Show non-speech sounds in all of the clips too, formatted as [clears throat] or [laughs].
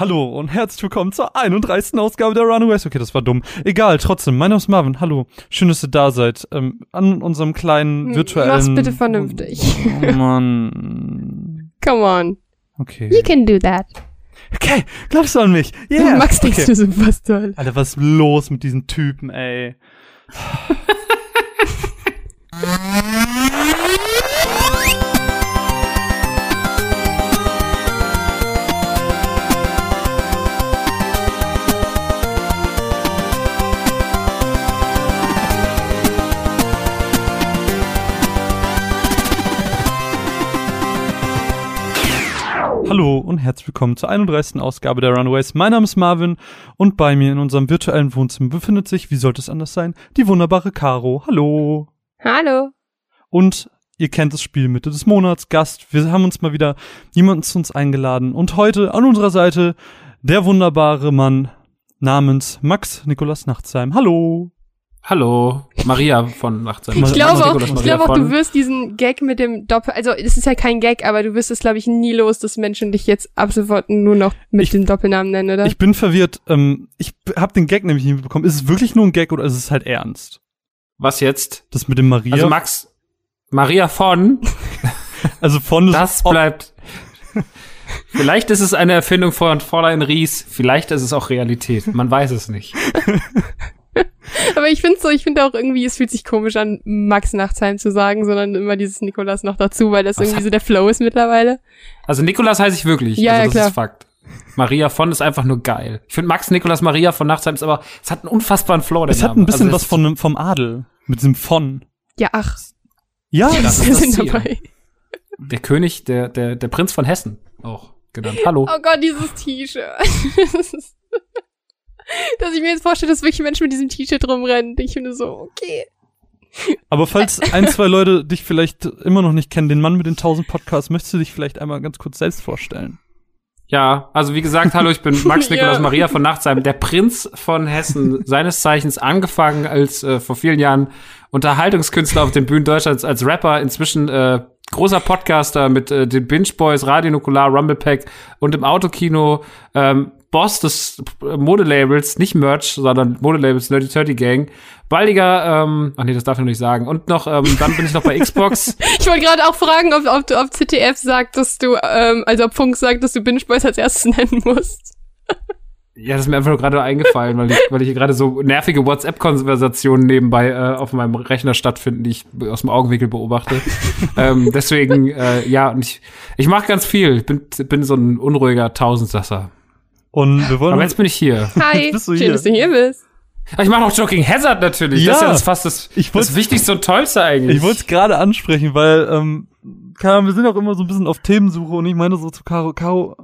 Hallo und herzlich willkommen zur 31. Ausgabe der Runaways. Okay, das war dumm. Egal, trotzdem. Mein Name ist Marvin. Hallo. Schön, dass ihr da seid. Ähm, an unserem kleinen virtuellen... Mach's bitte vernünftig. Oh Mann. [laughs] Come on. Okay. You can do that. Okay, glaubst du an mich? Yeah. Max, denkst okay. du so was toll. Alter, was ist los mit diesen Typen, ey? [laughs] [laughs] Hallo und herzlich willkommen zur 31. Ausgabe der Runaways. Mein Name ist Marvin und bei mir in unserem virtuellen Wohnzimmer befindet sich, wie sollte es anders sein, die wunderbare Caro. Hallo. Hallo. Und ihr kennt das Spiel Mitte des Monats, Gast. Wir haben uns mal wieder jemanden zu uns eingeladen und heute an unserer Seite der wunderbare Mann namens Max Nikolas Nachtsheim. Hallo. Hallo, Maria von Nachtsheim. Ich Max glaube auch, ich glaube auch, du wirst diesen Gag mit dem Doppel, also es ist ja kein Gag, aber du wirst es, glaube ich, nie los, dass Menschen dich jetzt ab sofort nur noch mit Ich- dem Doppelnamen nennen, oder? Ich bin verwirrt. Ähm, ich habe den Gag nämlich nicht mitbekommen. Ist es wirklich nur ein Gag oder ist es halt ernst? Was jetzt? Das mit dem Maria. Also Max, Maria von, [laughs] also von das bleibt. Vielleicht ist es eine Erfindung von Fräulein Ries, vielleicht ist es auch Realität. Man weiß es nicht. [laughs] [laughs] aber ich finde so, ich finde auch irgendwie, es fühlt sich komisch an, Max Nachtsheim zu sagen, sondern immer dieses Nikolas noch dazu, weil das Was irgendwie so der Flow ist mittlerweile. Also Nikolas heiße ich wirklich. Ja, also ja, das klar. ist Fakt. Maria von ist einfach nur geil. Ich finde Max Nikolas Maria von Nachtsheim ist aber, es hat einen unfassbaren Flow. der Es hat ein bisschen also was von, vom Adel. Mit diesem von. Ja, ach, Ja, wir das ist das sind Ziel. dabei. Der König, der, der, der Prinz von Hessen auch genannt. Hallo. Oh Gott, dieses T-Shirt. [laughs] Dass ich mir jetzt vorstelle, dass wirklich Menschen mit diesem T-Shirt rumrennen. Ich finde so, okay. aber falls ein, zwei Leute dich vielleicht immer noch nicht kennen, den Mann mit den tausend Podcasts, möchtest du dich vielleicht einmal ganz kurz selbst vorstellen? Ja, also wie gesagt, hallo, ich bin Max [laughs] Ja. Nikolaus Maria von Nachtsheim, der Prinz von Hessen, seines Zeichens angefangen als äh, vor vielen Jahren Unterhaltungskünstler auf den Bühnen Deutschlands als Rapper, inzwischen äh, großer Podcaster mit äh, den Binge Boys, Radio Nukular, Rumble Pack und im Autokino ähm, Boss des Modelabels, nicht Merch, sondern Modelabels Nerdy 30 Gang. Baldiger, ähm, ach nee, das darf ich noch nicht sagen. Und noch, ähm, dann bin ich noch bei Xbox. [laughs] Ich wollte gerade auch fragen, ob, ob, ob ZDF sagt, dass du, ähm, also ob Funk sagt, dass du Binge Boys als erstes [laughs] nennen musst. Ja, das ist mir einfach nur gerade eingefallen, weil ich, weil ich hier gerade so nervige WhatsApp-Konversationen nebenbei äh, auf meinem Rechner stattfinden, die ich aus dem Augenwinkel beobachte. [laughs] ähm, deswegen, äh, ja, und ich, ich mache ganz viel. Ich bin, bin so ein unruhiger Tausendsasser. Und wir wollen Aber jetzt bin ich hier. Hi, Jetzt bist du schön, hier. dass du hier bist. Ich mache noch Joking Hazard natürlich. Ja. Das ist ja das fast das, das Wichtigste und Tollste eigentlich. ich wollte es gerade ansprechen, weil, ähm, keine Ahnung, wir sind auch immer so ein bisschen auf Themensuche und ich meine so zu Caro, Caro,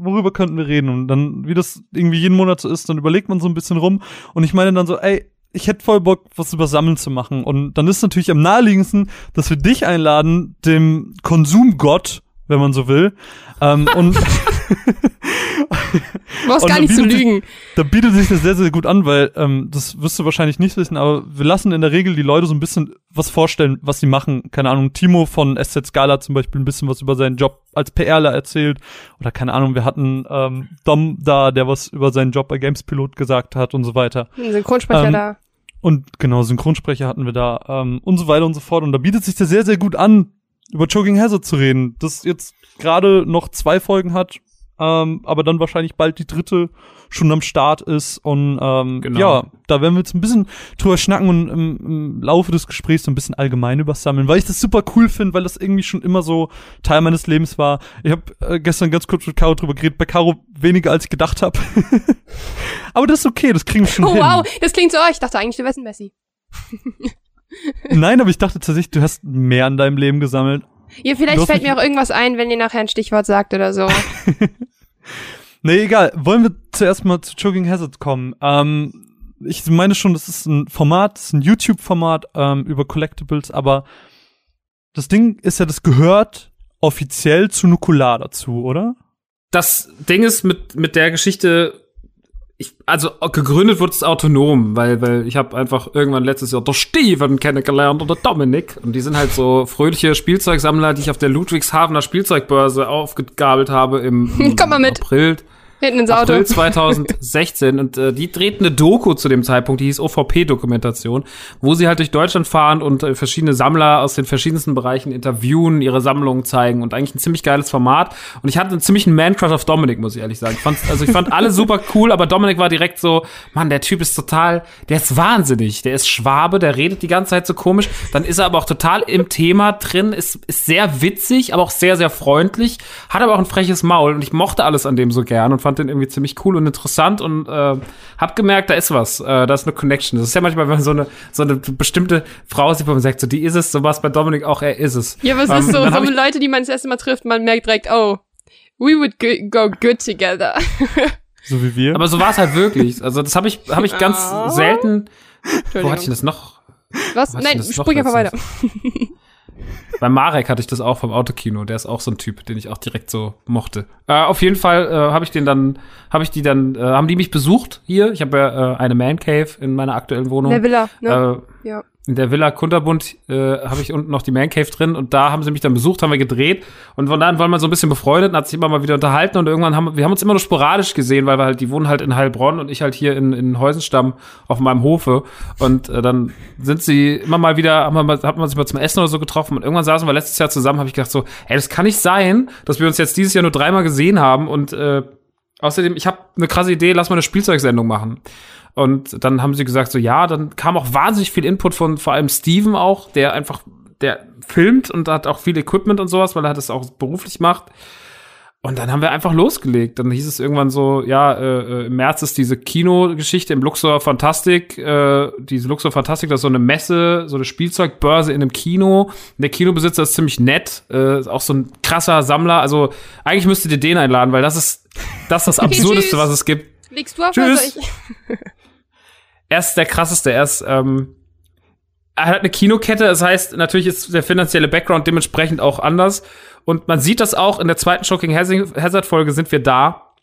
worüber könnten wir reden? Und dann, wie das irgendwie jeden Monat so ist, dann überlegt man so ein bisschen rum und ich meine dann so, ey, ich hätte voll Bock, was über Sammeln zu machen. Und dann ist natürlich am naheliegendsten, dass wir dich einladen, dem Konsumgott, wenn man so will. Ähm, und Du [laughs] brauchst gar nicht zu bietet sich- lügen. da bietet sich das sehr, sehr gut an, weil ähm, das wirst du wahrscheinlich nicht wissen, aber wir lassen in der Regel die Leute so ein bisschen was vorstellen, was sie machen. Keine Ahnung, Timo von SZ Scala zum Beispiel ein bisschen was über seinen Job als PRler erzählt. Oder keine Ahnung, wir hatten ähm, Dom da, der was über seinen Job bei Gamespilot gesagt hat und so weiter. Ein Synchronsprecher Ähm, da. Und genau, Synchronsprecher hatten wir da ähm, und so weiter und so fort. Und da bietet sich das sehr, sehr gut an, über Choking Hazard zu reden, das jetzt gerade noch zwei Folgen hat, ähm, aber dann wahrscheinlich bald die dritte schon am Start ist. Und ähm, Genau. ja, da werden wir jetzt ein bisschen drüber schnacken und im, im Laufe des Gesprächs so ein bisschen allgemein übersammeln, weil ich das super cool finde, weil das irgendwie schon immer so Teil meines Lebens war. Ich habe äh, gestern ganz kurz mit Caro drüber geredet, bei Caro weniger als ich gedacht habe. [laughs] aber das ist okay, das kriegen wir schon Oh hin. wow, das klingt so, oh, ich dachte eigentlich, du wärst ein Messi. Nein, aber ich dachte tatsächlich, du hast mehr in deinem Leben gesammelt. Ja, vielleicht fällt mir auch irgendwas ein, wenn ihr nachher ein Stichwort sagt oder so. [laughs] Nee, egal. Wollen wir zuerst mal zu Choking Hazard kommen? Ähm, ich meine schon, das ist ein Format, das ist ein YouTube-Format ähm, über Collectibles, aber das Ding ist ja, das gehört offiziell zu Nukular dazu, oder? das Ding ist mit mit der Geschichte ich, also gegründet wurde es autonom, weil weil ich habe einfach irgendwann letztes Jahr der Steven kennengelernt oder Dominik und die sind halt so fröhliche Spielzeugsammler, die ich auf der Ludwigshafener Spielzeugbörse aufgegabelt habe im, [laughs] im. April Hinten ins Auto. April 2016 und äh, die dreht eine Doku zu dem Zeitpunkt, die hieß OVP-Dokumentation, wo sie halt durch Deutschland fahren und äh, verschiedene Sammler aus den verschiedensten Bereichen interviewen, ihre Sammlungen zeigen und eigentlich ein ziemlich geiles Format. Und ich hatte einen ziemlichen Man-Crush auf Dominik, muss ich ehrlich sagen. Ich fand, also ich fand alle super cool, aber Dominik war direkt so, Mann, der Typ ist total, der ist wahnsinnig, der ist Schwabe, der redet die ganze Zeit so komisch, dann ist er aber auch total im Thema drin, ist, ist sehr witzig, aber auch sehr, sehr freundlich, hat aber auch ein freches Maul und ich mochte alles an dem so gern und fand den irgendwie ziemlich cool und interessant und äh, hab gemerkt, da ist was, äh, da ist eine Connection. Das ist ja manchmal, wenn man so eine, so eine bestimmte Frau sieht, wo man sagt, so, die ist es, so was bei Dominik auch, er ist es. Ja, was Ähm, ist so, so hab Leute, die man das erste Mal trifft, man merkt direkt, oh, we would go, go good together. [laughs] So wie wir. Aber so war es halt wirklich. Also das habe ich, habe ich ganz Ah. selten. Wo hatte ich das noch? Was? Nein, sprich einfach weiter. Bei Marek hatte ich das auch vom Autokino. Der ist auch so ein Typ, den ich auch direkt so mochte. Äh, auf jeden Fall äh, habe ich den dann, habe ich die dann, äh, haben die mich besucht hier. Ich habe ja äh, eine Man Cave in meiner aktuellen Wohnung. Der Villa, ne? Ja. in der Villa Kunterbund äh, habe ich unten noch die Man Cave drin und da haben sie mich dann besucht, haben wir gedreht und von dann waren wir so ein bisschen befreundet und hat sich immer mal wieder unterhalten und irgendwann haben wir haben uns immer nur sporadisch gesehen, weil wir halt die wohnen halt in Heilbronn und ich halt hier in, in Heusenstamm auf meinem Hofe und äh, dann sind sie immer mal wieder haben wir mal, haben wir uns mal zum Essen oder so getroffen und irgendwann saßen wir letztes Jahr zusammen, habe ich gedacht so, ey, das kann nicht sein, dass wir uns jetzt dieses Jahr nur dreimal gesehen haben und äh, Außerdem, ich habe eine krasse Idee, lass mal eine Spielzeugsendung machen. Und dann haben sie gesagt, so ja, dann kam auch wahnsinnig viel Input von vor allem Steven auch, der einfach, der filmt und hat auch viel Equipment und sowas, weil er das auch beruflich macht. Und dann haben wir einfach losgelegt. Dann hieß es irgendwann so, ja, äh, äh, im März ist diese Kinogeschichte im Luxor Fantastik, äh, diese Luxor Fantastik, das ist so eine Messe, so eine Spielzeugbörse in einem Kino. Und der Kinobesitzer ist ziemlich nett, äh, ist auch so ein krasser Sammler. Also eigentlich müsstet ihr den einladen, weil das ist das, ist das Okay, [laughs] Absurdeste, tschüss. was es gibt. Legst du auf Tschüss. ich? [laughs] Er ist der krasseste. Er ist, ähm, er hat eine Kinokette, das heißt, natürlich ist der finanzielle Background dementsprechend auch anders. Und man sieht das auch in der zweiten Shocking Hazard-Folge sind wir da.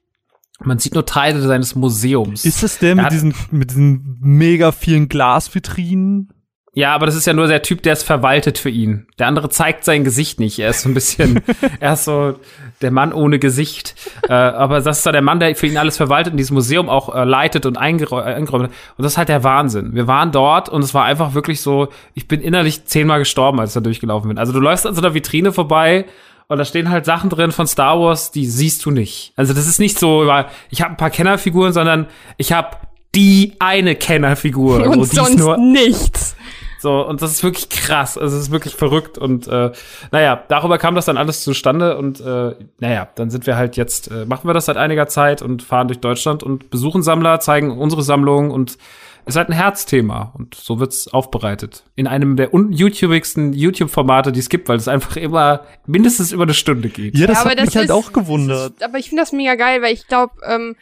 Man sieht nur Teile seines Museums. ist es der Er mit diesen, mit diesen mega vielen Glasvitrinen? Ja, aber das ist ja nur der Typ, der es verwaltet für ihn. Der andere zeigt sein Gesicht nicht. Er ist so ein bisschen, [laughs] er ist so der Mann ohne Gesicht. äh, aber das ist ja der Mann, der für ihn alles verwaltet und dieses Museum auch äh, leitet und äh, eingeräumt hat. Und das ist halt der Wahnsinn. Wir waren dort und es war einfach wirklich so, ich bin innerlich zehnmal gestorben, als ich da durchgelaufen bin. Also du läufst an so einer Vitrine vorbei und da stehen halt Sachen drin von Star Wars, die siehst du nicht. Also das ist nicht so, ich habe ein paar Kennerfiguren, sondern ich habe die eine Kennerfigur. [laughs] Und so, ist sonst nur nichts. So, und das ist wirklich krass. Also, es ist wirklich verrückt. Und äh, naja, darüber kam das dann alles zustande. Und äh, naja, dann sind wir halt jetzt, äh, machen wir das seit einiger Zeit und fahren durch Deutschland und besuchen Sammler, zeigen unsere Sammlung und ist halt ein Herzthema. Und so wird's aufbereitet. In einem der un-YouTubigsten YouTube-Formate, die es gibt, weil es einfach immer mindestens über eine Stunde geht. Ja, das Ja, aber hat das mich halt ist- auch gewundert. Aber ich finde das mega geil, weil ich glaube, ähm,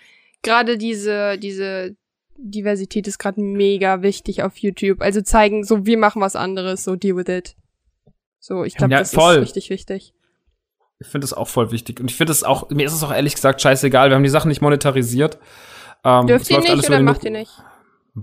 gerade diese, diese Diversität ist gerade mega wichtig auf YouTube. Also zeigen, so wir machen was anderes, so deal with it. So, ich glaube, Ja, das voll. ist richtig wichtig. Ich finde das auch voll wichtig. Und ich finde es auch, mir ist es auch ehrlich gesagt scheißegal. Wir haben die Sachen nicht monetarisiert. Ähm, Dürft ihr nicht oder macht ihr nicht?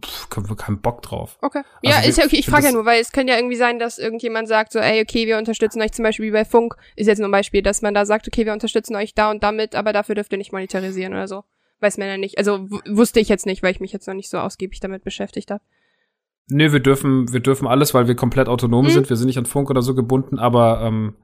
Pff, können wir keinen Bock drauf. Okay. Also ja, ist ja okay. Ich frage ja das- nur, weil es kann ja irgendwie sein, dass irgendjemand sagt so, ey, okay, wir unterstützen euch zum Beispiel wie bei Funk. Ist jetzt nur ein Beispiel, dass man da sagt, okay, wir unterstützen euch da und damit, aber dafür dürft ihr nicht monetarisieren oder so. Weiß man ja nicht. Also wusste ich jetzt nicht, weil ich mich jetzt noch nicht so ausgiebig damit beschäftigt habe. Nö, wir dürfen, wir dürfen alles, weil wir komplett autonom Mhm. sind. Wir sind nicht an Funk oder so gebunden, aber ähm,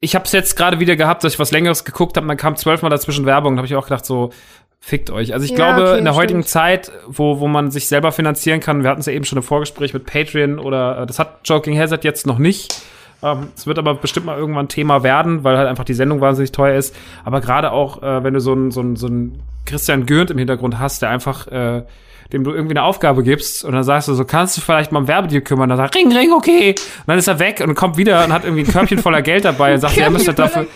ich habe es jetzt gerade wieder gehabt, dass ich was Längeres geguckt habe dann kam zwölfmal dazwischen Werbung. Da habe ich auch gedacht, so, fickt euch. Also ich Ja, glaube, okay, in der heutigen stimmt. Zeit, wo, wo man sich selber finanzieren kann, wir hatten es ja eben schon im Vorgespräch mit Patreon oder äh, das hat Joking Hazard jetzt noch nicht. Ähm, Es wird aber bestimmt mal irgendwann Thema werden, weil halt einfach die Sendung wahnsinnig teuer ist. Aber gerade auch, äh, wenn du so einen so einen- so einen Christian Gürnt im Hintergrund hast, der einfach, äh, dem du irgendwie eine Aufgabe gibst und dann sagst du so, kannst du vielleicht mal um Werbedeal kümmern? Dann sagt Ring, Ring, okay. Und dann ist er weg und kommt wieder und hat irgendwie ein Körbchen voller Geld dabei und sagt, er müsste dafür,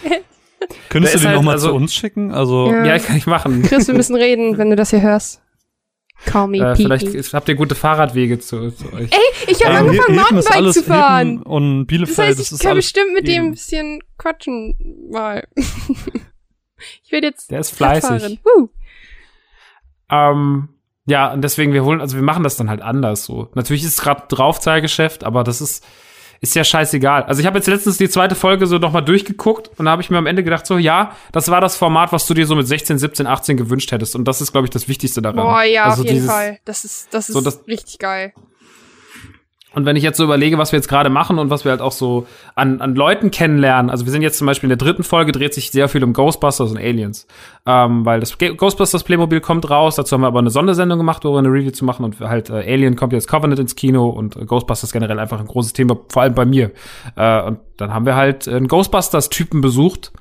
Könntest du den halt- noch mal also- zu uns schicken? Also, Ja. ja, kann ich machen. Chris, wir müssen reden, wenn du das hier hörst. Call me Äh, Pee vielleicht habt ihr gute Fahrradwege zu, zu euch. Ich habe ähm, angefangen, Mountainbike alles, zu fahren. Und Das Bielefeld, heißt, das ich ist kann bestimmt mit dem ein eben. bisschen quatschen mal. [laughs] ich werde jetzt Der ist fleißig. Ähm, ja, und deswegen, wir holen, also wir machen das dann halt anders so. Natürlich ist es gerade ein Draufzahlgeschäft, aber das ist, ist ja scheißegal. Also ich habe jetzt letztens die zweite Folge so nochmal durchgeguckt und da habe ich mir am Ende gedacht, so ja, das war das Format, was du dir so mit 16, 17, 18 gewünscht hättest. Und das ist, glaube ich, das Wichtigste daran. Boah, ja, also auf jeden dieses, Fall. Das ist, das ist so das- richtig geil. Und wenn ich jetzt so überlege, was wir jetzt gerade machen und was wir halt auch so an, an Leuten kennenlernen, also wir sind jetzt zum Beispiel in der dritten Folge, dreht sich sehr viel um Ghostbusters und Aliens. Ähm, weil das Ghostbusters Playmobil kommt raus, dazu haben wir aber eine Sondersendung gemacht, wo wir eine Review zu machen und halt äh, Alien kommt jetzt Covenant ins Kino und äh, Ghostbusters generell einfach ein großes Thema, vor allem bei mir. Äh, und dann haben wir halt einen Ghostbusters-Typen besucht.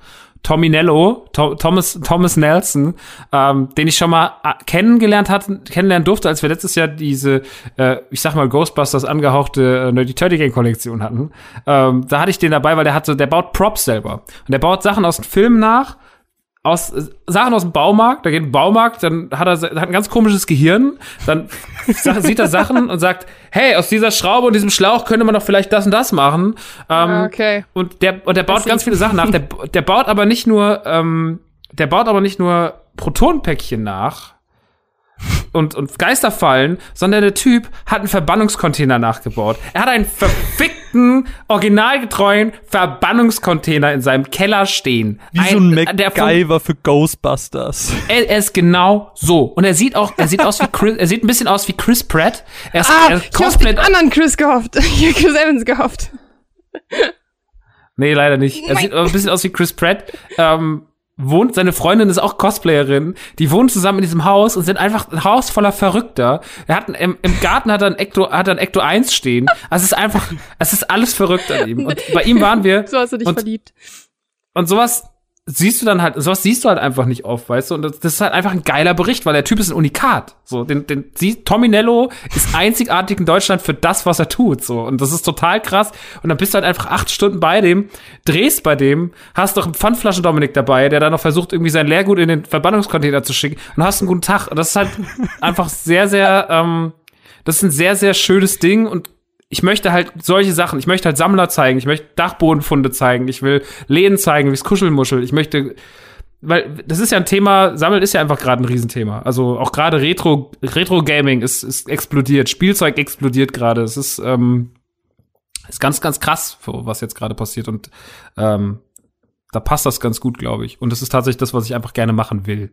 Tommy Nello, Tho- Thomas, Thomas Nelson, ähm, den ich schon mal äh, kennengelernt hatte, kennenlernen durfte, als wir letztes Jahr diese, äh, ich sag mal, Ghostbusters angehauchte äh, Nerdy Turdy Gang Kollektion hatten. Ähm, da hatte ich den dabei, weil der hatte, der baut Props selber. Und der baut Sachen aus dem Film nach, aus äh, Sachen aus dem Baumarkt, da geht ein Baumarkt, dann hat er hat ein ganz komisches Gehirn, dann [laughs] sieht er Sachen und sagt, hey, aus dieser Schraube und diesem Schlauch könnte man doch vielleicht das und das machen. Ähm, Ah, okay. und der, und der baut Das ganz viele Sachen nach. Der, der baut aber nicht nur, ähm, der baut aber nicht nur Protonenpäckchen nach und, und Geisterfallen, sondern der Typ hat einen Verbannungscontainer nachgebaut. Er hat einen verfickten, originalgetreuen Verbannungscontainer in seinem Keller stehen. Wie so ein der von- MacGyver für Ghostbusters. er, er ist genau so. Und er sieht auch, er sieht aus wie Chris, er sieht ein bisschen aus wie Chris Pratt. Er ist, Ah, er ich hab den anderen Chris gehofft. [laughs] Ich hab Chris Evans gehofft. Nee, leider nicht. Er Nein. sieht ein bisschen aus wie Chris Pratt. Ähm, wohnt, seine Freundin ist auch Cosplayerin. Die wohnen zusammen in diesem Haus und sind einfach ein Haus voller Verrückter. Er hat, im, im Garten hat er ein Ecto, hat er ein Ecto 1 stehen. Also es ist einfach, es ist alles verrückt an ihm. Und [laughs] bei ihm waren wir, So hast du dich Und- verliebt. und sowas siehst du dann halt, sowas siehst du halt einfach nicht oft, weißt du? Und das, das ist halt einfach ein geiler Bericht, weil der Typ ist ein Unikat. So, den, den, sie, Tommy Nello ist einzigartig in Deutschland für das, was er tut, so. Und das ist total krass. Und dann bist du halt einfach acht Stunden bei dem, drehst bei dem, hast doch einen Pfandflaschen Dominik dabei, der dann noch versucht, irgendwie sein Leergut in den Verbannungscontainer zu schicken und hast einen guten Tag. Und das ist halt [laughs] einfach sehr, sehr, ähm, das ist ein sehr, sehr schönes Ding und ich möchte halt solche Sachen, ich möchte halt Sammler zeigen, ich möchte Dachbodenfunde zeigen, ich will Läden zeigen, wie es Kuschelmuschel, ich möchte, weil das ist ja ein Thema, Sammeln ist ja einfach gerade ein Riesenthema. Also auch gerade Retro, Retro-Gaming ist, ist explodiert, Spielzeug explodiert gerade. Es ist, ähm, ist ganz, ganz krass, was jetzt gerade passiert und ähm, da passt das ganz gut, glaube ich. Und es ist tatsächlich das, was ich einfach gerne machen will.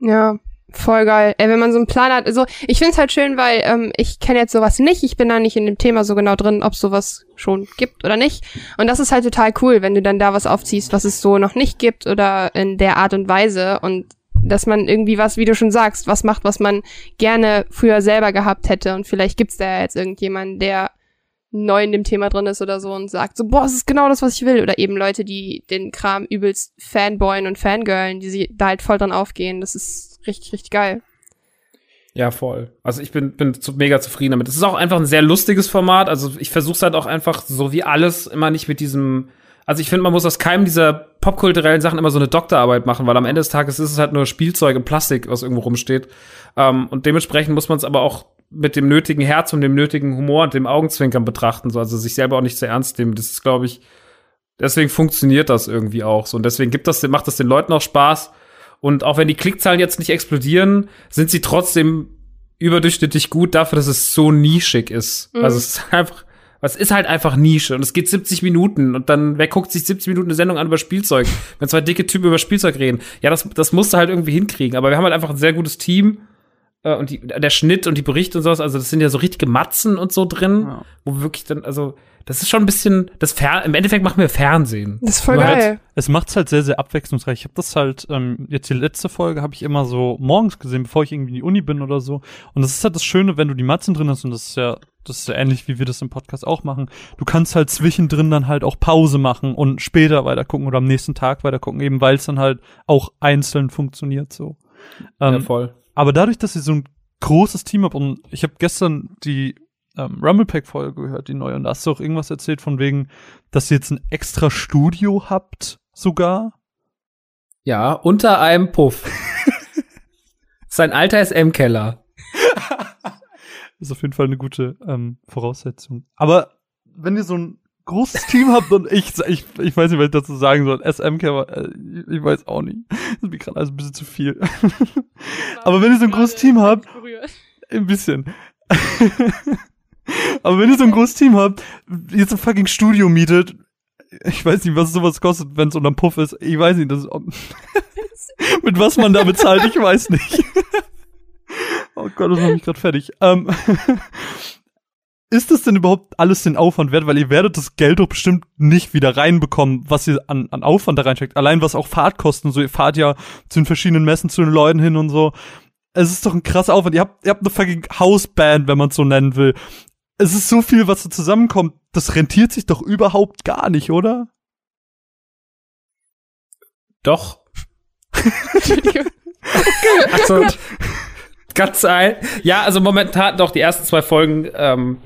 Ja, voll geil. Ey, wenn man so einen Plan hat, also ich find's halt schön, weil ähm, ich kenne jetzt sowas nicht, ich bin da nicht in dem Thema so genau drin, ob sowas schon gibt oder nicht. Und das ist halt total cool, wenn du dann da was aufziehst, was es so noch nicht gibt oder in der Art und Weise und dass man irgendwie was, wie du schon sagst, was macht, was man gerne früher selber gehabt hätte und vielleicht gibt's da jetzt irgendjemanden, der neu in dem Thema drin ist oder so und sagt so, boah, das ist genau das, was ich will. Oder eben Leute, die den Kram übelst fanboyen und fangirlen, die sie da halt voll dran aufgehen. Das ist richtig, richtig geil. Ja, voll. Also ich bin, bin zu, mega zufrieden damit. Es ist auch einfach ein sehr lustiges Format. Also ich versuche es halt auch einfach so wie alles immer nicht mit diesem. Also ich finde, man muss aus keinem dieser popkulturellen Sachen immer so eine Doktorarbeit machen, weil am Ende des Tages ist es halt nur Spielzeug in Plastik, was irgendwo rumsteht. Ähm, und dementsprechend muss man es aber auch mit dem nötigen Herz und dem nötigen Humor und dem Augenzwinkern betrachten, so also sich selber auch nicht zu ernst nehmen. Das ist, glaube ich, deswegen funktioniert das irgendwie auch so und deswegen gibt das, macht das den Leuten auch Spaß. Und auch wenn die Klickzahlen jetzt nicht explodieren, sind sie trotzdem überdurchschnittlich gut dafür, dass es so nischig ist. Mhm. Also es ist einfach, es ist halt einfach Nische und es geht 70 Minuten und dann, wer guckt sich 70 Minuten eine Sendung an über Spielzeug? [laughs] Wenn zwei dicke Typen über Spielzeug reden. Ja, das, das musst du halt irgendwie hinkriegen. Aber wir haben halt einfach ein sehr gutes Team äh, und die, der Schnitt und die Berichte und sowas, also das sind ja so richtige Matzen und so drin, Ja. wo wirklich dann, also das ist schon ein bisschen, das Fer im Endeffekt machen wir Fernsehen. Das ist voll Nur halt- geil. Es macht's halt sehr, sehr abwechslungsreich. Ich habe das halt, ähm, jetzt die letzte Folge habe ich immer so morgens gesehen, bevor ich irgendwie in die Uni bin oder so. Und das ist halt das Schöne, wenn du die Matzen drin hast, und das ist ja, das ist ja ähnlich, wie wir das im Podcast auch machen. Du kannst halt zwischendrin dann halt auch Pause machen und später weiter gucken oder am nächsten Tag weiter gucken, eben weil es dann halt auch einzeln funktioniert so. Ähm, ja, voll. aber dadurch, dass ihr so ein großes Team habt und ich habe gestern die ähm, Rumblepack-Folge gehört, die neue, und da hast du auch irgendwas erzählt von wegen, dass ihr jetzt ein extra Studio habt, Ja, unter einem Puff. [laughs] Sein alter SM-Keller. [laughs] ist auf jeden Fall eine gute ähm, Voraussetzung. Aber wenn ihr so ein großes Team habt und ich, ich, ich weiß nicht, was ich dazu sagen soll, SM-Cover, äh, ich weiß auch nicht. Das ist mir gerade alles ein bisschen zu viel. [laughs] Aber wenn ihr so ein großes Team habt, ein bisschen. Aber wenn ihr so ein großes Team habt, jetzt ein fucking Studio mietet, ich weiß nicht, was sowas kostet, wenn es unterm Puff ist. Ich weiß nicht, das ist, [laughs] mit was man da bezahlt, ich weiß nicht. [laughs] oh Gott, das macht mich gerade fertig. Ähm, [laughs] ist das denn überhaupt alles den Aufwand wert? Weil ihr werdet das Geld doch bestimmt nicht wieder reinbekommen, was ihr an, an Aufwand da reinsteckt. Allein was auch Fahrtkosten, so ihr fahrt ja zu den verschiedenen Messen zu den Leuten hin und so. Es ist doch ein krasser Aufwand. Ihr habt, ihr habt eine fucking Hausband, wenn man es so nennen will. Es ist so viel, was da zusammenkommt. Das rentiert sich doch überhaupt gar nicht, oder? Doch. also, ganz ein. Ja, also momentan doch die ersten zwei Folgen. Ähm,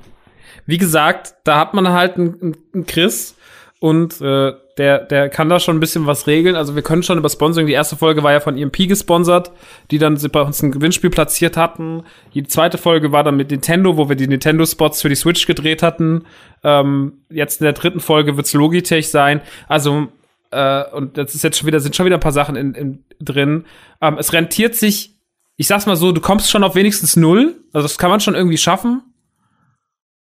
wie gesagt, da hat man halt einen, einen Chris und äh, der, der kann da schon ein bisschen was regeln. Also wir können schon über Sponsoring. Die erste Folge war ja von EMP gesponsert, die dann bei uns ein Gewinnspiel platziert hatten. Die zweite Folge war dann mit Nintendo, wo wir die Nintendo-Spots für die Switch gedreht hatten. Ähm, jetzt in der dritten Folge wird's Logitech sein. Also äh, und das ist jetzt schon wieder, sind schon wieder ein paar Sachen in, in, drin. Ähm, es rentiert sich, ich sag's mal so, du kommst schon auf wenigstens null. Also das kann man schon irgendwie schaffen.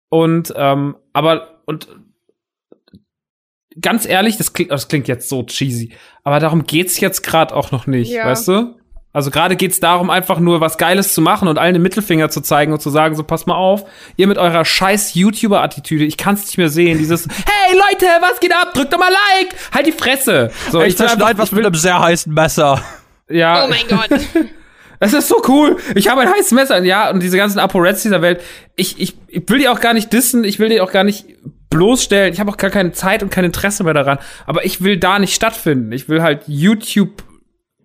Und, ähm, aber, und ganz ehrlich, das klingt, das klingt jetzt so cheesy, aber darum geht's jetzt gerade auch noch nicht, ja. weißt du? Also gerade geht's darum, einfach nur was Geiles zu machen und allen den Mittelfinger zu zeigen und zu sagen, so pass mal auf, ihr mit eurer scheiß YouTuber-Attitüde, ich kann's nicht mehr sehen, dieses [laughs] Hey Leute, was geht ab? Drückt doch mal Like! Halt die Fresse! So, ich, ich zerschneid was mit einem sehr heißen Messer. Ja. Oh mein Gott. [laughs] Es ist so cool. Ich habe ein heißes Messer. Ja, und diese ganzen ApoReds dieser Welt. Ich, ich, ich will die auch gar nicht dissen. Ich will die auch gar nicht bloßstellen. Ich habe auch gar keine Zeit und kein Interesse mehr daran. Aber ich will da nicht stattfinden. Ich will halt YouTube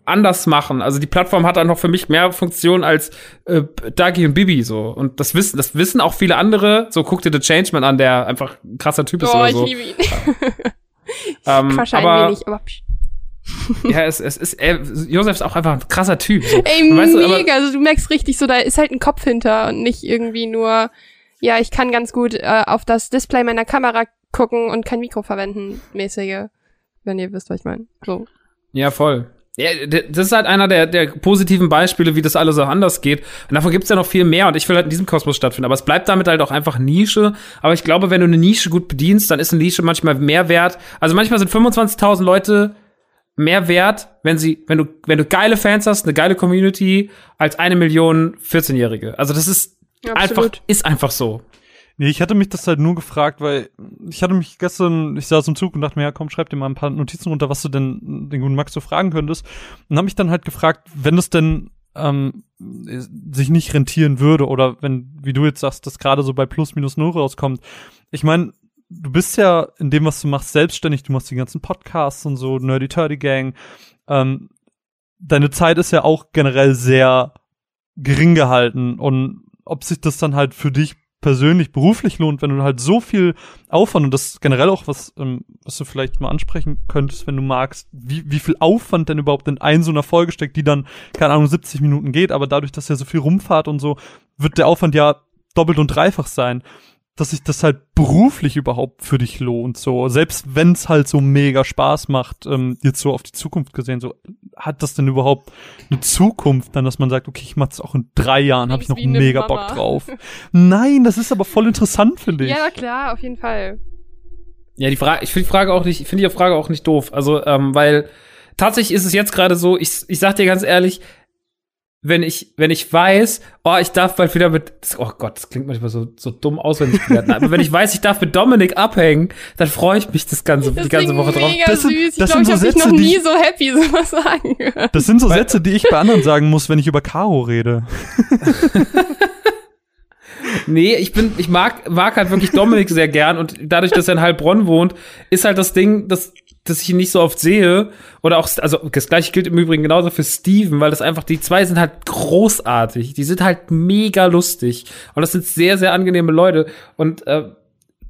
anders machen. Also die Plattform hat dann noch für mich mehr Funktionen als äh, Dagi und Bibi so. Und das wissen, das wissen auch viele andere. So guck dir The Changeman an, der einfach ein krasser Typ ist oh, oder so. Ich liebe ihn. [laughs] ähm, Wahrscheinlich aber, nicht, aber ja, es, es ist, er, Josef ist auch einfach ein krasser Typ. So. Ey, weißt mega. Du, also du merkst richtig so, da ist halt ein Kopf hinter und nicht irgendwie nur, ja, ich kann ganz gut äh, auf das Display meiner Kamera gucken und kein Mikro verwenden, mäßige. Wenn ihr wisst, was ich meine. So. Ja, voll. Ja, das ist halt einer der, der positiven Beispiele, wie das alles auch anders geht. Und davon gibt's ja noch viel mehr und ich will halt in diesem Kosmos stattfinden. Aber es bleibt damit halt auch einfach Nische. Aber ich glaube, wenn du eine Nische gut bedienst, dann ist eine Nische manchmal mehr wert. Also manchmal sind 25.000 Leute mehr wert, wenn sie, wenn du, wenn du geile Fans hast, eine geile Community, als eine Million 14-Jährige. Also das ist einfach, ist einfach so. Nee, ich hatte mich das halt nur gefragt, weil ich hatte mich gestern, ich saß im Zug und dachte mir, ja komm, schreib dir mal ein paar Notizen runter, was du denn den guten Max so fragen könntest. Und habe mich dann halt gefragt, wenn es denn ähm, sich nicht rentieren würde oder wenn, wie du jetzt sagst, das gerade so bei plus minus null rauskommt. Ich meine, du bist ja in dem, was du machst, selbstständig. Du machst die ganzen Podcasts und so, Nerdy Turdy Gang. Ähm, deine Zeit ist ja auch generell sehr gering gehalten und ob sich das dann halt für dich persönlich, beruflich lohnt, wenn du halt so viel Aufwand und das generell auch was, ähm, was du vielleicht mal ansprechen könntest, wenn du magst, wie, wie viel Aufwand denn überhaupt in ein so einer Folge steckt, die dann, keine Ahnung, 70 Minuten geht, aber dadurch, dass ja so viel rumfahrt und so, wird der Aufwand ja doppelt und dreifach sein dass sich das halt beruflich überhaupt für dich lohnt. So, selbst wenn es halt so mega Spaß macht, ähm, jetzt so auf die Zukunft gesehen, so hat das denn überhaupt eine Zukunft, dann, dass man sagt, okay, ich mach das auch in drei Jahren, habe ich noch mega Bock drauf. [laughs] Nein, das ist aber voll interessant, finde ich. Ja, klar, auf jeden Fall. Ja, die Frage, ich finde die Frage auch nicht, ich finde die Frage auch nicht doof. Also, ähm, weil tatsächlich ist es jetzt gerade so, ich, ich sag dir ganz ehrlich, wenn ich, wenn ich weiß, oh, ich darf bald wieder mit, oh Gott, das klingt manchmal so, so dumm auswendig werden, [laughs] aber wenn ich weiß, ich darf mit Dominik abhängen, dann freue ich mich das ganze, das die ganze Woche drauf. Das sind, süß. Das ich glaube, ich habe noch nie so happy [laughs] sowas sagen gehört. Das sind so Sätze, die ich bei anderen sagen muss, wenn ich über Caro rede. [laughs] nee, ich bin, ich mag, mag halt wirklich Dominik sehr gern und dadurch, dass er in Heilbronn wohnt, ist halt das Ding, dass dass ich ihn nicht so oft sehe. Oder auch, also das gleiche gilt im Übrigen genauso für Steven, weil das einfach, die zwei sind halt großartig. Die sind halt mega lustig. Und das sind sehr, sehr angenehme Leute. Und äh,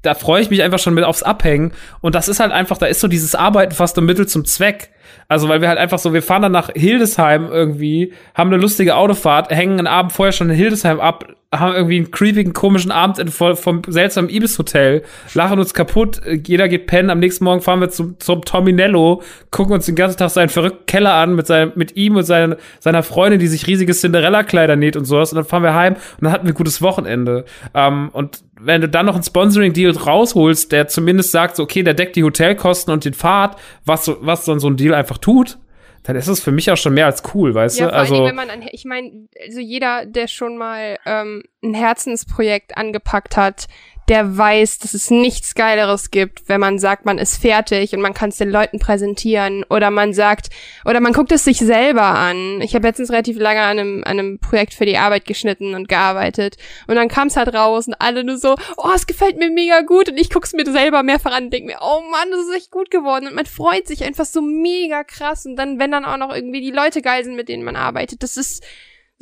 da freue ich mich einfach schon mit aufs Abhängen. Und das ist halt einfach, da ist so dieses Arbeiten fast im Mittel zum Zweck. Also, weil wir halt einfach so, wir fahren dann nach Hildesheim irgendwie, haben eine lustige Autofahrt, hängen einen Abend vorher schon in Hildesheim ab, haben irgendwie einen creepigen, komischen Abend in, vom seltsamen Ibis-Hotel, lachen uns kaputt, jeder geht pennen, am nächsten Morgen fahren wir zum, zum Tominello, gucken uns den ganzen Tag seinen verrückten Keller an mit, seinem, mit ihm und seiner, seiner Freundin, die sich riesige Cinderella-Kleider näht und sowas, und dann fahren wir heim und dann hatten wir ein gutes Wochenende. Ähm, und wenn du dann noch einen Sponsoring-Deal rausholst, der zumindest sagt, so, okay, der deckt die Hotelkosten und den Fahrt, was, was dann so ein Deal einfach tut, dann ist es für mich auch schon mehr als cool, weißt ja, du? Vor Also, Dingen, wenn man an, ich meine, also jeder, der schon mal ähm, ein Herzensprojekt angepackt hat, der weiß, dass es nichts Geileres gibt, wenn man sagt, man ist fertig und man kann es den Leuten präsentieren oder man sagt, oder man guckt es sich selber an. Ich habe letztens relativ lange an einem, an einem Projekt für die Arbeit geschnitten und gearbeitet und dann kam es halt raus und alle nur so, oh, es gefällt mir mega gut und ich guck's mir selber mehrfach an und denke mir, oh Mann, das ist echt gut geworden und man freut sich einfach so mega krass und dann, wenn dann auch noch irgendwie die Leute geil sind, mit denen man arbeitet, das ist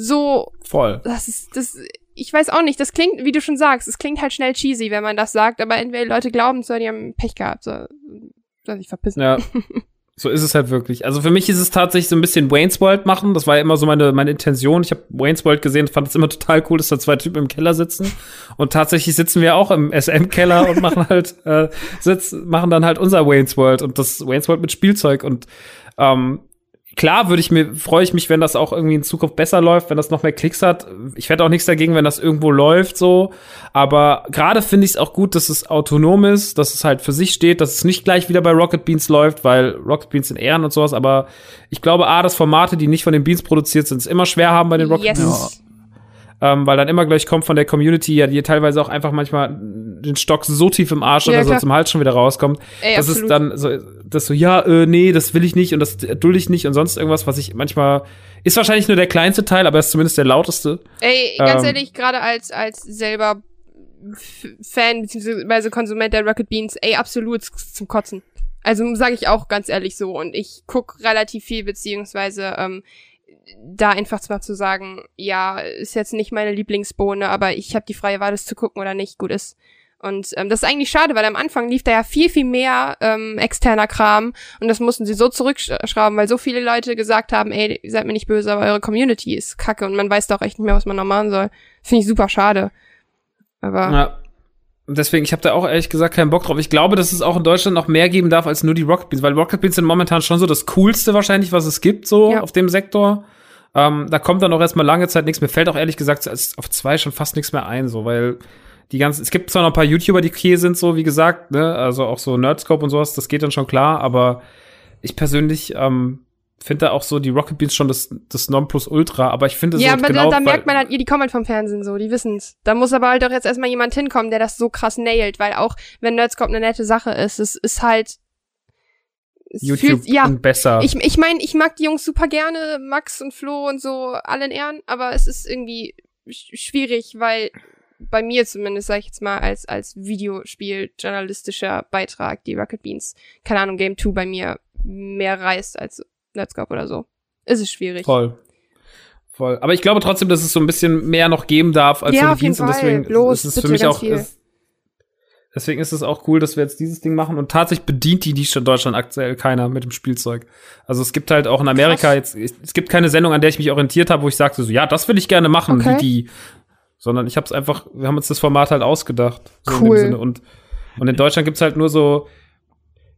so, voll. das ist, das, ich weiß auch nicht, das klingt, wie du schon sagst, es klingt halt schnell cheesy, wenn man das sagt, aber entweder die Leute glauben oder die haben Pech gehabt, so, soll sich verpissen. Ja. [laughs] So ist es halt wirklich. Also für mich ist es tatsächlich so ein bisschen Wayne's World machen. Das war ja immer so meine, meine Intention. Ich habe Wayne's World gesehen, fand es immer total cool, dass da zwei Typen im Keller sitzen. Und tatsächlich sitzen wir auch im SM-Keller und machen halt, äh, sitz, machen dann halt unser Wayne's World und das Wayne's World mit Spielzeug. Und ähm, klar würde ich mir, freue ich mich, wenn das auch irgendwie in Zukunft besser läuft, wenn das noch mehr Klicks hat. Ich hätte auch nichts dagegen, wenn das irgendwo läuft, so. Aber gerade finde ich es auch gut, dass es autonom ist, dass es halt für sich steht, dass es nicht gleich wieder bei Rocket Beans läuft, weil Rocket Beans sind Ehren und sowas. Aber ich glaube, A, dass Formate, die nicht von den Beans produziert sind, es immer schwer haben bei den Rocket yes. Beans. Ähm, weil dann immer gleich kommt von der Community, ja, die teilweise auch einfach manchmal den Stock so tief im Arsch Ja, oder so klar. zum Hals schon wieder rauskommt. Ey, das absolut. ist dann so, das so, ja, äh, nee, das will ich nicht und das dulde ich nicht und sonst irgendwas, was ich manchmal, ist wahrscheinlich nur der kleinste Teil, aber ist zumindest der lauteste. Ey, ganz Ähm, ehrlich, gerade als, als selber Fan bzw. Konsument der Rocket Beans, ey, absolut zum Kotzen. Also sage ich auch ganz ehrlich so. Und ich guck relativ viel, beziehungsweise ähm, da einfach zwar zu sagen, ja, ist jetzt nicht meine Lieblingsbohne, aber ich habe die freie Wahl, das zu gucken oder nicht, gut ist. Und ähm, das ist eigentlich schade, weil am Anfang lief da ja viel, viel mehr ähm, externer Kram und das mussten sie so zurückschrauben, weil so viele Leute gesagt haben, ey, seid mir nicht böse, aber eure Community ist kacke und man weiß doch echt nicht mehr, was man noch machen soll. Finde ich super schade. Aber Ja. Und deswegen, ich habe da auch ehrlich gesagt keinen Bock drauf. Ich glaube, dass es auch in Deutschland noch mehr geben darf als nur die Rocket Beans, weil Rocket Beans sind momentan schon so das coolste wahrscheinlich, was es gibt, so Ja. auf dem Sektor. Ähm, da kommt dann auch erstmal lange Zeit nichts. Mir fällt auch ehrlich gesagt auf zwei schon fast nichts mehr ein, so, weil die ganzen, es gibt zwar noch ein paar YouTuber, die okay sind, so wie gesagt, ne, also auch so Nerdscope und sowas, das geht dann schon klar, aber ich persönlich ähm, finde da auch so die Rocket Beans schon das, das Nonplusultra, aber ich finde ja, so aber genau, da, da merkt man halt, ihr, die kommen halt vom Fernsehen so, die wissen's. Da muss aber halt auch jetzt erstmal jemand hinkommen, der das so krass nailt, weil auch wenn Nerdscope eine nette Sache ist, es ist halt YouTube fühlt, ja, besser. Ich, ich meine, ich mag die Jungs super gerne, Max und Flo und so, alle in Ehren, aber es ist irgendwie sch schwierig, weil bei mir zumindest, sag ich jetzt mal, als, als Videospiel-journalistischer Beitrag, die Rocket Beans, keine Ahnung, Game 2 bei mir mehr reißt als Netscope oder so. Ist es schwierig. Voll. Voll. Aber ich glaube trotzdem, dass es so ein bisschen mehr noch geben darf als Ja, so die Beans. Und deswegen Bloß, ist es für mich auch. Ist, deswegen ist es auch cool, dass wir jetzt dieses Ding machen. Und tatsächlich bedient die Nische in Deutschland aktuell keiner mit dem Spielzeug. Also es gibt halt auch in Amerika Krass. jetzt, es gibt keine Sendung, an der ich mich orientiert habe, wo ich sagte so, ja, das will ich gerne machen, Okay. wie die. Sondern ich habe es einfach, wir haben uns das Format halt ausgedacht. So in Cool. dem Sinne. Und, und in Deutschland gibt's halt nur so,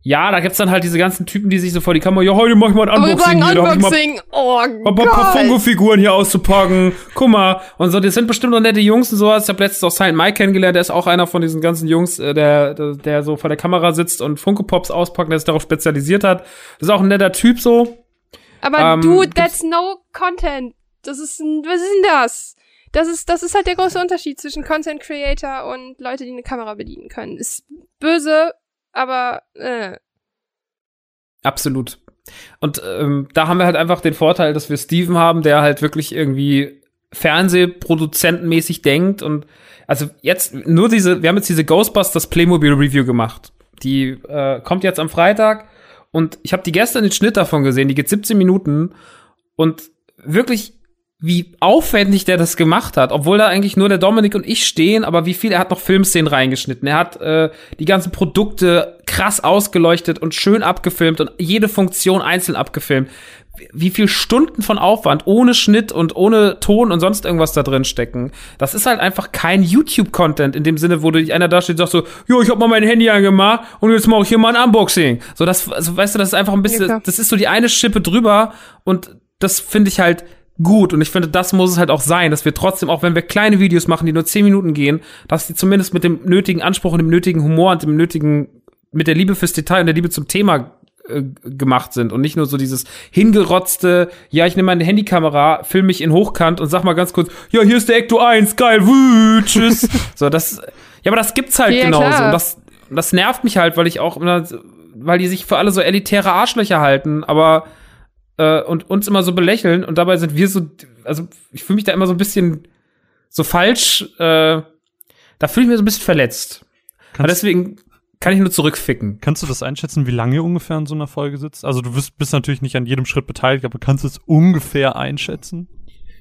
ja, da gibt's dann halt diese ganzen Typen, die sich so vor die Kamera, ja, heute mach ich mal ein wir Unboxing hier, hab mal Unboxing. Oh hab ein paar Gott. Funko-Figuren hier auszupacken. Guck mal. Und so, das sind bestimmt noch nette Jungs und sowas. Ich habe letztens auch Silent Mike kennengelernt. Der ist auch einer von diesen ganzen Jungs, äh, der, der, der so vor der Kamera sitzt und Funko-Pops auspackt, der sich darauf spezialisiert hat. Das ist auch ein netter Typ so. Aber Ähm, dude, that's no content. Das ist ein, was ist denn das? Das ist, das ist halt der große Unterschied zwischen Content Creator und Leute, die eine Kamera bedienen können. Ist böse, aber äh, Absolut. Und ähm, da haben wir halt einfach den Vorteil, dass wir Steven haben, der halt wirklich irgendwie Fernsehproduzentenmäßig denkt und also jetzt nur diese, wir haben jetzt diese Ghostbusters Playmobil Review gemacht. Die äh, kommt jetzt am Freitag und ich habe die gestern den Schnitt davon gesehen, die geht 17 Minuten und wirklich wie aufwendig der das gemacht hat, obwohl da eigentlich nur der Dominik und ich stehen, aber wie viel, er hat noch Filmszenen reingeschnitten, er hat äh, die ganzen Produkte krass ausgeleuchtet und schön abgefilmt und jede Funktion einzeln abgefilmt. Wie viel Stunden von Aufwand ohne Schnitt und ohne Ton und sonst irgendwas da drin stecken. Das ist halt einfach kein YouTube-Content in dem Sinne, wo du dich einer da steht und sagst so, jo, ich hab mal mein Handy angemacht und jetzt mache ich hier mal ein Unboxing. So, das, also, weißt du, das ist einfach ein bisschen, Ja, das ist so die eine Schippe drüber und das finde ich halt gut und ich finde, das muss es halt auch sein, dass wir trotzdem, auch wenn wir kleine Videos machen, die nur 10 Minuten gehen, dass die zumindest mit dem nötigen Anspruch und dem nötigen Humor und dem nötigen, mit der Liebe fürs Detail und der Liebe zum Thema äh, gemacht sind und nicht nur so dieses hingerotzte, ja, ich nehme meine Handykamera, film mich in Hochkant und sag mal ganz kurz, ja, hier ist der Ecto 1, geil, wü, tschüss. [laughs] so, das, ja, aber das gibt's halt Ja, genauso klar. und das, das nervt mich halt, weil ich auch weil die sich für alle so elitäre Arschlöcher halten, aber äh, und uns immer so belächeln und dabei sind wir so, also ich fühle mich da immer so ein bisschen so falsch, äh, da fühle ich mich so ein bisschen verletzt. Aber deswegen kann ich nur zurückficken. kannst du das einschätzen, wie lange ihr ungefähr in so einer Folge sitzt? Also du bist, bist natürlich nicht an jedem Schritt beteiligt, aber kannst du es ungefähr einschätzen?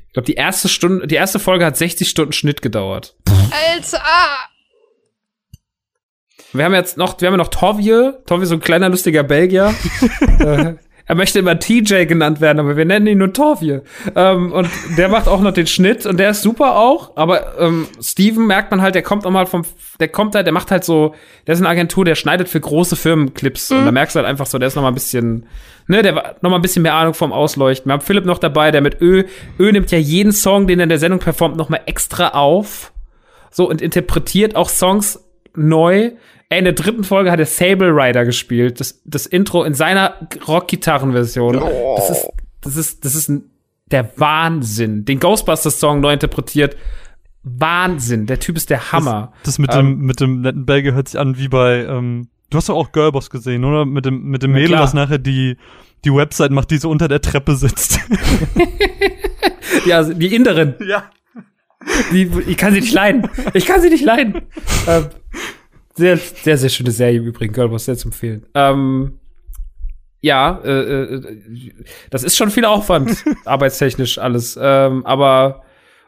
Ich glaube, die erste Stunde, die erste Folge hat 60 Stunden Schnitt gedauert. Alter! Wir haben jetzt noch, wir haben ja noch Tovje, Tovje so ein kleiner lustiger Belgier. [laughs] er möchte immer TJ genannt werden, aber wir nennen ihn nur Tovje. Ähm, und der macht auch noch den Schnitt und der ist super auch. Aber ähm, Steven merkt man halt, der kommt auch mal vom, der kommt halt, der macht halt so, der ist in einer Agentur, der schneidet für große Firmen Clips. Und da merkst du halt einfach so, der ist noch mal ein bisschen, ne, der war noch mal ein bisschen mehr Ahnung vom Ausleuchten. Wir haben Philipp noch dabei, der mit Ö, Ö nimmt ja jeden Song, den er in der Sendung performt, noch mal extra auf. So und interpretiert auch Songs neu. Ey, in der dritten Folge hat er Sable Rider gespielt. Das, das Intro in seiner Rockgitarrenversion. Das ist, das ist, das ist ein, der Wahnsinn. Den Ghostbusters-Song neu interpretiert. Wahnsinn. Der Typ ist der Hammer. Das mit dem, mit dem netten Belgier hört sich an wie bei, ähm, du hast doch auch Girlboss gesehen, oder? Mit dem, mit dem Mädel, was nachher die, die Website macht, die so unter der Treppe sitzt. [laughs] Ja, also die Inderin. ja. Die, ich kann sie nicht leiden. Ich kann sie nicht leiden. [laughs] ähm, sehr, sehr, sehr schöne Serie im Übrigen. Girlboss, sehr zu empfehlen. Ähm, ja, äh, äh, das ist schon viel Aufwand, [laughs] arbeitstechnisch alles. Ähm, aber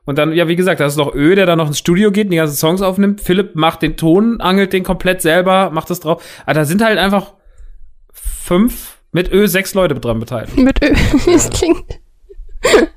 und dann, ja, wie gesagt, da ist noch Ö, der dann noch ins Studio geht und die ganzen Songs aufnimmt. Philipp macht den Ton, angelt den komplett selber, macht das drauf. Aber da sind halt einfach fünf mit Ö sechs Leute dran beteiligt. Mit Ö. [laughs] Das klingt. [laughs]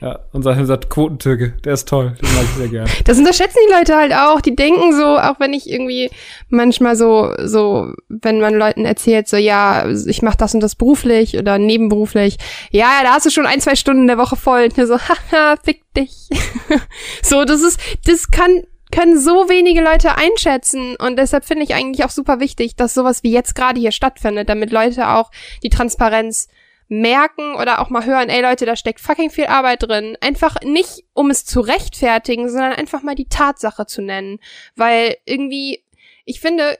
Ja, unser, unser Quotentürke, der ist toll, den mag ich sehr gerne. Das unterschätzen die Leute halt auch. Die denken so, auch wenn ich irgendwie manchmal so, so, wenn man Leuten erzählt, so, ja, ich mache das und das beruflich oder nebenberuflich, ja, da hast du schon ein, zwei Stunden der Woche voll. Und so, [laughs] haha, fick dich. [laughs] so, das ist, das kann, können so wenige Leute einschätzen und deshalb finde ich eigentlich auch super wichtig, dass sowas wie jetzt gerade hier stattfindet, damit Leute auch die Transparenz merken oder auch mal hören, ey Leute, da steckt fucking viel Arbeit drin. Einfach nicht, um es zu rechtfertigen, sondern einfach mal die Tatsache zu nennen. Weil irgendwie, ich finde,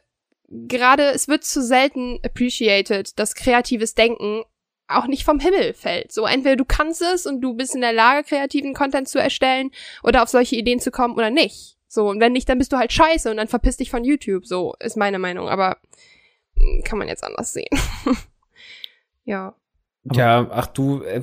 gerade es wird zu selten appreciated, dass kreatives Denken auch nicht vom Himmel fällt. So entweder du kannst es und du bist in der Lage, kreativen Content zu erstellen oder auf solche Ideen zu kommen oder nicht. So, und wenn nicht, dann bist du halt scheiße und dann verpiss dich von YouTube. So ist meine Meinung, aber mm, kann man jetzt anders sehen. [laughs] ja. Ja, ach du, äh,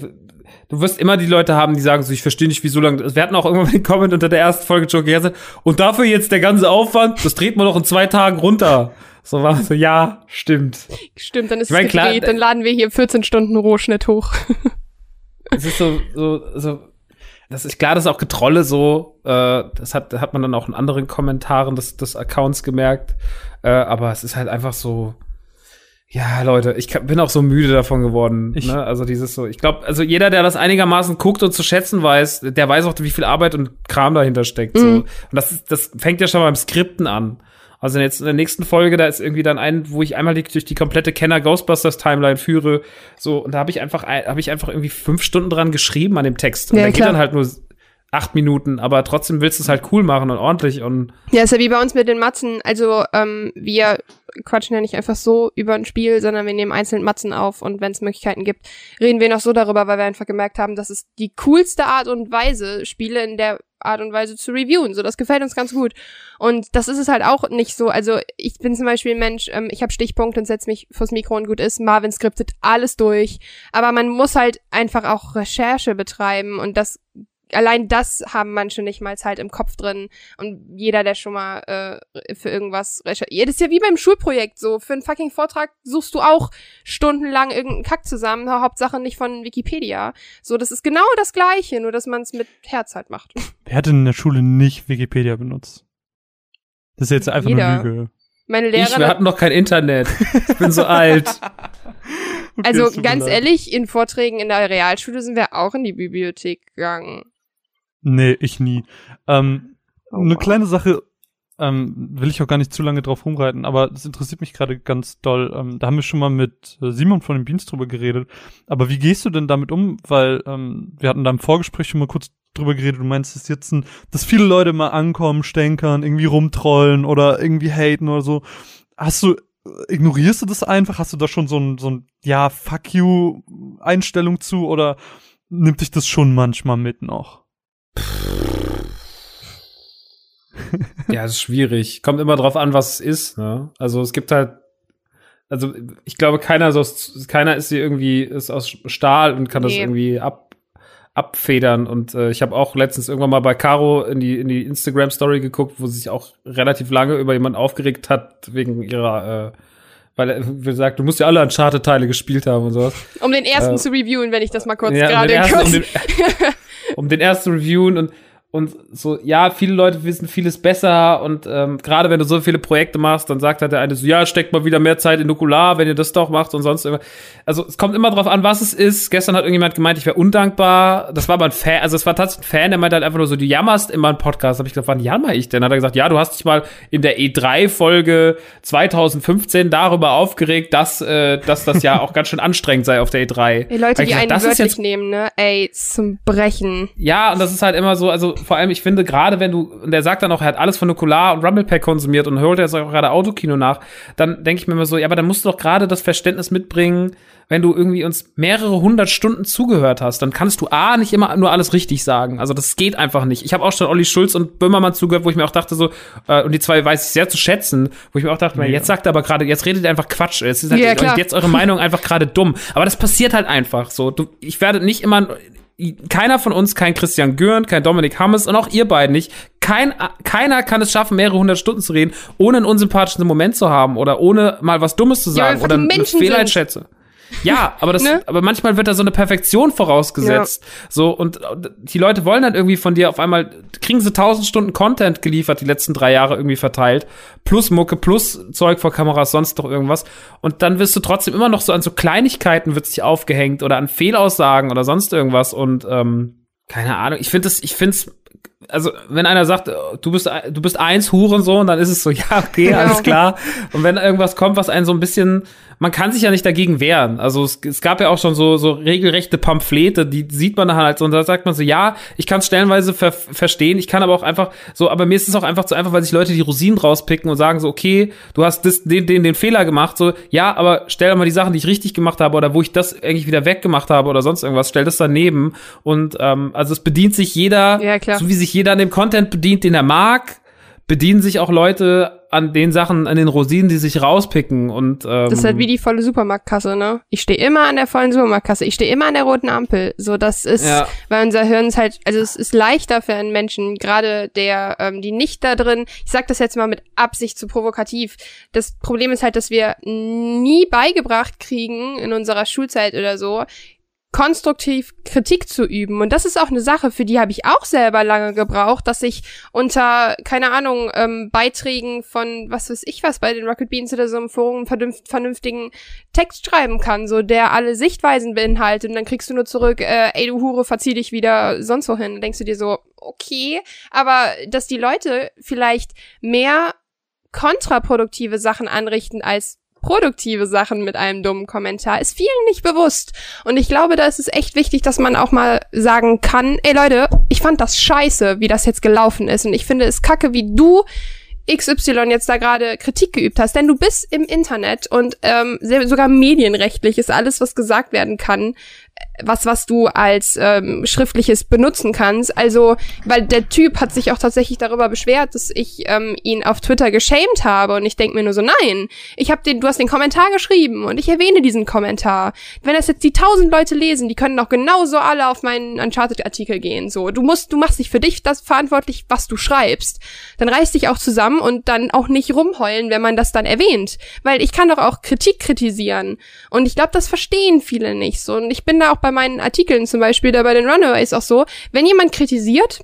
du wirst immer die Leute haben, die sagen so, ich verstehe nicht, wie so lange. Wir hatten auch irgendwann den Comment unter der ersten Folge Joker gesagt, und dafür jetzt der ganze Aufwand, das dreht man doch in zwei Tagen runter. So war so, ja, stimmt. Stimmt, dann ist Ich mein, es klar, gedreht, dann laden wir hier 14 Stunden Rohschnitt hoch. [laughs] Es ist so, so, so, das ist klar, das ist auch Getrolle so, äh, das hat, hat man dann auch in anderen Kommentaren des, des Accounts gemerkt, äh, aber es ist halt einfach so, ja, Leute, ich bin auch so müde davon geworden. Ich- ne? Also dieses so, ich glaube, also jeder, der das einigermaßen guckt und zu schätzen weiß, der weiß auch, wie viel Arbeit und Kram dahinter steckt. So. Mhm. Und das, ist, das fängt ja schon beim Skripten an. Also jetzt in der nächsten Folge, da ist irgendwie dann ein, wo ich einmal durch die komplette Kenner Ghostbusters Timeline führe, so und da habe ich einfach, habe ich einfach irgendwie fünf Stunden dran geschrieben an dem Text. Und Ja, der geht dann halt nur acht Minuten, aber trotzdem willst du es halt cool machen und ordentlich und Ja, ist ja wie bei uns mit den Matzen. Also, ähm, wir quatschen ja nicht einfach so über ein Spiel, sondern wir nehmen einzeln Matzen auf und wenn es Möglichkeiten gibt, reden wir noch so darüber, weil wir einfach gemerkt haben, dass es die coolste Art und Weise, Spiele in der Art und Weise zu reviewen. So, das gefällt uns ganz gut. Und das ist es halt auch nicht so. Also ich bin zum Beispiel ein Mensch, ähm, ich habe Stichpunkte und setze mich vors Mikro und gut ist. Marvin skriptet alles durch. Aber man muss halt einfach auch Recherche betreiben und das allein das haben manche nicht mal halt im Kopf drin. Und jeder, der schon mal äh, für irgendwas recherchiert, das ist ja wie beim Schulprojekt so. Für einen fucking Vortrag suchst du auch stundenlang irgendeinen Kack zusammen, Hauptsache nicht von Wikipedia. So, das ist genau das Gleiche, nur dass man es mit Herz halt macht. [laughs] Wer hat denn in der Schule nicht Wikipedia benutzt? Das ist jetzt einfach Jeder. eine Lüge. Meine Ich, Lehrerin, wir hatten noch kein Internet. Ich bin so alt. [laughs] Okay, also ganz leid. ehrlich, in Vorträgen in der Realschule sind wir auch in die Bibliothek gegangen. Nee, ich nie. Ähm, Oh, eine wow. kleine Sache, ähm, will ich auch gar nicht zu lange drauf rumreiten, aber das interessiert mich gerade ganz doll. Ähm, da haben wir schon mal mit äh, Simon von den Beans drüber geredet. Aber wie gehst du denn damit um? Weil ähm, wir hatten da im Vorgespräch schon mal kurz drüber geredet. Du meinst, ist jetzt ein, dass viele Leute mal ankommen, stänkern, irgendwie rumtrollen oder irgendwie haten oder so. Hast du, äh, ignorierst du das einfach? Hast du da schon so ein, so ein, ja, fuck you Einstellung zu oder nimmt dich das schon manchmal mit noch? Ja, ist schwierig. Kommt immer drauf an, was es ist. Ne? Also es gibt halt, also ich glaube, keiner ist aus, keiner ist hier irgendwie ist aus Stahl und kann das Nee. irgendwie ab, abfedern. Und äh, ich habe auch letztens irgendwann mal bei Caro in die in die Instagram Story geguckt, wo sie sich auch relativ lange über jemanden aufgeregt hat wegen ihrer, äh, weil er gesagt, du musst ja alle Uncharted-Teile gespielt haben und sowas. Um den ersten Äh, zu reviewen, wenn ich das mal kurz Ja, um gerade um kurz. den, [laughs] um den ersten reviewen und und so, ja, viele Leute wissen vieles besser und ähm, gerade wenn du so viele Projekte machst, dann sagt halt der eine so, ja, steckt mal wieder mehr Zeit in Nukular, wenn ihr das doch macht und sonst immer. Also es kommt immer drauf an, was es ist. Gestern hat irgendjemand gemeint, ich wäre undankbar. Das war aber ein Fan, also es war tatsächlich ein Fan, der meinte halt einfach nur so, du jammerst immer einen Podcast. Hab ich gedacht, wann jammer ich denn? Hat er gesagt, ja, du hast dich mal in der E3-Folge 2015 darüber aufgeregt, dass, äh, dass das ja auch ganz schön anstrengend sei auf der E3. Ey, Leute, die gedacht, einen das ist wörtlich jetzt nehmen, ne? Ey, zum Brechen. ja, und das ist halt immer so, also vor allem, ich finde, gerade wenn du, und der sagt dann auch, er hat alles von Nukular und Rumblepack konsumiert und holt jetzt auch gerade Autokino nach, dann denke ich mir immer so, ja, aber dann musst du doch gerade das Verständnis mitbringen, wenn du irgendwie uns mehrere hundert Stunden zugehört hast, dann kannst du A, nicht immer nur alles richtig sagen. Also das geht einfach nicht. Ich habe auch schon Olli Schulz und Böhmermann zugehört, wo ich mir auch dachte so, äh, und die zwei weiß ich sehr zu schätzen, wo ich mir auch dachte, Ja. jetzt sagt er aber gerade, jetzt redet ihr einfach Quatsch. Jetzt ist halt Ja, jetzt eure Meinung einfach gerade dumm. Aber das passiert halt einfach so. Du, ich werde nicht immer keiner von uns, kein Christian Gürn, kein Dominik Hammes und auch ihr beiden nicht. Kein, keiner kann es schaffen, mehrere hundert Stunden zu reden, ohne einen unsympathischen Moment zu haben oder ohne mal was Dummes zu Ja, sagen weil oder eine Fehleinschätzung. Ja, aber das, Ne? aber manchmal wird da so eine Perfektion vorausgesetzt. So, und die Leute wollen dann irgendwie von dir auf einmal, kriegen sie tausend Stunden Content geliefert, die letzten drei Jahre irgendwie verteilt. Plus Mucke, plus Zeug vor Kameras, sonst doch irgendwas. Und dann wirst du trotzdem immer noch so an so Kleinigkeiten wird sich aufgehängt oder an Fehlaussagen oder sonst irgendwas. Und, ähm, keine Ahnung, ich finde es, ich finde es, also wenn einer sagt, du bist du bist eins Hurensohn, dann ist es so, [laughs] ja, okay, Genau. alles klar. Und wenn irgendwas kommt, was einen so ein bisschen, man kann sich ja nicht dagegen wehren. Also es, es gab ja auch schon so so regelrechte Pamphlete, die sieht man dann halt so und da sagt man so, ja, ich kann es stellenweise ver verstehen, ich kann aber auch einfach so, aber mir ist es auch einfach zu einfach, weil sich Leute die Rosinen rauspicken und sagen so, okay, du hast das, den, den, den Fehler gemacht, so, ja, aber stell doch mal die Sachen, die ich richtig gemacht habe oder wo ich das eigentlich wieder weggemacht habe oder sonst irgendwas, stell das daneben und ähm, also es bedient sich jeder, Ja, so wie sich jeder an dem Content bedient, den er mag, bedienen sich auch Leute an den Sachen, an den Rosinen, die sich rauspicken und ähm, Das ist halt wie die volle Supermarktkasse, ne? Ich stehe immer an der vollen Supermarktkasse. Ich stehe immer an der roten Ampel. So, das ist, Ja. weil unser Hirn ist halt, also es ist leichter für einen Menschen, gerade der, ähm, die nicht da drin, ich sag das jetzt mal mit Absicht zu provokativ. Das Problem ist halt, dass wir nie beigebracht kriegen in unserer Schulzeit oder so, konstruktiv Kritik zu üben. Und das ist auch eine Sache, für die habe ich auch selber lange gebraucht, dass ich unter, keine Ahnung, ähm, Beiträgen von, was weiß ich was, bei den Rocket Beans oder so im Forum vernünft, vernünftigen Text schreiben kann, so der alle Sichtweisen beinhaltet. Und dann kriegst du nur zurück, äh, ey du Hure, verzieh dich wieder sonst wohin. Dann denkst du dir so, okay, aber dass die Leute vielleicht mehr kontraproduktive Sachen anrichten als produktive Sachen mit einem dummen Kommentar, ist vielen nicht bewusst. Und ich glaube, da ist es echt wichtig, dass man auch mal sagen kann, ey Leute, ich fand das scheiße, wie das jetzt gelaufen ist. Und ich finde es kacke, wie du XY jetzt da gerade Kritik geübt hast. Denn du bist im Internet und ähm, sogar medienrechtlich ist alles, was gesagt werden kann, was, was du als ähm, schriftliches benutzen kannst. Also, weil der Typ hat sich auch tatsächlich darüber beschwert, dass ich ähm, ihn auf Twitter geschämt habe. Und ich denk mir nur so, nein, ich habe den, du hast den Kommentar geschrieben und ich erwähne diesen Kommentar. Wenn das jetzt die tausend Leute lesen, die können doch genauso alle auf meinen Uncharted-Artikel gehen. So, du musst, du machst dich für dich das verantwortlich, was du schreibst. Dann reiß dich auch zusammen und dann auch nicht rumheulen, wenn man das dann erwähnt. Weil ich kann doch auch Kritik kritisieren. Und ich glaube, das verstehen viele nicht so. Und ich bin da auch bei meinen Artikeln zum Beispiel, da bei den Runaways auch so, wenn jemand kritisiert,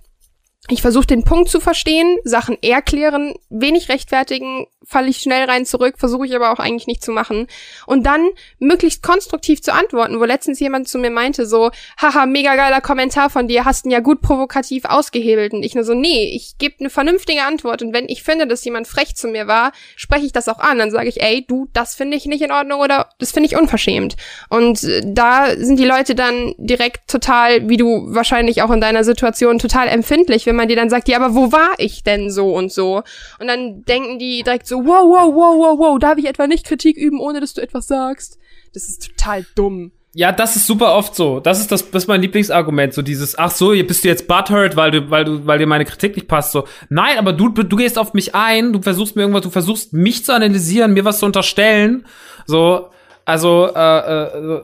ich versuche den Punkt zu verstehen, Sachen erklären, wenig rechtfertigen, falle ich schnell rein zurück, versuche ich aber auch eigentlich nicht zu machen. Und dann möglichst konstruktiv zu antworten, wo letztens jemand zu mir meinte, so, haha, mega geiler Kommentar von dir, hast ihn ja gut provokativ ausgehebelt. Und ich nur so, nee, ich gebe eine vernünftige Antwort. Und wenn ich finde, dass jemand frech zu mir war, spreche ich das auch an. Dann sage ich, ey, du, das finde ich nicht in Ordnung oder das finde ich unverschämt. Und äh, da sind die Leute dann direkt total, wie du wahrscheinlich auch in deiner Situation, total empfindlich, wenn man dir dann sagt, ja, aber wo war ich denn so und so? Und dann denken die direkt so, wow, wow, wow, wow, wow, darf ich etwa nicht Kritik üben, ohne dass du etwas sagst? Das ist total dumm. Ja, das ist super oft so. Das ist das, das ist mein Lieblingsargument. So dieses, ach so, hier bist du jetzt butthurt, weil du, weil du, weil dir meine Kritik nicht passt. So, nein, aber du, du gehst auf mich ein, du versuchst mir irgendwas, du versuchst mich zu analysieren, mir was zu unterstellen. So, also, äh, äh,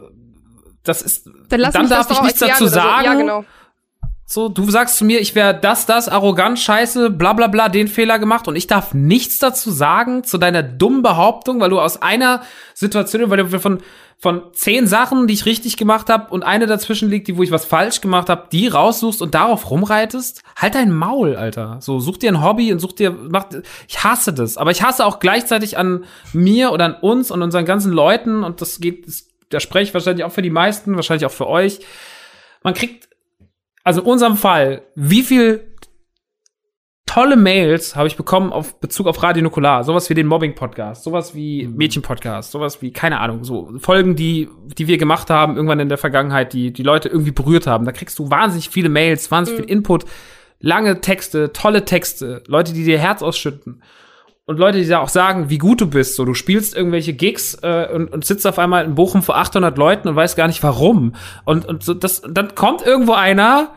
das ist, Dann, lass dann darf ich nichts dazu so. sagen. Ja, genau. So, du sagst zu mir, ich wäre das, das, arrogant, scheiße, bla bla bla, den Fehler gemacht und ich darf nichts dazu sagen zu deiner dummen Behauptung, weil du aus einer Situation, weil du von, von zehn Sachen, die ich richtig gemacht habe und eine dazwischen liegt, die, wo ich was falsch gemacht habe, die raussuchst und darauf rumreitest, halt dein Maul, Alter. So, such dir ein Hobby und such dir, mach, ich hasse das. Aber ich hasse auch gleichzeitig an mir oder an uns und unseren ganzen Leuten und das geht, das, da spreche ich wahrscheinlich auch für die meisten, wahrscheinlich auch für euch. Man kriegt also in unserem Fall, wie viel tolle Mails habe ich bekommen auf Bezug auf Radio Nukular, sowas wie den Mobbing Podcast, sowas wie Mädchen Podcast, sowas wie keine Ahnung, so Folgen, die die wir gemacht haben irgendwann in der Vergangenheit, die die Leute irgendwie berührt haben. Da kriegst du wahnsinnig viele Mails, wahnsinnig viel Input, lange Texte, tolle Texte, Leute, die dir Herz ausschütten. Und Leute, die da auch sagen, wie gut du bist. So, du spielst irgendwelche Gigs äh, und, und sitzt auf einmal in Bochum vor 800 Leuten und weißt gar nicht warum. Und, und so, das, dann kommt irgendwo einer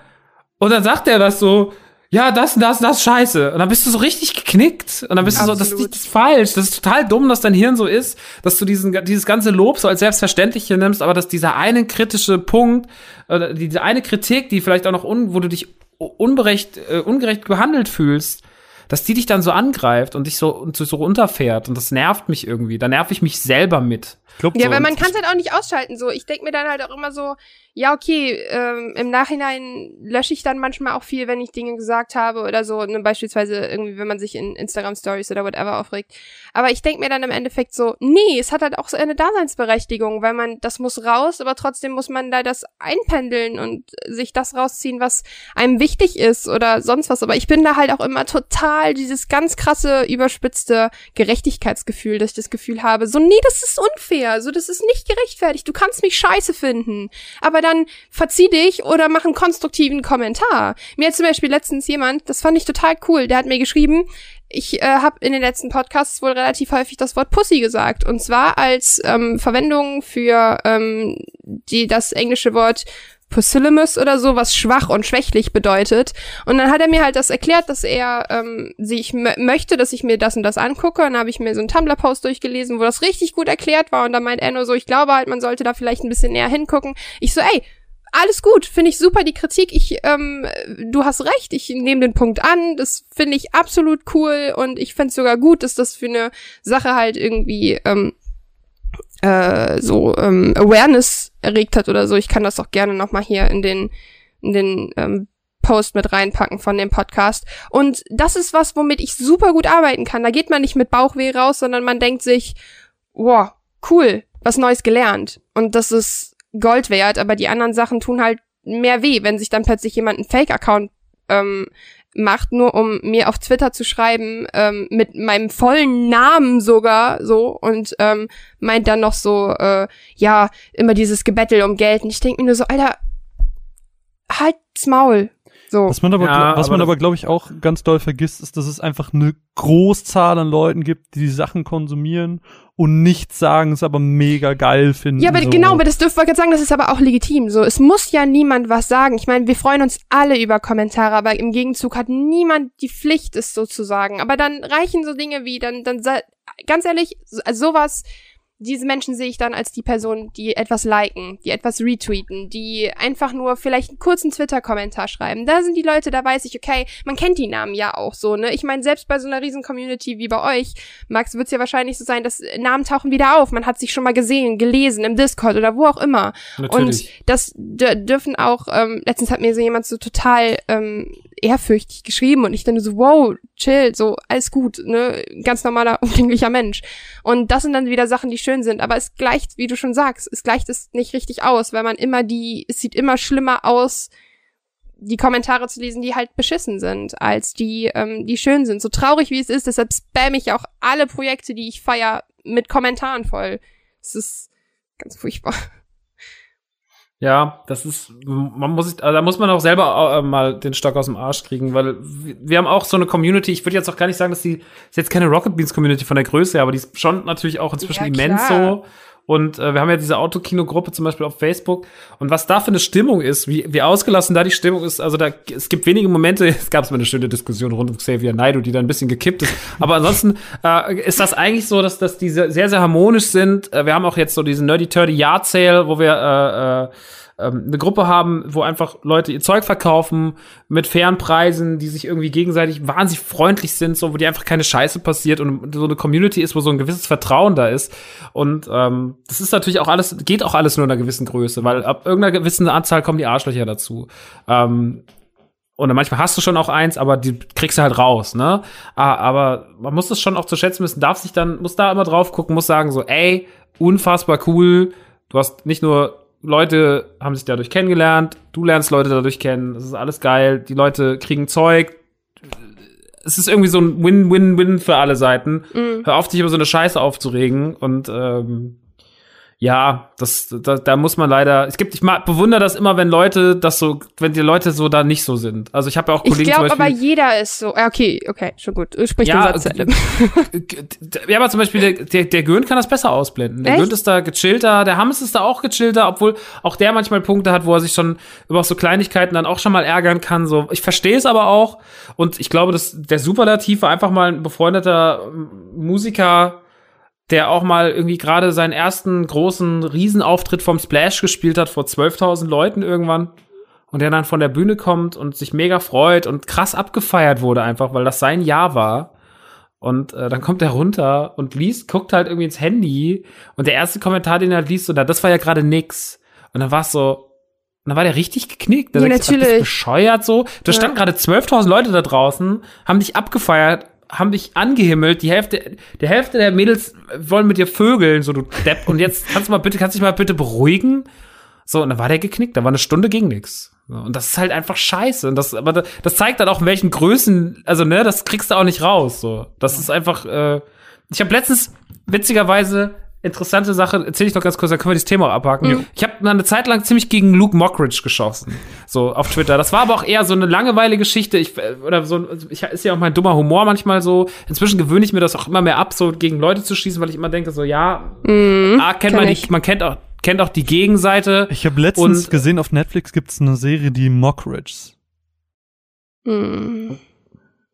und dann sagt er das so, ja, das, das, das scheiße. Und dann bist du so richtig geknickt. Und dann bist du so, das, Absolut. das ist falsch. Das ist total dumm, dass dein Hirn so ist, dass du diesen, dieses ganze Lob so als selbstverständlich hier nimmst, aber dass dieser eine kritische Punkt, oder diese eine Kritik, die vielleicht auch noch, un, wo du dich unberecht, äh, ungerecht behandelt fühlst, dass die dich dann so angreift und dich so, und so, runterfährt. Und das nervt mich irgendwie. Da nerv ich mich selber mit. Club Ja, so. weil man kann es halt auch nicht ausschalten. So, ich denk mir dann halt auch immer so, ja, okay, ähm, im Nachhinein lösche ich dann manchmal auch viel, wenn ich Dinge gesagt habe oder so, ne, beispielsweise irgendwie, wenn man sich in Instagram Stories oder whatever aufregt. Aber ich denk mir dann im Endeffekt so, nee, es hat halt auch so eine Daseinsberechtigung, weil man, das muss raus, aber trotzdem muss man da das einpendeln und sich das rausziehen, was einem wichtig ist oder sonst was. Aber ich bin da halt auch immer total dieses ganz krasse, überspitzte Gerechtigkeitsgefühl, dass ich das Gefühl habe, so, nee, das ist unfair, so, das ist nicht gerechtfertigt, du kannst mich scheiße finden, aber dann verzieh dich oder mach einen konstruktiven Kommentar. Mir hat zum Beispiel letztens jemand, das fand ich total cool, der hat mir geschrieben, ich äh, habe in den letzten Podcasts wohl relativ häufig das Wort Pussy gesagt. Und zwar als ähm, Verwendung für ähm, die das englische Wort Pusillanimous oder so, was schwach und schwächlich bedeutet. Und dann hat er mir halt das erklärt, dass er ähm, sich mö- möchte, dass ich mir das und das angucke. Und dann habe ich mir so einen Tumblr-Post durchgelesen, wo das richtig gut erklärt war. Und dann meint er nur so, ich glaube halt, man sollte da vielleicht ein bisschen näher hingucken. Ich so, ey, alles gut, finde ich super, die Kritik. Ich, ähm, du hast recht, ich nehme den Punkt an. Das finde ich absolut cool und ich finde es sogar gut, dass das für eine Sache halt irgendwie ähm, äh, so ähm, Awareness erregt hat oder so. Ich kann das auch gerne noch mal hier in den in den ähm, Post mit reinpacken von dem Podcast. Und das ist was, womit ich super gut arbeiten kann. Da geht man nicht mit Bauchweh raus, sondern man denkt sich, wow, cool, was Neues gelernt. Und das ist Gold wert, aber die anderen Sachen tun halt mehr weh, wenn sich dann plötzlich jemand einen Fake-Account ähm, macht, nur um mir auf Twitter zu schreiben, ähm, mit meinem vollen Namen sogar so und ähm, meint dann noch so, äh, ja, immer dieses Gebettel um Geld. Und ich denke mir nur so, Alter, halt's Maul. So. Was man aber, Ja, was aber man aber, glaube ich, auch ganz doll vergisst, ist, dass es einfach eine Großzahl an Leuten gibt, die die Sachen konsumieren und nichts sagen, es aber mega geil finden. Ja, aber so. genau, aber das dürfen wir gerade sagen, das ist aber auch legitim. So, es muss ja niemand was sagen. Ich meine, wir freuen uns alle über Kommentare, aber im Gegenzug hat niemand die Pflicht, es so zu sagen. Aber dann reichen so Dinge wie, dann, dann, ganz ehrlich, so, also sowas, diese Menschen sehe ich dann als die Person, die etwas liken, die etwas retweeten, die einfach nur vielleicht einen kurzen Twitter-Kommentar schreiben. Da sind die Leute, da weiß ich, okay, man kennt die Namen ja auch so, ne? Ich meine, selbst bei so einer riesen Community wie bei euch, Max, wird es ja wahrscheinlich so sein, dass Namen tauchen wieder auf. Man hat sich schon mal gesehen, gelesen im Discord oder wo auch immer. Natürlich. Und das dürfen auch, ähm, letztens hat mir so jemand so total ähm, ehrfürchtig geschrieben und ich dann so, wow, chill, so, alles gut, ne, ganz normaler, [laughs] umgänglicher Mensch. Und das sind dann wieder Sachen, die schön sind, aber es gleicht, wie du schon sagst, es gleicht es nicht richtig aus, weil man immer die, es sieht immer schlimmer aus, die Kommentare zu lesen, die halt beschissen sind, als die, ähm, die schön sind. So traurig wie es ist, deshalb spam ich auch alle Projekte, die ich feier, mit Kommentaren voll. Es ist ganz furchtbar. Ja, das ist, man muss, sich- also da muss man auch selber äh, mal den Stock aus dem Arsch kriegen, weil wir haben auch so eine Community, ich würde jetzt auch gar nicht sagen, dass die, ist jetzt keine Rocket Beans Community von der Größe, her, aber die ist schon natürlich auch inzwischen Ja, immens so. Und äh, wir haben ja diese Autokino-Gruppe zum Beispiel auf Facebook. Und was da für eine Stimmung ist, wie, wie ausgelassen da die Stimmung ist, also da, es gibt wenige Momente, [laughs] es gab mal eine schöne Diskussion rund um Xavier Naidoo, die da ein bisschen gekippt ist. Aber ansonsten [laughs] äh, ist das eigentlich so, dass, dass die sehr, sehr harmonisch sind. Äh, wir haben auch jetzt so diesen Nerdy Turdy Yard Sale, wo wir äh, äh, ähm, eine Gruppe haben, wo einfach Leute ihr Zeug verkaufen mit fairen Preisen, die sich irgendwie gegenseitig wahnsinnig freundlich sind, so wo die einfach keine Scheiße passiert und so eine Community ist, wo so ein gewisses Vertrauen da ist. Und ähm, das ist natürlich auch alles, geht auch alles nur in einer gewissen Größe, weil ab irgendeiner gewissen Anzahl kommen die Arschlöcher dazu. Ähm, und manchmal hast du schon auch eins, aber die kriegst du halt raus, ne? Ah, Aber man muss das schon auch zu schätzen wissen, darf sich dann, muss da immer drauf gucken, muss sagen so, ey, unfassbar cool. Du hast nicht nur Leute haben sich dadurch kennengelernt, du lernst Leute dadurch kennen, das ist alles geil, die Leute kriegen Zeug. Es ist irgendwie so ein Win-Win-Win für alle Seiten. Hör auf, dich über so eine Scheiße aufzuregen und ähm, ja, das, da, da muss man leider. Es gibt, ich ma- bewundere das immer, wenn Leute das so, wenn die Leute so da nicht so sind. Also ich habe ja auch Ich Kollegen glaube zum aber jeder ist so. Ja, okay, okay, schon gut. Sprich Ja, den Satz ja, aber zum Beispiel der, der, Gönn kann das besser ausblenden. Der Echt? Gönn ist da gechillter, der Hammes ist da auch gechillter, obwohl auch der manchmal Punkte hat, wo er sich schon über so Kleinigkeiten dann auch schon mal ärgern kann. So, ich verstehe es aber auch und ich glaube, dass der Superlativ war einfach mal ein befreundeter Musiker, der auch mal irgendwie gerade seinen ersten großen Riesenauftritt vom Splash gespielt hat vor 12.000 Leuten irgendwann. Und der dann von der Bühne kommt und sich mega freut und krass abgefeiert wurde einfach, weil das sein Jahr war. Und äh, dann kommt er runter und liest, guckt halt irgendwie ins Handy und der erste Kommentar, den er liest, so, na, das war ja gerade nix. Und dann war es so, und dann war der richtig geknickt. Ja, sagt, so, "Ach, natürlich. Das bescheuert so. Da Ja. standen gerade 12.000 Leute da draußen, haben dich abgefeiert, haben dich angehimmelt. Die Hälfte, die Hälfte der Mädels wollen mit dir vögeln, so du Depp. Und jetzt kannst du mal bitte, kannst dich mal bitte beruhigen? So, und dann war der geknickt. Da war eine Stunde ging nix. Und das ist halt einfach scheiße. Und das, aber das zeigt dann auch, in welchen Größen, also, ne, das kriegst du auch nicht raus. So, das ist einfach, äh, ich habe letztens, witzigerweise, interessante Sache, erzähle ich noch ganz kurz, dann können wir das Thema auch abhaken. Ich habe eine Zeit lang ziemlich gegen Luke Mockridge geschossen, so auf Twitter. Das war aber auch eher so eine langeweile Geschichte. Ich äh, oder so, also ich ist ja auch mein dummer Humor manchmal so. Inzwischen gewöhne ich mir das auch immer mehr ab, so gegen Leute zu schießen, weil ich immer denke, so ja, ah, kennt kenn man die, ich. man kennt auch kennt auch die Gegenseite. Ich habe letztens Und- gesehen, auf Netflix gibt's eine Serie, die Mockridges. Hm.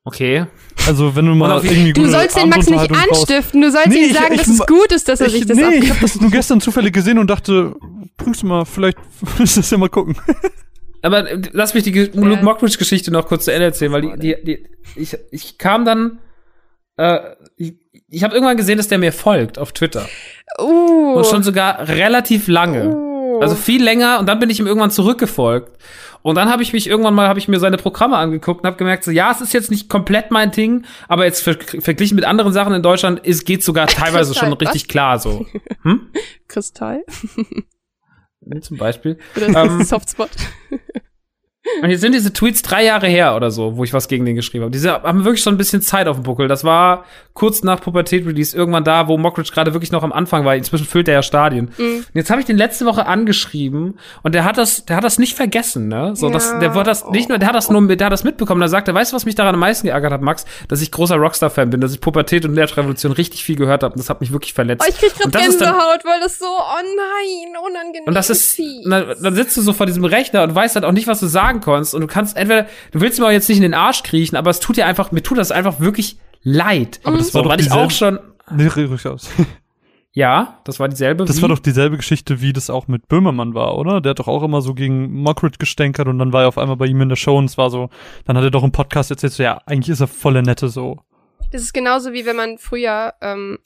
Okay. Also wenn du mal auf- irgendwie Du sollst den Max nicht anstiften. Du sollst Nee, ihm ich- sagen, ich dass es gut ist, dass er Ich, sich das nee, ich habe das nur gestern zufällig gesehen und dachte, prüfst du mal, vielleicht [laughs] müsst du das ja mal gucken. Aber äh, lass mich die Ge- Luke Mockridge-Geschichte noch kurz zu Ende erzählen, weil die, die, die ich, ich kam dann, äh, ich, ich habe irgendwann gesehen, dass der mir folgt auf Twitter. Uh. Und schon sogar relativ lange. Uh. Also viel länger und dann bin ich ihm irgendwann zurückgefolgt. Und dann habe ich mich irgendwann mal, habe ich mir seine Programme angeguckt und habe gemerkt, so ja, es ist jetzt nicht komplett mein Ding, aber jetzt ver verglichen mit anderen Sachen in Deutschland, es geht sogar [laughs] teilweise schon Kristall, richtig klar so. [laughs] Hm? Kristall. [laughs] Zum Beispiel. Oder Ähm, Softspot. Und jetzt sind diese Tweets drei Jahre her oder so, wo ich was gegen den geschrieben habe. Diese haben wirklich schon ein bisschen Zeit auf dem Buckel. Das war kurz nach Pubertät-Release, irgendwann da, wo Mockridge gerade wirklich noch am Anfang war. Inzwischen füllt er ja Stadien. Mhm. Und jetzt habe ich den letzte Woche angeschrieben und der hat das, der hat das nicht vergessen, ne? So, das, Ja. der war das nicht nur, der hat das nur, der hat das mitbekommen. Da sagt er, weißt du, was mich daran am meisten geärgert hat, Max? Dass ich großer Rockstar-Fan bin, dass ich Pubertät und Nerdrevolution richtig viel gehört habe. Und das hat mich wirklich verletzt. Oh, ich krieg grad das Gänsehaut, weil das so, oh nein, unangenehm Und das ist, dann, dann sitzt du so vor diesem Rechner und weißt halt auch nicht, was du sagen kannst. Und du kannst entweder, du willst mir auch jetzt nicht in den Arsch kriechen, aber es tut dir einfach, mir tut das einfach wirklich leid. Aber das so, war doch ich dieselbe- auch schon, Nee, ruhig aus. [laughs] ja, das war dieselbe. Das wie- war doch dieselbe Geschichte, wie das auch mit Böhmermann war, oder? Der hat doch auch immer so gegen Mockridge gestänkert und dann war er auf einmal bei ihm in der Show und es war so, dann hat er doch im Podcast erzählt, so, ja, eigentlich ist er voller Nette so. Das ist genauso wie wenn man früher, ähm,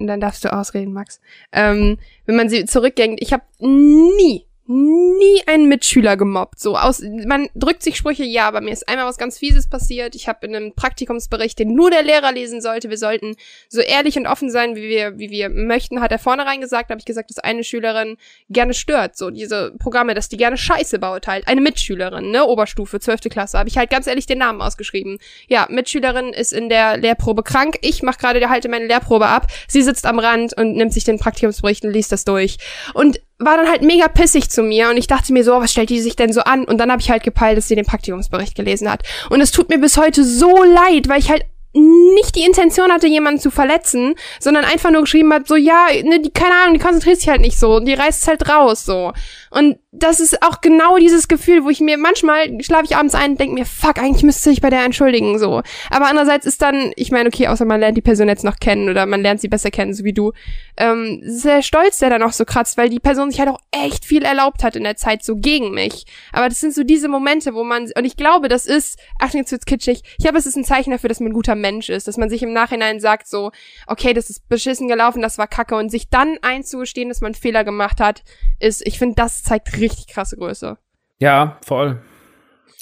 und dann darfst du ausreden, Max, ähm, wenn man sie zurückgängt, ich habe nie, nie einen Mitschüler gemobbt. So aus, man drückt sich Sprüche, ja, aber mir ist einmal was ganz Fieses passiert. Ich habe in einem Praktikumsbericht, den nur der Lehrer lesen sollte, wir sollten so ehrlich und offen sein, wie wir, wie wir möchten, hat er vornherein gesagt, habe ich gesagt, dass eine Schülerin gerne stört, so diese Programme, dass die gerne Scheiße baut halt. Eine Mitschülerin, ne, Oberstufe, zwölfte Klasse, habe ich halt ganz ehrlich den Namen ausgeschrieben. Ja, Mitschülerin ist in der Lehrprobe krank. Ich mache gerade halte meine Lehrprobe ab. Sie sitzt am Rand und nimmt sich den Praktikumsbericht und liest das durch. Und war dann halt mega pissig zu mir und ich dachte mir so, oh, was stellt die sich denn so an? Und dann habe ich halt gepeilt, dass sie den Praktikumsbericht gelesen hat. Und es tut mir bis heute so leid, weil ich halt nicht die Intention hatte, jemanden zu verletzen, sondern einfach nur geschrieben hat, so, ja, ne, die, keine Ahnung, die konzentriert sich halt nicht so und die reißt halt raus, so. Und das ist auch genau dieses Gefühl, wo ich mir manchmal schlafe ich abends ein und denke mir, fuck, eigentlich müsste ich bei der entschuldigen, so. Aber andererseits ist dann, ich meine, okay, außer man lernt die Person jetzt noch kennen oder man lernt sie besser kennen, so wie du, ähm, sehr stolz, der dann auch so kratzt, weil die Person sich halt auch echt viel erlaubt hat in der Zeit so gegen mich. Aber das sind so diese Momente, wo man, und ich glaube, das ist, Achtung, jetzt wird's kitschig, ich glaube, es ist ein Zeichen dafür, dass man ein guter Mensch ist, dass man sich im Nachhinein sagt so, okay, das ist beschissen gelaufen, das war kacke und sich dann einzugestehen, dass man Fehler gemacht hat, ist, ich finde, das zeigt richtig krasse Größe. Ja, voll.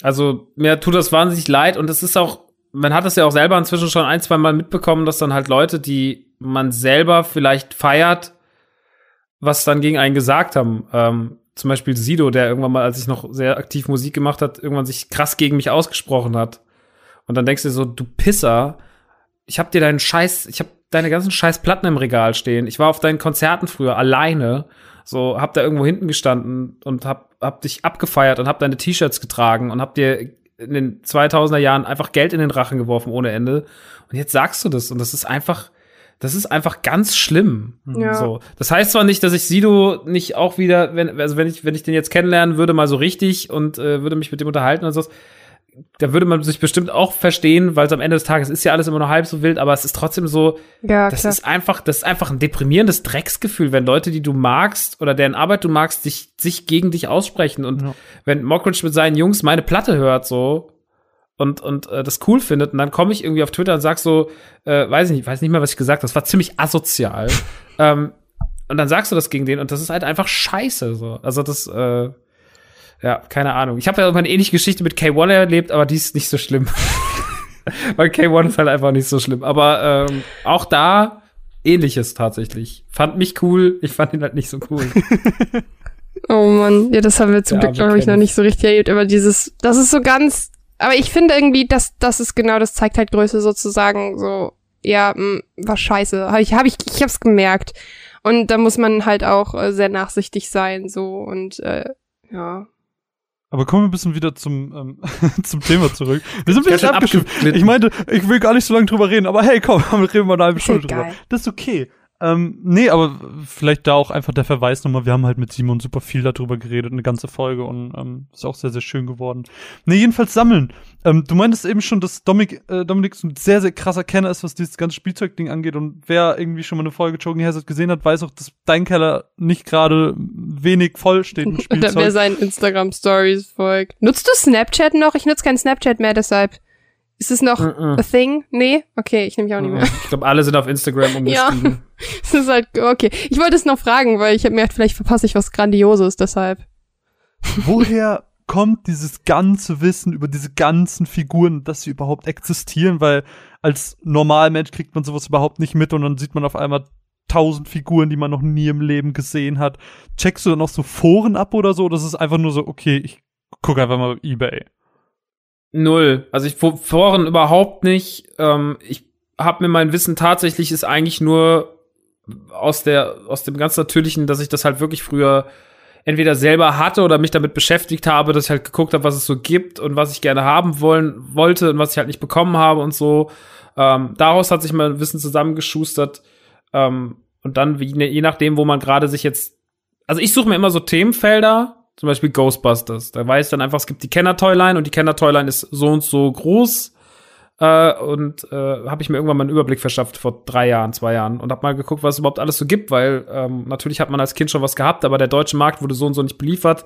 Also mir tut das wahnsinnig leid und es ist auch, man hat es ja auch selber inzwischen schon ein, zwei Mal mitbekommen, dass dann halt Leute, die man selber vielleicht feiert, was dann gegen einen gesagt haben. Ähm, zum Beispiel Sido, der irgendwann mal, als ich noch sehr aktiv Musik gemacht hat, irgendwann sich krass gegen mich ausgesprochen hat. Und dann denkst du dir so, du Pisser, ich hab dir deinen Scheiß, ich hab deine ganzen Scheiß Platten im Regal stehen. Ich war auf deinen Konzerten früher alleine, so hab da irgendwo hinten gestanden und hab, hab dich abgefeiert und hab deine T-Shirts getragen und hab dir in den 2000er Jahren einfach Geld in den Rachen geworfen ohne Ende. Und jetzt sagst du das und das ist einfach, das ist einfach ganz schlimm. Ja. So. Das heißt zwar nicht, dass ich Sido nicht auch wieder, wenn, also wenn ich, wenn ich den jetzt kennenlernen würde, mal so richtig und äh, würde mich mit dem unterhalten und so, da würde man sich bestimmt auch verstehen, weil es am Ende des Tages ist ja alles immer nur halb so wild, aber es ist trotzdem so, Ja, das klar. ist einfach, das ist einfach ein deprimierendes Drecksgefühl, wenn Leute, die du magst oder deren Arbeit du magst, sich, sich gegen dich aussprechen. Und Ja. wenn Mockridge mit seinen Jungs meine Platte hört, so, und, und äh, das cool findet, und dann komme ich irgendwie auf Twitter und sag so, äh, weiß ich nicht, weiß nicht mehr, was ich gesagt habe, das war ziemlich asozial. [laughs] ähm, und dann sagst du das gegen den und das ist halt einfach scheiße. So. Also das, äh, ja, keine Ahnung. Ich habe ja eine ähnliche Geschichte mit K1 erlebt, aber die ist nicht so schlimm. [laughs] Weil K1 ist halt einfach nicht so schlimm. Aber ähm, auch da ähnliches tatsächlich. Fand mich cool, ich fand ihn halt nicht so cool. [laughs] Oh Mann, ja, das haben wir zum Ja, Glück, glaube ich, noch nicht so richtig erlebt, aber dieses, das ist so ganz, aber ich finde irgendwie, dass das ist genau, das zeigt halt Größe sozusagen, so, ja, mh, war scheiße, habe ich, habe ich, ich hab's gemerkt. Und da muss man halt auch äh, sehr nachsichtig sein, so, und, äh, ja. Aber kommen wir ein bisschen wieder zum, ähm, [laughs] zum Thema zurück. Wir sind ein bisschen abgeglitten. Ich meinte, ich will gar nicht so lange drüber reden, aber hey, komm, [laughs] reden wir mal eine halbe Stunde drüber. Das ist okay. Ähm, nee, aber vielleicht da auch einfach der Verweis nochmal, wir haben halt mit Simon super viel darüber geredet, eine ganze Folge und ähm, ist auch sehr, sehr schön geworden. Nee, jedenfalls sammeln. Ähm, du meintest eben schon, dass Dominik, äh, Dominik so ein sehr, sehr krasser Kenner ist, was dieses ganze Spielzeugding angeht und wer irgendwie schon mal eine Folge Choking Hazard gesehen hat, weiß auch, dass dein Keller nicht gerade wenig voll steht mit Oder [laughs] wer Spielzeug. seinen Instagram-Stories folgt. Nutzt du Snapchat noch? Ich nutze kein Snapchat mehr, deshalb. Ist es noch Mhm. a thing? Nee? Okay, ich nehme mich auch nicht mehr. ich glaube, alle sind auf Instagram [laughs] Ja. umgestiegen. [laughs] Es ist halt, okay. Ich wollte es noch fragen, weil ich habe mir gedacht, vielleicht verpasse ich was Grandioses, deshalb. [laughs] woher kommt dieses ganze Wissen über diese ganzen Figuren, dass sie überhaupt existieren, weil als Normalmensch kriegt man sowas überhaupt nicht mit und dann sieht man auf einmal tausend Figuren, die man noch nie im Leben gesehen hat. Checkst du dann auch so Foren ab oder so? Oder ist es einfach nur so, okay, ich Guck einfach mal eBay. Null. Also ich vor- Foren überhaupt nicht. Ähm, ich habe mir mein Wissen tatsächlich ist eigentlich nur aus der aus dem ganz natürlichen, dass ich das halt wirklich früher entweder selber hatte oder mich damit beschäftigt habe, dass ich halt geguckt habe, was es so gibt und was ich gerne haben wollen wollte und was ich halt nicht bekommen habe und so. Ähm, daraus hat sich mein Wissen zusammengeschustert. Ähm, und dann, wie, je nachdem, wo man gerade sich jetzt. Also ich suche mir immer so Themenfelder, zum Beispiel Ghostbusters. Da weiß dann einfach, es gibt die Kenner-Toyline und die Kenner-Toyline ist so und so groß. Äh, und äh, habe ich mir irgendwann mal einen Überblick verschafft vor drei Jahren, zwei Jahren und habe mal geguckt, was es überhaupt alles so gibt, weil ähm, natürlich hat man als Kind schon was gehabt, aber der deutsche Markt wurde so und so nicht beliefert.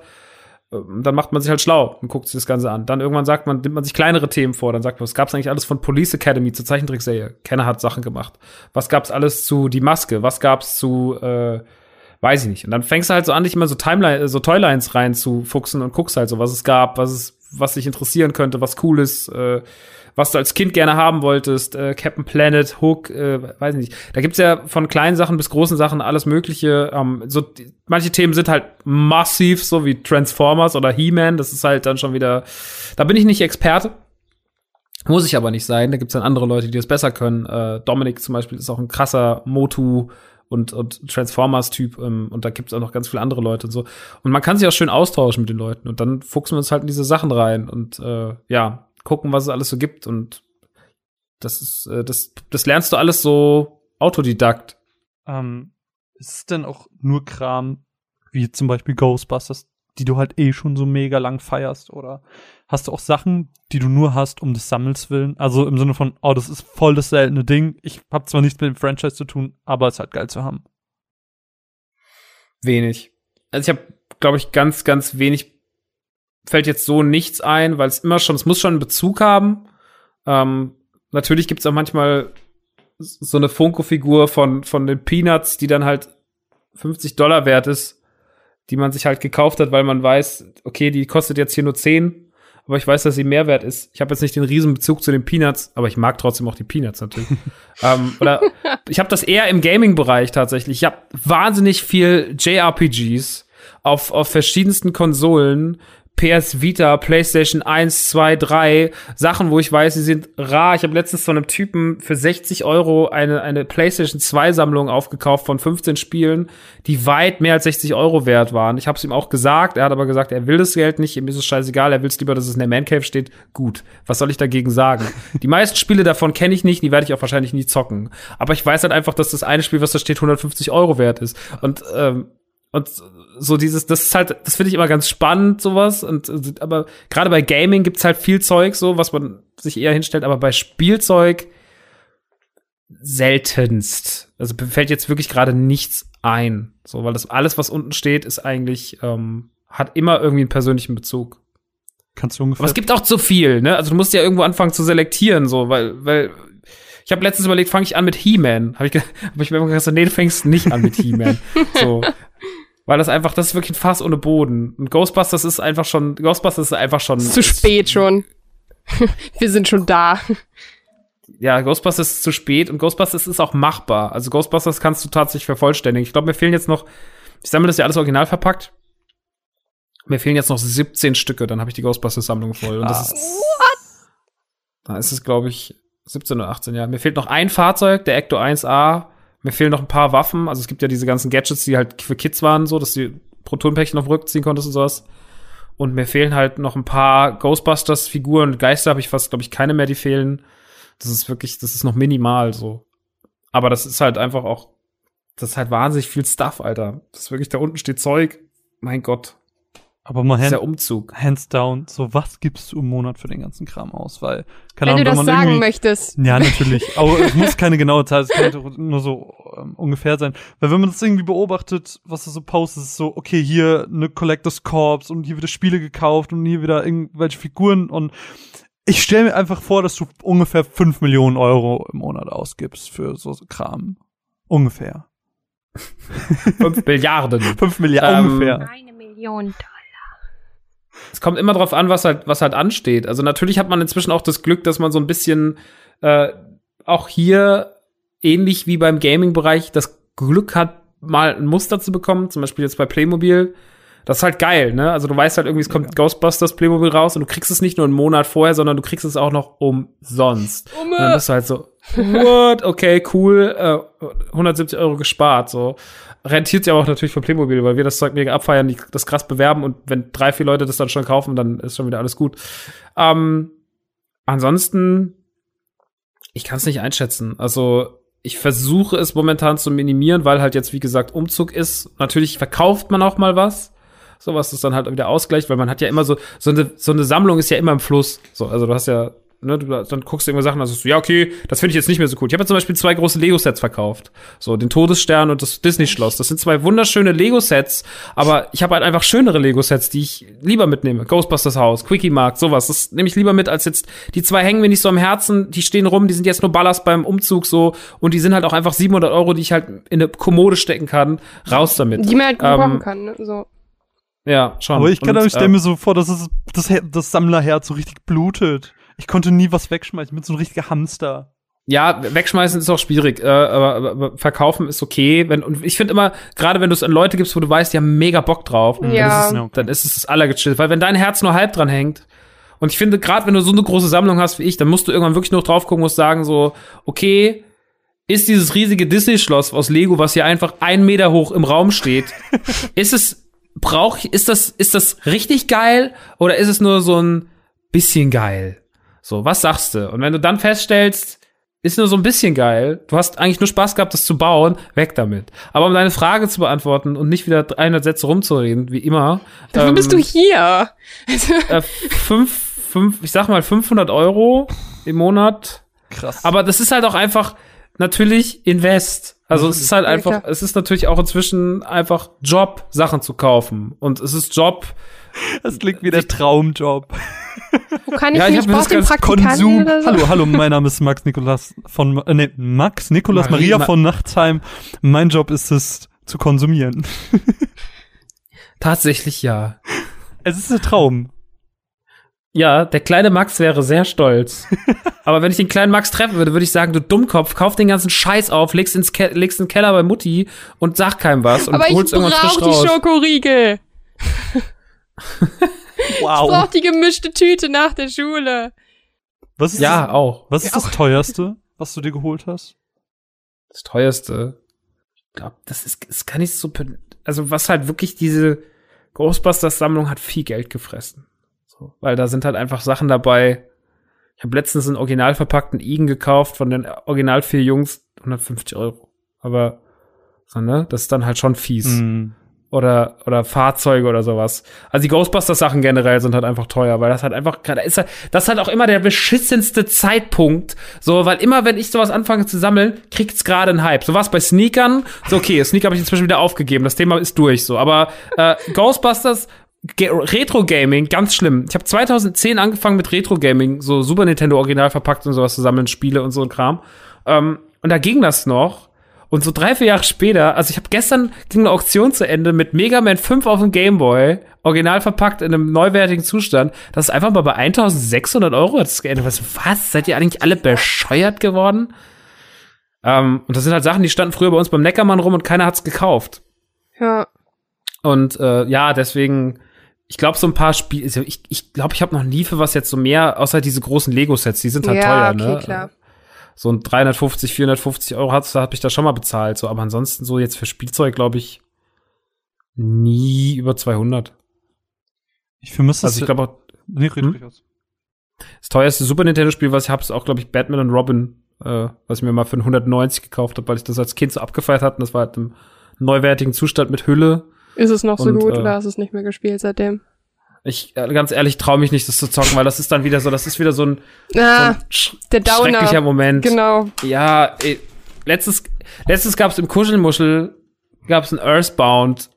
Ähm, Dann macht man sich halt schlau und guckt sich das Ganze an. Dann irgendwann sagt man, nimmt man sich kleinere Themen vor. Dann sagt man, was gab's eigentlich alles von Police Academy zur Zeichentrickserie? Kenner hat Sachen gemacht. Was gab's alles zu Die Maske? Was gab's zu äh, weiß ich nicht. Und dann fängst du halt so an, dich immer so Timeline, so Toylines reinzufuchsen und guckst halt so, was es gab, was es, was dich interessieren könnte, was cool ist, äh, was du als Kind gerne haben wolltest, äh, Captain Planet, Hook, äh, weiß ich nicht. Da gibt's ja von kleinen Sachen bis großen Sachen alles Mögliche. Ähm, so die, manche Themen sind halt massiv, so wie Transformers oder He-Man. Das ist halt dann schon wieder. Da bin ich nicht Experte. Muss ich aber nicht sein. Da gibt's dann andere Leute, die das besser können. Äh, Dominik zum Beispiel ist auch ein krasser Motu und, und Transformers-Typ ähm, und da gibt's auch noch ganz viele andere Leute und so. Und man kann sich auch schön austauschen mit den Leuten und dann fuchsen wir uns halt in diese Sachen rein und äh, ja, gucken, was es alles so gibt. Und das ist, äh, das, das lernst du alles so autodidakt. Ähm, ist es denn auch nur Kram, wie zum Beispiel Ghostbusters, die du halt eh schon so mega lang feierst? Oder hast du auch Sachen, die du nur hast, um des Sammels willen? Also im Sinne von, oh, das ist voll das seltene Ding. Ich hab zwar nichts mit dem Franchise zu tun, aber es ist halt geil zu haben. Wenig. Also ich habe, glaube ich, ganz, ganz wenig. Fällt jetzt so nichts ein, weil es immer schon, es muss schon einen Bezug haben. Ähm, natürlich gibt's auch manchmal so eine Funko-Figur von, von den Peanuts, die dann halt 50 Dollar wert ist, die man sich halt gekauft hat, weil man weiß, okay, die kostet jetzt hier nur 10, aber ich weiß, dass sie mehr wert ist. Ich habe jetzt nicht den riesen Bezug zu den Peanuts, aber ich mag trotzdem auch die Peanuts natürlich. [laughs] ähm, oder ich habe das eher im Gaming-Bereich tatsächlich. Ich habe wahnsinnig viel JRPGs auf, auf verschiedensten Konsolen. PS Vita, PlayStation 1, 2, 3, Sachen, wo ich weiß, sie sind rar. Ich habe letztens von einem Typen für 60 Euro eine, eine PlayStation 2 Sammlung aufgekauft von 15 Spielen, die weit mehr als 60 Euro wert waren. Ich habe es ihm auch gesagt, er hat aber gesagt, er will das Geld nicht, ihm ist es scheißegal, er will es lieber, dass es in der Man Cave steht. Gut, was soll ich dagegen sagen? [laughs] die meisten Spiele davon kenne ich nicht, die werde ich auch wahrscheinlich nie zocken. Aber ich weiß halt einfach, dass das eine Spiel, was da steht, 150 Euro wert ist. Und ähm, und so dieses, das ist halt, das finde ich immer ganz spannend, sowas. Und äh, aber gerade bei Gaming gibt's halt viel Zeug, so, was man sich eher hinstellt, aber bei Spielzeug seltenst. Also fällt jetzt wirklich gerade nichts ein. So, weil das alles, was unten steht, ist eigentlich, ähm, hat immer irgendwie einen persönlichen Bezug. Kannst du ungefähr. Aber es gibt auch zu viel, ne? Also du musst ja irgendwo anfangen zu selektieren, so, weil, weil ich habe letztens überlegt, fange ich an mit He-Man? Habe ich, [laughs] hab ich mir immer gesagt, nee, du fängst nicht an mit He-Man. [laughs] so. Weil das einfach, das ist wirklich ein Fass ohne Boden. Und Ghostbusters ist einfach schon, Ghostbusters ist einfach schon. Ist zu spät schon. [laughs] Wir sind schon da. Ja, Ghostbusters ist zu spät und Ghostbusters ist auch machbar. Also Ghostbusters kannst du tatsächlich vervollständigen. Ich glaube, mir fehlen jetzt noch, ich sammle das ja alles original verpackt. Mir fehlen jetzt noch 17 Stücke, dann habe ich die Ghostbusters-Sammlung voll. Und das ist. Da ist es, glaube ich, 17 oder 18 Jahre. Mir fehlt noch ein Fahrzeug, der Ecto 1A. Mir fehlen noch ein paar Waffen. Also es gibt ja diese ganzen Gadgets, die halt für Kids waren, so, dass du Protonpäckchen auf den Rücken ziehen konntest und sowas. Und mir fehlen halt noch ein paar Ghostbusters-Figuren. Geister habe ich fast, glaube ich, keine mehr, die fehlen. Das ist wirklich, das ist noch minimal so. Aber das ist halt einfach auch, das ist halt wahnsinnig viel Stuff, Alter. Das ist wirklich, da unten steht Zeug. Mein Gott. Aber mal hand, der Umzug. hands down, so was gibst du im Monat für den ganzen Kram aus? Weil, keine Wenn du Ahnung, das man sagen irgendwie- möchtest. Ja, [laughs] natürlich. Aber es muss keine genaue Zahl, es kann doch nur so ähm, ungefähr sein. Weil wenn man das irgendwie beobachtet, was du so postest, ist so, okay, hier eine Collectors Corps und hier wieder Spiele gekauft und hier wieder irgendwelche Figuren und ich stelle mir einfach vor, dass du ungefähr 5 Millionen Euro im Monat ausgibst für so Kram. Ungefähr. 5 Milliarden. [laughs] 5 Milliarden Ähm, ungefähr. Eine Million Es kommt immer drauf an, was halt, was halt ansteht. Also natürlich hat man inzwischen auch das Glück, dass man so ein bisschen äh, auch hier ähnlich wie beim Gaming-Bereich das Glück hat, mal ein Muster zu bekommen. Zum Beispiel jetzt bei Playmobil. Das ist halt geil, ne? Also du weißt halt irgendwie, es kommt Ghostbusters Playmobil raus und du kriegst es nicht nur einen Monat vorher, sondern du kriegst es auch noch umsonst. Umme. Und dann bist du halt so, [laughs] what? Okay, cool, äh, 170 Euro gespart, so. Rentiert sich aber auch natürlich für Playmobil, weil wir das Zeug mega abfeiern, die das krass bewerben und wenn drei, vier Leute das dann schon kaufen, dann ist schon wieder alles gut. Ähm, ansonsten, ich kann es nicht einschätzen. Also ich versuche es momentan zu minimieren, weil halt jetzt, wie gesagt, Umzug ist. Natürlich verkauft man auch mal was. So was das dann halt wieder ausgleicht, weil man hat ja immer so, so eine, so eine Sammlung ist ja immer im Fluss. So, also du hast ja, ne, du, dann guckst du immer Sachen, also so, ja, okay, das finde ich jetzt nicht mehr so cool. Ich habe ja zum Beispiel zwei große Lego-Sets verkauft. So, den Todesstern und das Disney-Schloss. Das sind zwei wunderschöne Lego-Sets, aber ich habe halt einfach schönere Lego-Sets, die ich lieber mitnehme. Ghostbusters Haus, Quickie Markt, sowas. Das nehme ich lieber mit, als jetzt, die zwei hängen mir nicht so am Herzen, die stehen rum, die sind jetzt nur Ballast beim Umzug so und die sind halt auch einfach 700 Euro, die ich halt in eine Kommode stecken kann. Raus damit. Die man halt gut Ähm, kann, ne? So. Ja, schon. Aber ich kann Und, ich stelle ähm, mir so vor, dass es das, das Sammlerherz so richtig blutet. Ich konnte nie was wegschmeißen. Ich bin so ein richtiger Hamster. Ja, wegschmeißen ist auch schwierig, äh, aber, aber, aber verkaufen ist okay. Wenn, und ich finde immer, gerade wenn du es an Leute gibst, wo du weißt, die haben mega Bock drauf, Ja. dann, ist es, dann ist es das allergechillt. Weil wenn dein Herz nur halb dran hängt, und ich finde, gerade wenn du so eine große Sammlung hast wie ich, dann musst du irgendwann wirklich nur drauf gucken, musst sagen so, okay, ist dieses riesige Disney-Schloss aus Lego, was hier einfach ein Meter hoch im Raum steht, [laughs] ist es, brauch ich, ist das, ist das richtig geil oder ist es nur so ein bisschen geil? So, was sagst du? Und wenn du dann feststellst, ist nur so ein bisschen geil, du hast eigentlich nur Spaß gehabt, das zu bauen, weg damit. Aber um deine Frage zu beantworten und nicht wieder 300 Sätze rumzureden, wie immer. Dafür ähm, bist du hier. äh, fünf, fünf, ich sag mal 500 Euro im Monat. Krass. Aber das ist halt auch einfach natürlich Invest. Also es ist halt Ja, einfach, klar. es ist natürlich auch inzwischen einfach Job, Sachen zu kaufen. Und es ist Job, das klingt wie der Traumjob. Wo kann ich Ja, ich mich hab mir das brauch den Praktikanten so? Hallo, hallo, mein Name ist Max Nikolas von, äh, nee, Max Nikolas Maria Ma- von Nachtsheim. Mein Job ist es, zu konsumieren. [laughs] tatsächlich ja. Es ist ein Traum. Ja, der kleine Max wäre sehr stolz. [laughs] Aber wenn ich den kleinen Max treffen würde, würde ich sagen, du Dummkopf, kauf den ganzen Scheiß auf, legst ins Ke legst in den Keller bei Mutti und sag keinem was und Aber ich holst irgendwann frisch brauch die raus. [laughs] [laughs] Schokoriegel. Ich Wow. brauch die gemischte Tüte nach der Schule. Was ist, Ja, das, auch. was ist das teuerste, was du dir geholt hast? Das teuerste. Ich glaube, das ist, das kann ich so, also was halt wirklich diese Ghostbusters-Sammlung hat viel Geld gefressen. So, weil da sind halt einfach Sachen dabei. Ich habe letztens einen original verpackten Igen gekauft von den original vier Jungs, 150 Euro. Aber, so, ne, das ist dann halt schon fies. Mm. Oder oder Fahrzeuge oder sowas. Also die Ghostbusters Sachen generell sind halt einfach teuer, weil das halt einfach da ist halt, das ist halt auch immer der beschissenste Zeitpunkt, so weil immer wenn ich sowas anfange zu sammeln, kriegt's gerade einen Hype. So was bei Sneakern, so okay, Sneaker habe ich inzwischen wieder aufgegeben, das Thema ist durch so, aber äh, Ghostbusters Retro Gaming, ganz schlimm. Ich habe 2010 angefangen mit Retro Gaming, so Super Nintendo original verpackt und sowas zu sammeln, Spiele und so ein Kram. Ähm, und da ging das noch. Und so drei, vier Jahre später, also ich habe gestern ging eine Auktion zu Ende mit Mega Man 5 auf dem Game Boy, original verpackt in einem neuwertigen Zustand. Das ist einfach mal bei 1600 Euro hat es geendet. Was, was? Seid ihr eigentlich alle bescheuert geworden? Ähm, und das sind halt Sachen, die standen früher bei uns beim Neckermann rum und keiner hat's gekauft. Ja. Und äh, ja, deswegen, ich glaube, so ein paar Spiele, also ich ich, glaube, ich habe noch nie für was jetzt so mehr, außer diese großen Lego-Sets, die sind halt Ja, teuer, okay, ne? klar. So ein 350, 450 Euro hat hab ich da schon mal bezahlt, so, aber ansonsten so jetzt für Spielzeug, glaube ich, nie über 200. Ich vermisse Also ich glaube auch, nee, Hm? ruhig aus. das teuerste Super Nintendo-Spiel, was ich habe, ist auch, glaube ich, Batman und Robin, äh, was ich mir mal für 190 gekauft habe, weil ich das als Kind so abgefeiert hatte. Und das war halt im neuwertigen Zustand mit Hülle. Ist es noch so Und, gut äh, oder hast du es nicht mehr gespielt seitdem? Ich, äh, ganz ehrlich, traue mich nicht, das zu zocken, weil das ist dann wieder so, das ist wieder so ein, so Ah, ein sch der Downer. schrecklicher Moment. Genau. Ja, ey, letztes, letztes gab's im Kuschelmuschel, gab's ein Earthbound,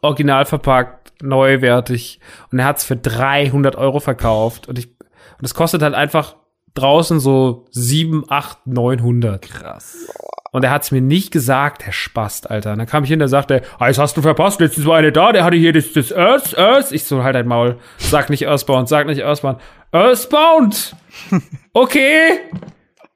original verpackt, neuwertig. Und er hat's für 300 Euro verkauft. Und ich, und es kostet halt einfach draußen so 7, 8, 900. Krass. Und er hat's mir nicht gesagt, der Spast, Alter. Und dann kam ich hin, der sagte, ah, das hast du verpasst, letztens war eine da, der hatte hier das, das Earth, Earth. Ich so, halt dein Maul. Sag nicht Earthbound, sag nicht Earthbound. Earthbound! [laughs] Okay.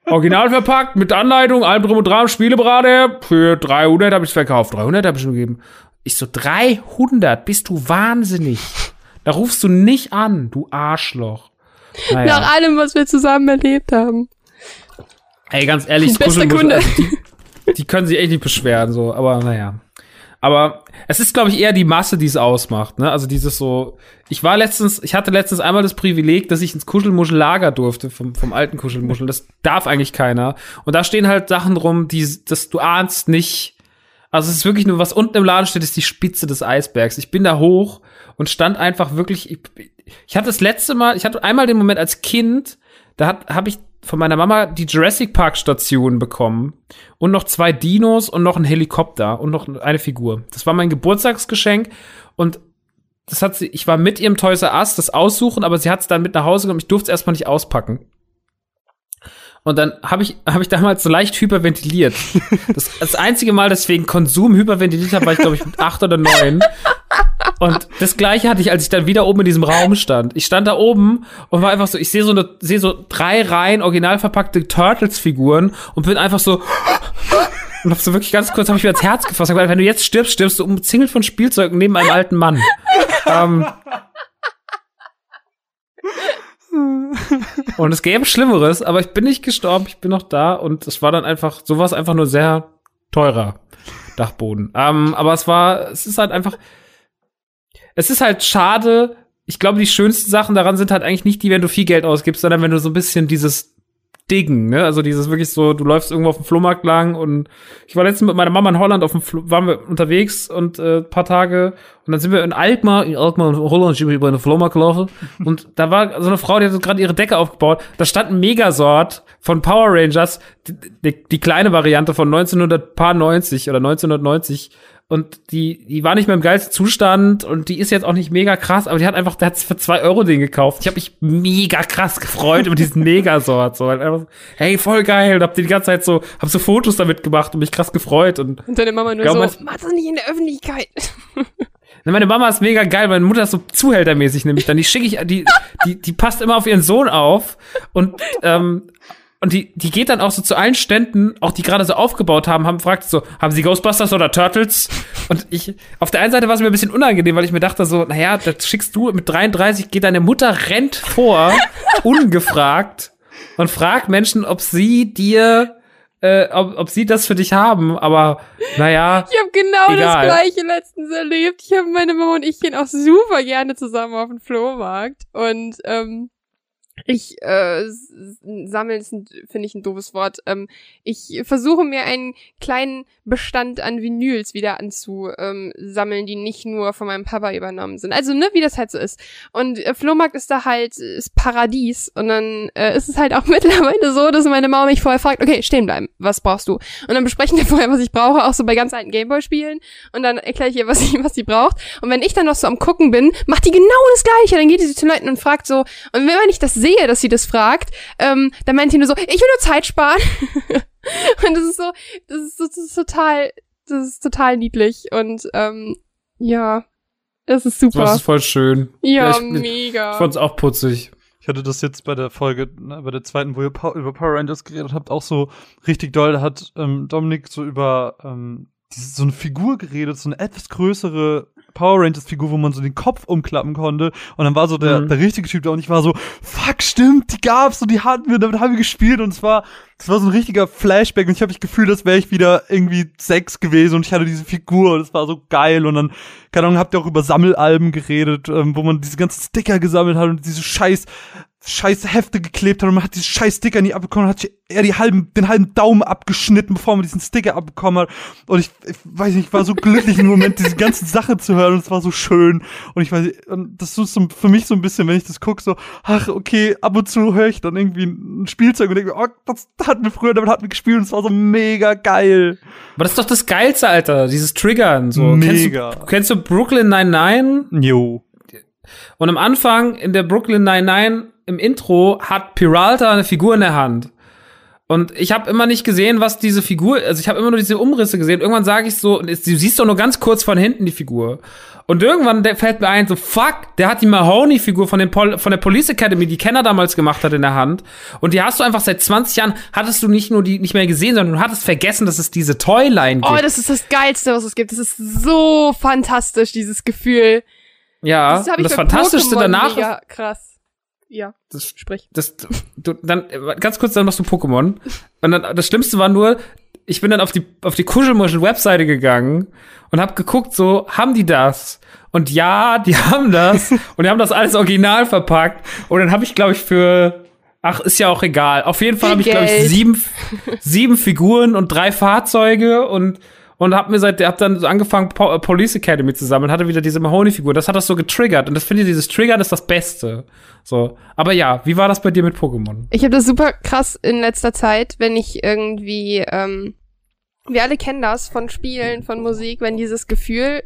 Original verpackt, mit Anleitung, allem drum und dran, Spieleberate. Für 300 habe ich verkauft. 300 habe ich schon gegeben. Ich so, 300, bist du wahnsinnig. Da rufst du nicht an, du Arschloch. [laughs] Naja. Nach allem, was wir zusammen erlebt haben. Ey, ganz ehrlich, Kuschelmuschel, Kunde. also die, die können sich echt nicht beschweren, so, aber naja. Aber es ist, glaube ich, eher die Masse, die es ausmacht, ne? Also dieses so, ich war letztens, ich hatte letztens einmal das Privileg, dass ich ins Kuschelmuschel-Lager durfte, vom, vom alten Kuschelmuschel. Das darf eigentlich keiner. Und da stehen halt Sachen rum, die, das du ahnst nicht. Also es ist wirklich nur, was unten im Laden steht, ist die Spitze des Eisbergs. Ich bin da hoch und stand einfach wirklich, ich, ich hatte das letzte Mal, ich hatte einmal den Moment als Kind, da hat habe ich von meiner Mama die Jurassic Park Station bekommen und noch zwei Dinos und noch ein Helikopter und noch eine Figur. Das war mein Geburtstagsgeschenk und das hat sie, ich war mit ihrem Toys R Us das aussuchen, aber sie hat es dann mit nach Hause genommen. Ich durfte es erstmal nicht auspacken. Und dann habe ich, hab ich damals so leicht hyperventiliert. Das, das einzige Mal, dass ich wegen Konsum hyperventiliert habe, war ich, glaube ich, mit acht oder neun. Und das gleiche hatte ich, als ich dann wieder oben in diesem Raum stand. Ich stand da oben und war einfach so, ich sehe so eine, sehe so drei Reihen original verpackte Turtles-Figuren und bin einfach so und hab so wirklich ganz kurz, habe ich mir ans Herz gefasst. Hab gesagt, wenn du jetzt stirbst, stirbst du umzingelt von Spielzeugen neben einem alten Mann. ähm, und es gäbe Schlimmeres, aber ich bin nicht gestorben, ich bin noch da und es war dann einfach, so war es einfach nur sehr teurer Dachboden. Ähm, aber es war, es ist halt einfach, es ist halt schade. Ich glaube, die schönsten Sachen daran sind halt eigentlich nicht die, wenn du viel Geld ausgibst, sondern wenn du so ein bisschen dieses Diggen, ne? Also dieses wirklich so, du läufst irgendwo auf dem Flohmarkt lang und ich war letztens mit meiner Mama in Holland auf dem Flo waren wir unterwegs und äh, paar Tage und dann sind wir in Alkmaar, in Alkmaar in Holland sind wir über eine Flohmarkt gelaufen und da war so eine Frau, die hat gerade ihre Decke aufgebaut. Da stand ein Megasort von Power Rangers, die, die, die kleine Variante von 1990 oder 1990 und die, die war nicht mehr im geilsten Zustand und die ist jetzt auch nicht mega krass, aber die hat einfach, der hat für zwei Euro den gekauft. Ich habe mich mega krass gefreut über diesen Megasort. So, halt einfach, so, hey, voll geil. Und hab die ganze Zeit so, hab so Fotos damit gemacht und mich krass gefreut. Und Und deine Mama nur Glaub, so, mach das nicht in der Öffentlichkeit. [laughs] Meine Mama ist mega geil, meine Mutter ist so zuhältermäßig nämlich dann. Die schicke ich, die, die, die passt immer auf ihren Sohn auf und, ähm, und die, die geht dann auch so zu allen Ständen, auch die gerade so aufgebaut haben, haben fragt so, haben sie Ghostbusters oder Turtles? Und ich, auf der einen Seite war es mir ein bisschen unangenehm, weil ich mir dachte so, naja, das schickst du mit 33, geht deine Mutter rennt vor, [laughs] ungefragt und fragt Menschen, ob sie dir, äh, ob, ob sie das für dich haben, aber naja. Ich habe genau Egal. das gleiche letztens erlebt. Ich habe meine Mama und ich gehen auch super gerne zusammen auf den Flohmarkt und ähm, ich äh, s- s- sammeln ist finde ich ein doofes Wort. Ähm, ich versuche mir einen kleinen Bestand an Vinyls wieder anzusammeln, ähm, die nicht nur von meinem Papa übernommen sind. Also ne, wie das halt so ist. Und äh, Flohmarkt ist da halt ist Paradies und dann äh, ist es halt auch [laughs] mittlerweile so, dass meine Mama mich vorher fragt, okay, stehen bleiben, was brauchst du? Und dann besprechen wir vorher, was ich brauche, auch so bei ganz alten Gameboy-Spielen. Und dann erkläre ich ihr, was sie, was sie braucht. Und wenn ich dann noch so am Gucken bin, macht die genau das Gleiche. Dann geht sie zu Leuten und fragt so. Und wenn ich das sehe, dass sie das fragt, ähm, dann meint sie nur so, ich will nur Zeit sparen. [laughs] und das ist so, das ist, das ist total, das ist total niedlich. Und ähm, ja, das ist super. Das ist voll schön. ja, ich, mega. ich fand's auch putzig. Ich hatte das jetzt bei der Folge, ne, bei der zweiten, wo ihr Pow- über Power Rangers geredet habt, auch so richtig doll. Da hat ähm, Dominik so über ähm, diese, so eine Figur geredet, so eine etwas größere Power Rangers Figur, wo man so den Kopf umklappen konnte. Und dann war so der, Mhm. der richtige Typ da und ich war so, fuck, stimmt, die gab's und die hatten wir, damit haben wir gespielt und es war, es war so ein richtiger Flashback und ich habe das Gefühl, das wäre ich wieder irgendwie sechs gewesen und ich hatte diese Figur und es war so geil und dann, keine Ahnung, habt ihr auch über Sammelalben geredet, ähm, wo man diese ganzen Sticker gesammelt hat und diese scheiß scheiß Hefte geklebt hat und man hat diese scheiß Sticker nie abbekommen, hat er die halben, den halben Daumen abgeschnitten, bevor man diesen Sticker abbekommen hat. Und ich, ich weiß nicht, ich war so glücklich im Moment, diese ganzen Sachen zu hören und es war so schön. Und ich weiß nicht, das ist so für mich so ein bisschen, wenn ich das gucke, so, ach, okay, ab und zu höre ich dann irgendwie ein Spielzeug und denke mir, oh, das hatten wir früher, damit hatten wir gespielt und es war so mega geil. Aber das ist doch das Geilste, Alter, dieses Triggern. So. Mega. Kennst du, kennst du Brooklyn 99? Jo. Und am Anfang in der Brooklyn 99 im Intro hat Peralta eine Figur in der Hand. Und ich habe immer nicht gesehen, was diese Figur, also ich habe immer nur diese Umrisse gesehen. Irgendwann sage ich so, du siehst doch nur ganz kurz von hinten die Figur. Und irgendwann fällt mir ein, so fuck, der hat die Mahoney-Figur von, den Pol von der Police Academy, die Kenner damals gemacht hat, in der Hand. Und die hast du einfach seit 20 Jahren, hattest du nicht nur die nicht mehr gesehen, sondern du hattest vergessen, dass es diese Toyline gibt. Oh, das ist das Geilste, was es gibt. Das ist so fantastisch, dieses Gefühl. ja, das bei Fantastischste Pokémon danach Mega krass. Ja, Das- sprich. das, du, dann, ganz kurz, dann machst du Pokémon. Und dann, das Schlimmste war nur, ich bin dann auf die, auf die Kuschelmuschel-Webseite gegangen und hab geguckt, so, haben die das? Und ja, die [laughs] haben das. und die haben das alles original verpackt. Und dann habe ich, glaube ich, für, ach, ist ja auch egal. Auf jeden Fall habe ich, glaube ich, sieben, sieben Figuren und drei Fahrzeuge und und hab mir seit, hab dann angefangen, po äh, Police Academy zu sammeln, hatte wieder diese Mahoney-Figur. Das hat das so getriggert. Und das finde ich, dieses Triggern ist das Beste. So. Aber ja, wie war das bei dir mit Pokémon? Ich habe das super krass in letzter Zeit, wenn ich irgendwie, ähm, wir alle kennen das von Spielen, von Musik, wenn dieses Gefühl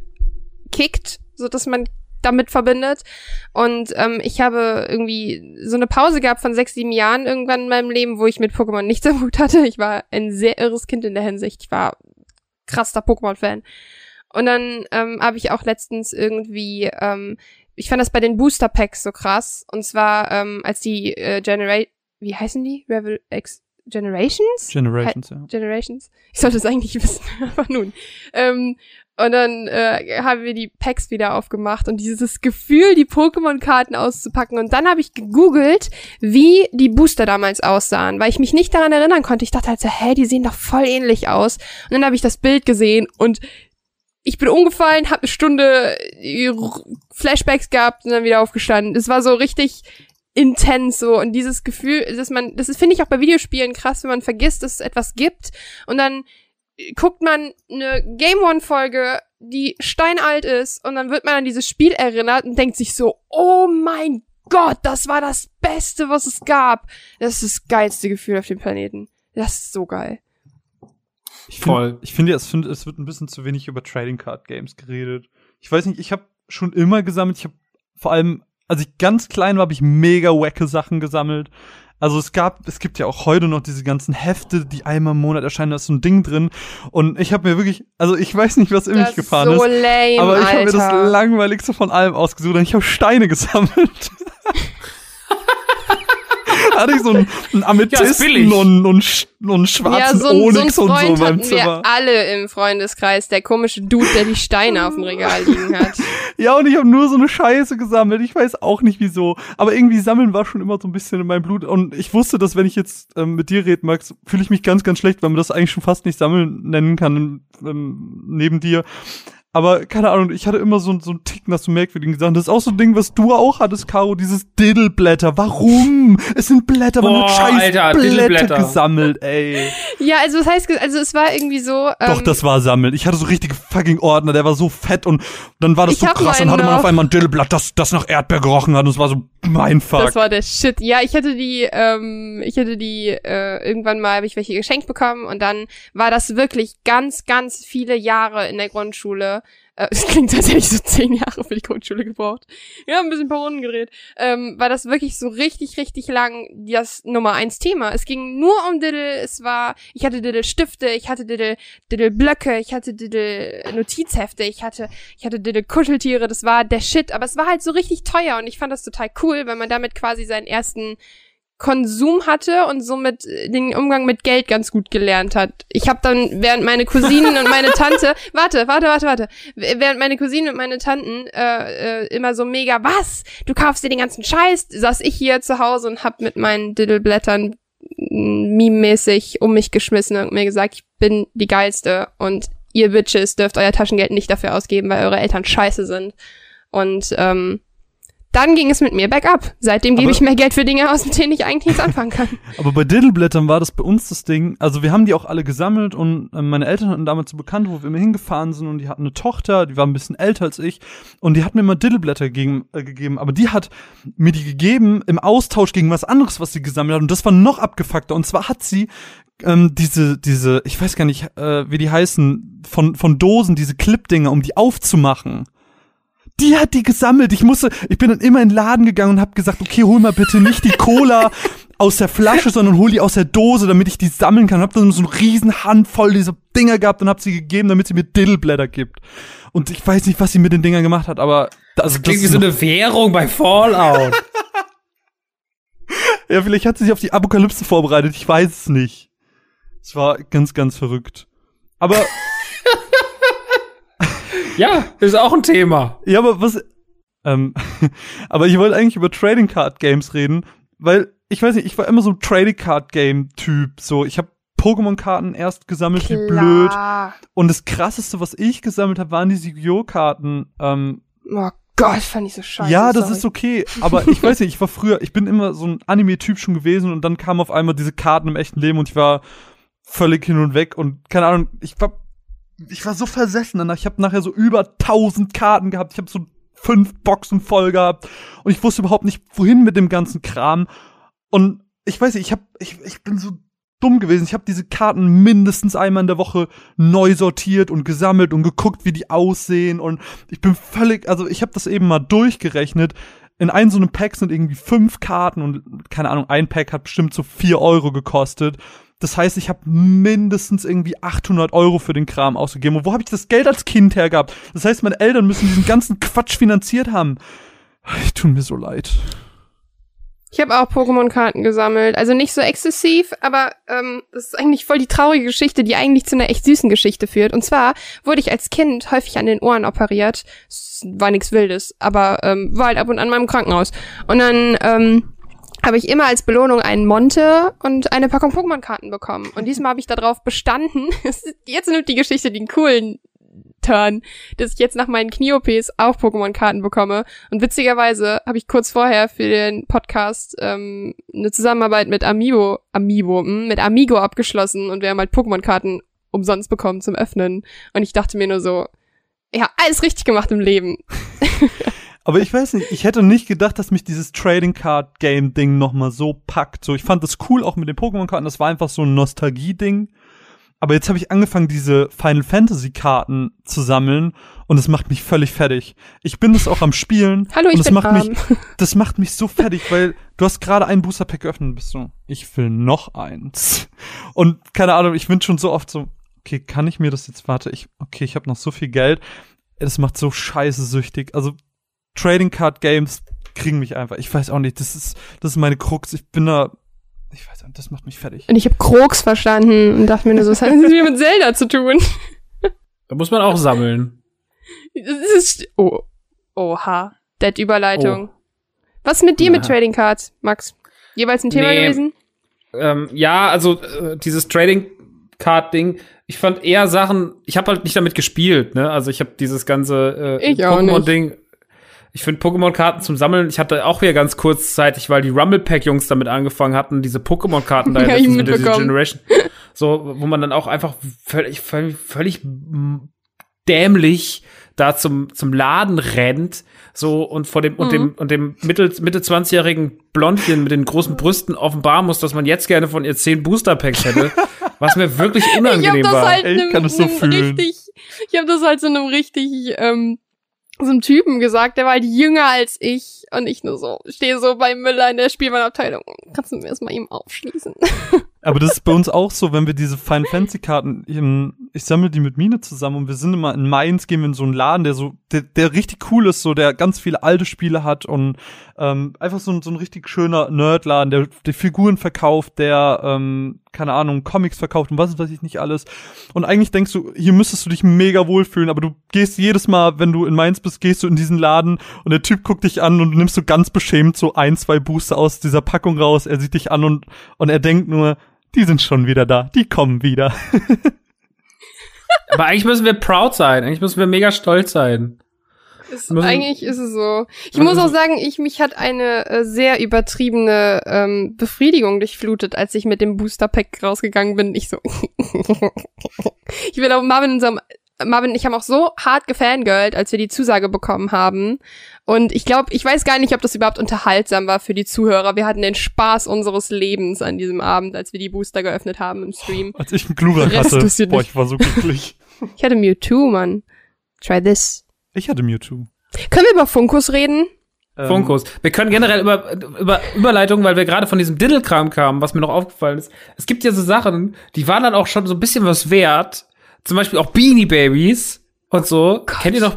kickt, so dass man damit verbindet. Und ähm, ich habe irgendwie so eine Pause gehabt von sechs, sieben Jahren irgendwann in meinem Leben, wo ich mit Pokémon nichts am Hut hatte. Ich war ein sehr irres Kind in der Hinsicht. Ich war krasser Pokémon-Fan. Und dann ähm, habe ich auch letztens irgendwie, ähm, ich fand das bei den Booster Packs so krass. Und zwar, ähm, als die äh, Generate, wie heißen die? Revol X Generations? Generations, ja. Generations. Ich sollte es eigentlich [laughs] wissen, aber nun. Ähm, und dann äh, haben wir die Packs wieder aufgemacht und dieses Gefühl, die Pokémon-Karten auszupacken. Und dann habe ich gegoogelt, wie die Booster damals aussahen, weil ich mich nicht daran erinnern konnte. Ich dachte halt so, hä, die sehen doch voll ähnlich aus. Und dann habe ich das Bild gesehen und ich bin umgefallen, habe eine Stunde äh, Flashbacks gehabt und dann wieder aufgestanden. Es war so richtig intens so und dieses Gefühl, dass man, das ist, finde ich auch bei Videospielen krass, wenn man vergisst, dass es etwas gibt und dann guckt man eine Game One Folge, die steinalt ist und dann wird man an dieses Spiel erinnert und denkt sich so, oh mein Gott, das war das Beste, was es gab. Das ist das geilste Gefühl auf dem Planeten. Das ist so geil. Ich Voll. Find, ich finde, es, find, es wird ein bisschen zu wenig über Trading Card Games geredet. Ich weiß nicht, ich habe schon immer gesammelt. Ich habe vor allem, als ich ganz klein war, habe ich mega wacke Sachen gesammelt. Also es gab, es gibt ja auch heute noch diese ganzen Hefte, die einmal im Monat erscheinen, da ist so ein Ding drin. Und ich habe mir wirklich, also ich weiß nicht, was in mich gefahren so ist. lame, Aber ich habe mir das langweiligste von allem ausgesucht und ich habe Steine [laughs] gesammelt. Hatte ich so einen, einen Amethysten billig. und, und, und schwarzen Ja, so, ein- so ein Onyx und so beim hatten wir Zimmer. alle im Freundeskreis, der komische Dude, der die Steine auf dem Regal liegen hat. [laughs] Ja, und ich habe nur so eine Scheiße gesammelt. Ich weiß auch nicht wieso. Aber irgendwie sammeln war schon immer so ein bisschen in meinem Blut. Und ich wusste, dass wenn ich jetzt ähm, mit dir rede, Max, fühle ich mich ganz, ganz schlecht, weil man das eigentlich schon fast nicht sammeln nennen kann ähm, neben dir. Aber keine Ahnung, ich hatte immer so, so einen Tick nach so merkwürdigen Sachen. Das ist auch so ein Ding, was du auch hattest, Caro, dieses Diddleblätter. Warum? Es sind Blätter, man Boah, hat scheiß Alter, Blätter Diddleblätter. gesammelt, ey. Ja, also das heißt, also es war irgendwie so. Ähm, Doch, das war Sammeln. Ich hatte so richtige fucking Ordner, der war so fett und dann war das so krass. Dann hatte man auf noch. einmal ein Diddleblatt, das, das nach Erdbeer gerochen hat und es war so mein Fuck. Das war der Shit. Ja, ich hatte die, ähm, ich hatte die, äh, irgendwann mal habe ich welche geschenkt bekommen und dann war das wirklich ganz, ganz viele Jahre in der Grundschule. Äh, Es klingt, als hätte ich so zehn Jahre für die Grundschule gebraucht. Ja, ein bisschen ein paar Runden gedreht. Ähm, war das wirklich so richtig, richtig lang das Nummer eins Thema. Es ging nur um Diddle. Es war, ich hatte Diddle Stifte, ich hatte Diddle, Diddle Blöcke, ich hatte Diddle Notizhefte, ich hatte, ich hatte Diddle Kuscheltiere. Das war der Shit. Aber es war halt so richtig teuer und ich fand das total cool, weil man damit quasi seinen ersten Konsum hatte und somit äh, den Umgang mit Geld ganz gut gelernt hat. Ich habe dann, während meine Cousinen und meine Tante, [laughs] warte, warte, warte, warte, während meine Cousinen und meine Tanten äh, äh, immer so mega, was? Du kaufst dir den ganzen Scheiß, saß ich hier zu Hause und hab mit meinen Diddleblättern mm, meme-mäßig um mich geschmissen und mir gesagt, ich bin die geilste und ihr Bitches dürft euer Taschengeld nicht dafür ausgeben, weil eure Eltern scheiße sind. Und ähm, dann ging es mit mir bergab. Seitdem gebe ich mehr Geld für Dinge aus, mit denen ich eigentlich nichts anfangen kann. [laughs] Aber bei Diddleblättern war das bei uns das Ding. Also wir haben die auch alle gesammelt und äh, meine Eltern hatten damals so bekannt, wo wir immer hingefahren sind und die hatten eine Tochter, die war ein bisschen älter als ich und die hat mir immer Diddleblätter gegeben, äh, gegeben. Aber die hat mir die gegeben im Austausch gegen was anderes, was sie gesammelt hat und das war noch abgefuckter. Und zwar hat sie ähm, diese, diese, ich weiß gar nicht, äh, wie die heißen, von, von Dosen, diese Clipdinger, um die aufzumachen. Die hat die gesammelt. Ich musste, ich bin dann immer in den Laden gegangen und habe gesagt, okay, hol mal bitte nicht die Cola aus der Flasche, sondern hol die aus der Dose, damit ich die sammeln kann. Hab dann so eine riesen Handvoll dieser Dinger gehabt und hab sie gegeben, damit sie mir Diddleblätter gibt. Und ich weiß nicht, was sie mit den Dingern gemacht hat, aber also das Klingt wie ist so eine Währung bei Fallout. [laughs] Ja, vielleicht hat sie sich auf die Apokalypse vorbereitet, ich weiß es nicht. Es war ganz, ganz verrückt. Aber, ja, ist auch ein Thema. ja, aber was, ähm, [laughs] aber ich wollte eigentlich über Trading Card Games reden, weil, ich weiß nicht, ich war immer so ein Trading Card Game Typ, so, ich habe Pokémon-Karten erst gesammelt, wie blöd. Klar. Und das krasseste, was ich gesammelt habe, waren die Yu-Gi-Oh! Karten. Ähm, Oh Gott, fand ich so scheiße. ja, das sorry. ist okay, aber ich weiß nicht, ich war früher, ich bin immer so ein Anime-Typ schon gewesen und dann kamen auf einmal diese Karten im echten Leben und ich war völlig hin und weg und keine Ahnung, ich war ich war so versessen danach. Ich habe nachher so über 1000 Karten gehabt. Ich habe so fünf Boxen voll gehabt und ich wusste überhaupt nicht, wohin mit dem ganzen Kram. Und ich weiß nicht, ich habe ich, ich bin so dumm gewesen. Ich habe diese Karten mindestens einmal in der Woche neu sortiert und gesammelt und geguckt, wie die aussehen und ich bin völlig, also ich habe das eben mal durchgerechnet. In einem so einem Pack sind irgendwie fünf Karten und keine Ahnung, ein Pack hat bestimmt so vier Euro gekostet. Das heißt, ich habe mindestens irgendwie 800 Euro für den Kram ausgegeben. Und wo habe ich das Geld als Kind hergehabt? Das heißt, meine Eltern müssen diesen ganzen Quatsch finanziert haben. Ich tut mir so leid. Ich habe auch Pokémon-Karten gesammelt. Also nicht so exzessiv, aber ähm, das ist eigentlich voll die traurige Geschichte, die eigentlich zu einer echt süßen Geschichte führt. Und zwar wurde ich als Kind häufig an den Ohren operiert. Es war nichts Wildes, aber ähm, war halt ab und an mal im Krankenhaus. Und dann ähm, habe ich immer als Belohnung einen Monte und eine Packung Pokémon-Karten bekommen. Und diesmal habe ich darauf bestanden. [laughs] Jetzt nimmt die Geschichte den coolen Turn, dass ich jetzt nach meinen Knie-OPs auch Pokémon-Karten bekomme. Und witzigerweise habe ich kurz vorher für den Podcast ähm, eine Zusammenarbeit mit Amiibo, Amiibo, hm, mit Amigo abgeschlossen und wir haben halt Pokémon-Karten umsonst bekommen zum Öffnen. Und ich dachte mir nur so, ja, alles richtig gemacht im Leben. [laughs] Aber ich weiß nicht, ich hätte nicht gedacht, dass mich dieses Trading Card Game Ding noch mal so packt. So, ich fand das cool auch mit den Pokémon Karten, das war einfach so ein Nostalgie Ding. Aber jetzt habe ich angefangen, diese Final Fantasy Karten zu sammeln und es macht mich völlig fertig. Ich bin das auch am Spielen Hallo, ich und es bin macht arm. mich [laughs] das macht mich so fertig, weil du hast gerade ein Booster Pack geöffnet und bist so, ich will noch eins. Und keine Ahnung, ich bin schon so oft so, okay, kann ich mir das jetzt warte, ich okay, ich habe noch so viel Geld. Es macht so scheiße süchtig. Also Trading Card Games kriegen mich einfach. Ich weiß auch nicht, das ist das ist meine Krux. Ich bin da ich weiß nicht, das macht mich fertig. Und ich habe Kroks verstanden und dachte mir nur so, was hat das mit Zelda zu tun? Da muss man auch sammeln. Das ist, oh, oha, Dead Überleitung. Was mit dir mit Ja. Trading Cards, Max? Jeweils ein Thema Nee. gewesen? Ähm, ja, also äh, dieses Trading Card Ding, ich fand eher Sachen, ich habe halt nicht damit gespielt, ne? Also ich habe dieses ganze äh, Ich auch Pokémon. Ding ich finde Pokémon-Karten zum Sammeln, ich hatte auch hier ganz kurzzeitig, weil die Rumble Pack-Jungs damit angefangen hatten, diese Pokémon-Karten da [laughs] Ja, ich mit dieser. Generation. So, wo man dann auch einfach völlig, völlig, völlig dämlich da zum, zum Laden rennt, so und vor dem, und Mhm. dem, und dem Mitte, Mitte 20-jährigen Blondchen mit den großen Brüsten offenbaren muss, dass man jetzt gerne von ihr zehn Booster-Packs hätte, was mir wirklich [laughs] Ich unangenehm hab das war. halt ich einem, kann das so fühlen. richtig, ich habe das halt so einem richtig, ähm, so einem Typen gesagt, der war halt jünger als ich und ich nur so, stehe so bei Müller in der Spielwarenabteilung. Kannst du mir das mal eben aufschließen? [laughs] Aber das ist bei uns auch so, wenn wir diese Final Fantasy Karten, in, ich sammle die mit Mine zusammen und wir sind immer in Mainz, gehen wir in so einen Laden, der so, der, der richtig cool ist, so, der ganz viele alte Spiele hat und ähm, einfach so, ein- so ein richtig schöner Nerdladen, der, der Figuren verkauft, der, ähm, keine Ahnung, Comics verkauft und was weiß ich nicht alles. Und eigentlich denkst du, hier müsstest du dich mega wohlfühlen, aber du gehst jedes Mal, wenn du in Mainz bist, gehst du in diesen Laden und der Typ guckt dich an und du nimmst so ganz beschämt so ein, zwei Booster aus dieser Packung raus. Er sieht dich an und, und er denkt nur, die sind schon wieder da, die kommen wieder. Aber eigentlich müssen wir proud sein, eigentlich müssen wir mega stolz sein. Ist, Müssen- eigentlich ist es so. Ich muss auch sagen, ich mich hat eine äh, sehr übertriebene ähm, Befriedigung durchflutet, als ich mit dem Booster Pack rausgegangen bin. Ich so, [laughs] ich will auch Marvin in unserem Marvin und ich haben auch so hart gefangirlt, als wir die Zusage bekommen haben. Und ich glaube, ich weiß gar nicht, ob das überhaupt unterhaltsam war für die Zuhörer. Wir hatten den Spaß unseres Lebens an diesem Abend, als wir die Booster geöffnet haben im Stream. [laughs] Als ich einen Glurak hatte, boah, mich. ich war so glücklich. [laughs] Ich hatte Mewtwo, Mann. Try this. Ich hatte Mewtwo. Können wir über Funkus reden? Ähm, Funkos. Wir können generell über, über Überleitung, weil wir gerade von diesem Diddle-Kram kamen, was mir noch aufgefallen ist. Es gibt ja so Sachen, die waren dann auch schon so ein bisschen was wert. Zum Beispiel auch Beanie Babies und so. Kennt ihr noch?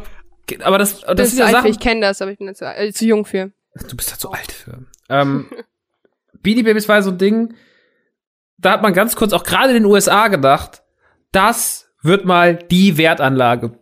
Aber das, das sind ja Sachen. ich kenne das, aber ich bin da zu, äh, zu jung für. Du bist da zu alt für. Ähm, Beanie Babies war so ein Ding, da hat man ganz kurz auch gerade in den USA gedacht, das wird mal die Wertanlage.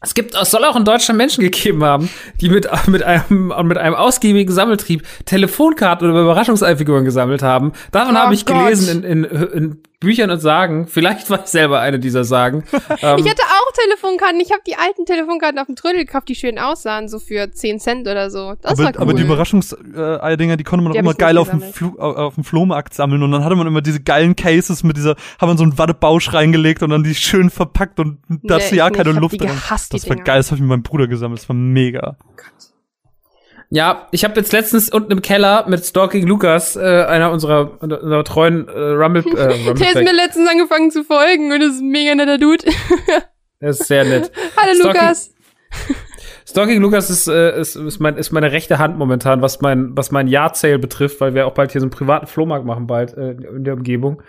Es gibt, es soll auch in Deutschland Menschen gegeben haben, die mit, mit einem, mit einem ausgiebigen Sammeltrieb Telefonkarten oder Überraschungseifiguren gesammelt haben. Davon Oh habe ich Gott. gelesen in, in, in Büchern und Sagen. Vielleicht war ich selber eine dieser Sagen. [laughs] ähm, Ich hatte auch Telefonkarten. Ich habe die alten Telefonkarten auf dem Trödel gekauft, die schön aussahen, so für 10 Cent oder so. Das aber, war cool. aber die Überraschungseidinger, die konnte man Die auch immer geil auf dem, auf, dem Flohmarkt sammeln und dann hatte man immer diese geilen Cases mit dieser, hat man so einen Wattebausch reingelegt und dann die schön verpackt und da Nee, hast du ja keine nicht. Ich hab Luft die drin. gehasst, die Das war Dinger. geil, das habe ich mit meinem Bruder gesammelt, das war mega. Ja, ich habe jetzt letztens unten im Keller mit Stalking Lukas, äh, einer unserer, unserer treuen äh, Rumble, äh, [laughs] Der ist Rumble mir letztens angefangen zu folgen und ist ein mega netter Dude. [laughs] Das ist sehr nett. [laughs] Hallo Stalking- Lukas. [laughs] Stalking Lukas ist, äh, ist, ist, mein, ist meine rechte Hand momentan, was mein, was mein Yard-Sale betrifft, weil wir auch bald hier so einen privaten Flohmarkt machen, bald äh, in der Umgebung.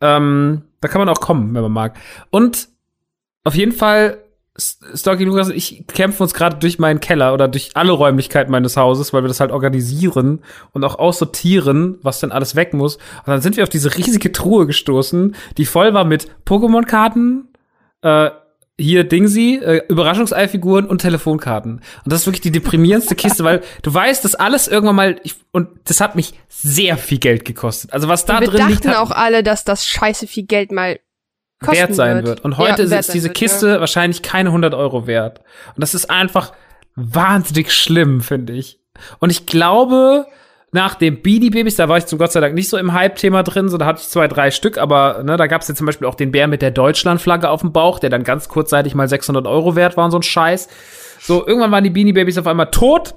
Ähm, da kann man auch kommen, wenn man mag. Und auf jeden Fall, Stalking Lukas und ich kämpfen uns gerade durch meinen Keller oder durch alle Räumlichkeiten meines Hauses, weil wir das halt organisieren und auch aussortieren, was denn alles weg muss. Und dann sind wir auf diese riesige Truhe gestoßen, die voll war mit Pokémon-Karten, äh, hier Dingsy, äh, Überraschungseifiguren und Telefonkarten. Und das ist wirklich die deprimierendste Kiste, weil du weißt, dass alles irgendwann mal, ich, und das hat mich sehr viel Geld gekostet. Also was da wir drin liegt, dachten hat auch alle, dass das scheiße viel Geld mal wert sein wird. Und heute Ja, ist diese wird, Kiste wahrscheinlich keine 100 Euro wert. Und das ist einfach wahnsinnig schlimm, finde ich. Und ich glaube, nach dem Beanie Babies, da war ich zum Gott sei Dank nicht so im Hype-Thema drin, so da hatte ich zwei, drei Stück, aber ne, da gab es ja zum Beispiel auch den Bär mit der Deutschlandflagge auf dem Bauch, der dann ganz kurzzeitig mal 600 Euro wert war und so ein Scheiß. So, irgendwann waren die Beanie Babies auf einmal tot.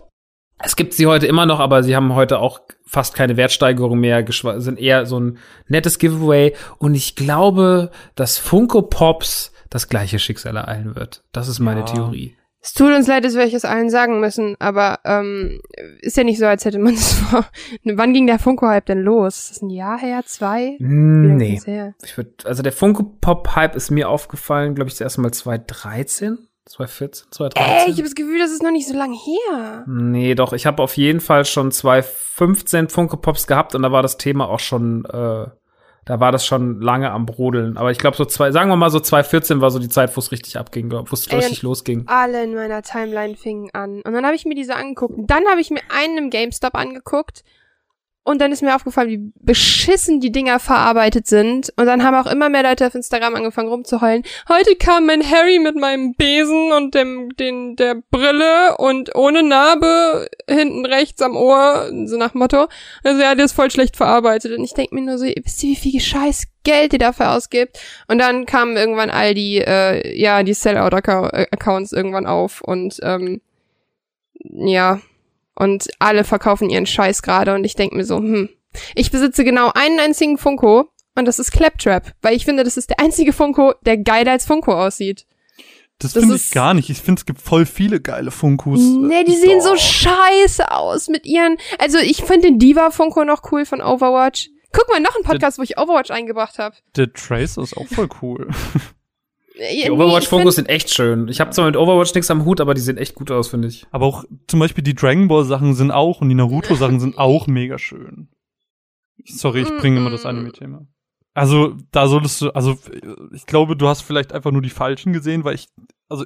Es gibt sie heute immer noch, aber sie haben heute auch fast keine Wertsteigerung mehr, sind eher so ein nettes Giveaway. Und ich glaube, dass Funko Pops das gleiche Schicksal ereilen wird. Das ist meine Ja. Theorie. Es tut uns leid, dass wir euch das allen sagen müssen, aber ähm, ist ja nicht so, als hätte man [laughs] das vor. Wann ging der Funko-Hype denn los? Ist das ein Jahr her? Zwei? Lange Nee. Ich würd, also der Funko Pop Hype ist mir aufgefallen, glaube ich, das erste Mal 2013, 2014, 2013. Ey, ich habe das Gefühl, das ist noch nicht so lange her. Nee, doch, ich habe auf jeden Fall schon 2015 Funko Pops gehabt und da war das Thema auch schon, äh, da war das schon lange am Brodeln. Aber ich glaube, so zwei, sagen wir mal so 2014 war so die Zeit, wo es richtig abging, wo es richtig losging. Alle in meiner Timeline fingen an. Und dann habe ich mir diese angeguckt. Und dann habe ich mir einen im GameStop angeguckt. Und dann ist mir aufgefallen, wie beschissen die Dinger verarbeitet sind. Und dann haben auch immer mehr Leute auf Instagram angefangen rumzuheulen. Heute kam mein Harry mit meinem Besen und dem, den, der Brille und ohne Narbe hinten rechts am Ohr, so nach Motto. Also ja, der ist voll schlecht verarbeitet. Und ich denk mir nur so, wisst ihr, wie viel scheiß Geld ihr dafür ausgibt? Und dann kamen irgendwann all die, äh, ja, die Sellout-Accounts irgendwann auf und, ähm, ja, und alle verkaufen ihren Scheiß gerade und ich denk mir so, hm, ich besitze genau einen einzigen Funko und das ist Claptrap, weil ich finde, das ist der einzige Funko, der geiler als Funko aussieht. Das, Das finde ich gar nicht. Ich finde, es gibt voll viele geile Funkos. Nee, die sehen so Doch. scheiße aus mit ihren, also ich finde den Diva Funko noch cool von Overwatch. Guck mal, noch ein Podcast, wo ich Overwatch eingebracht habe. Der Tracer ist auch voll cool. [laughs] Die Overwatch-Funkos sind echt schön. Ich habe zwar mit Overwatch nichts am Hut, aber die sehen echt gut aus, finde ich. Aber auch zum Beispiel die Dragon Ball Sachen sind auch und die Naruto Sachen sind auch mega schön. Sorry, ich bringe immer das Anime-Thema. Also, da solltest du, also, ich glaube, du hast vielleicht einfach nur die falschen gesehen, weil ich, also,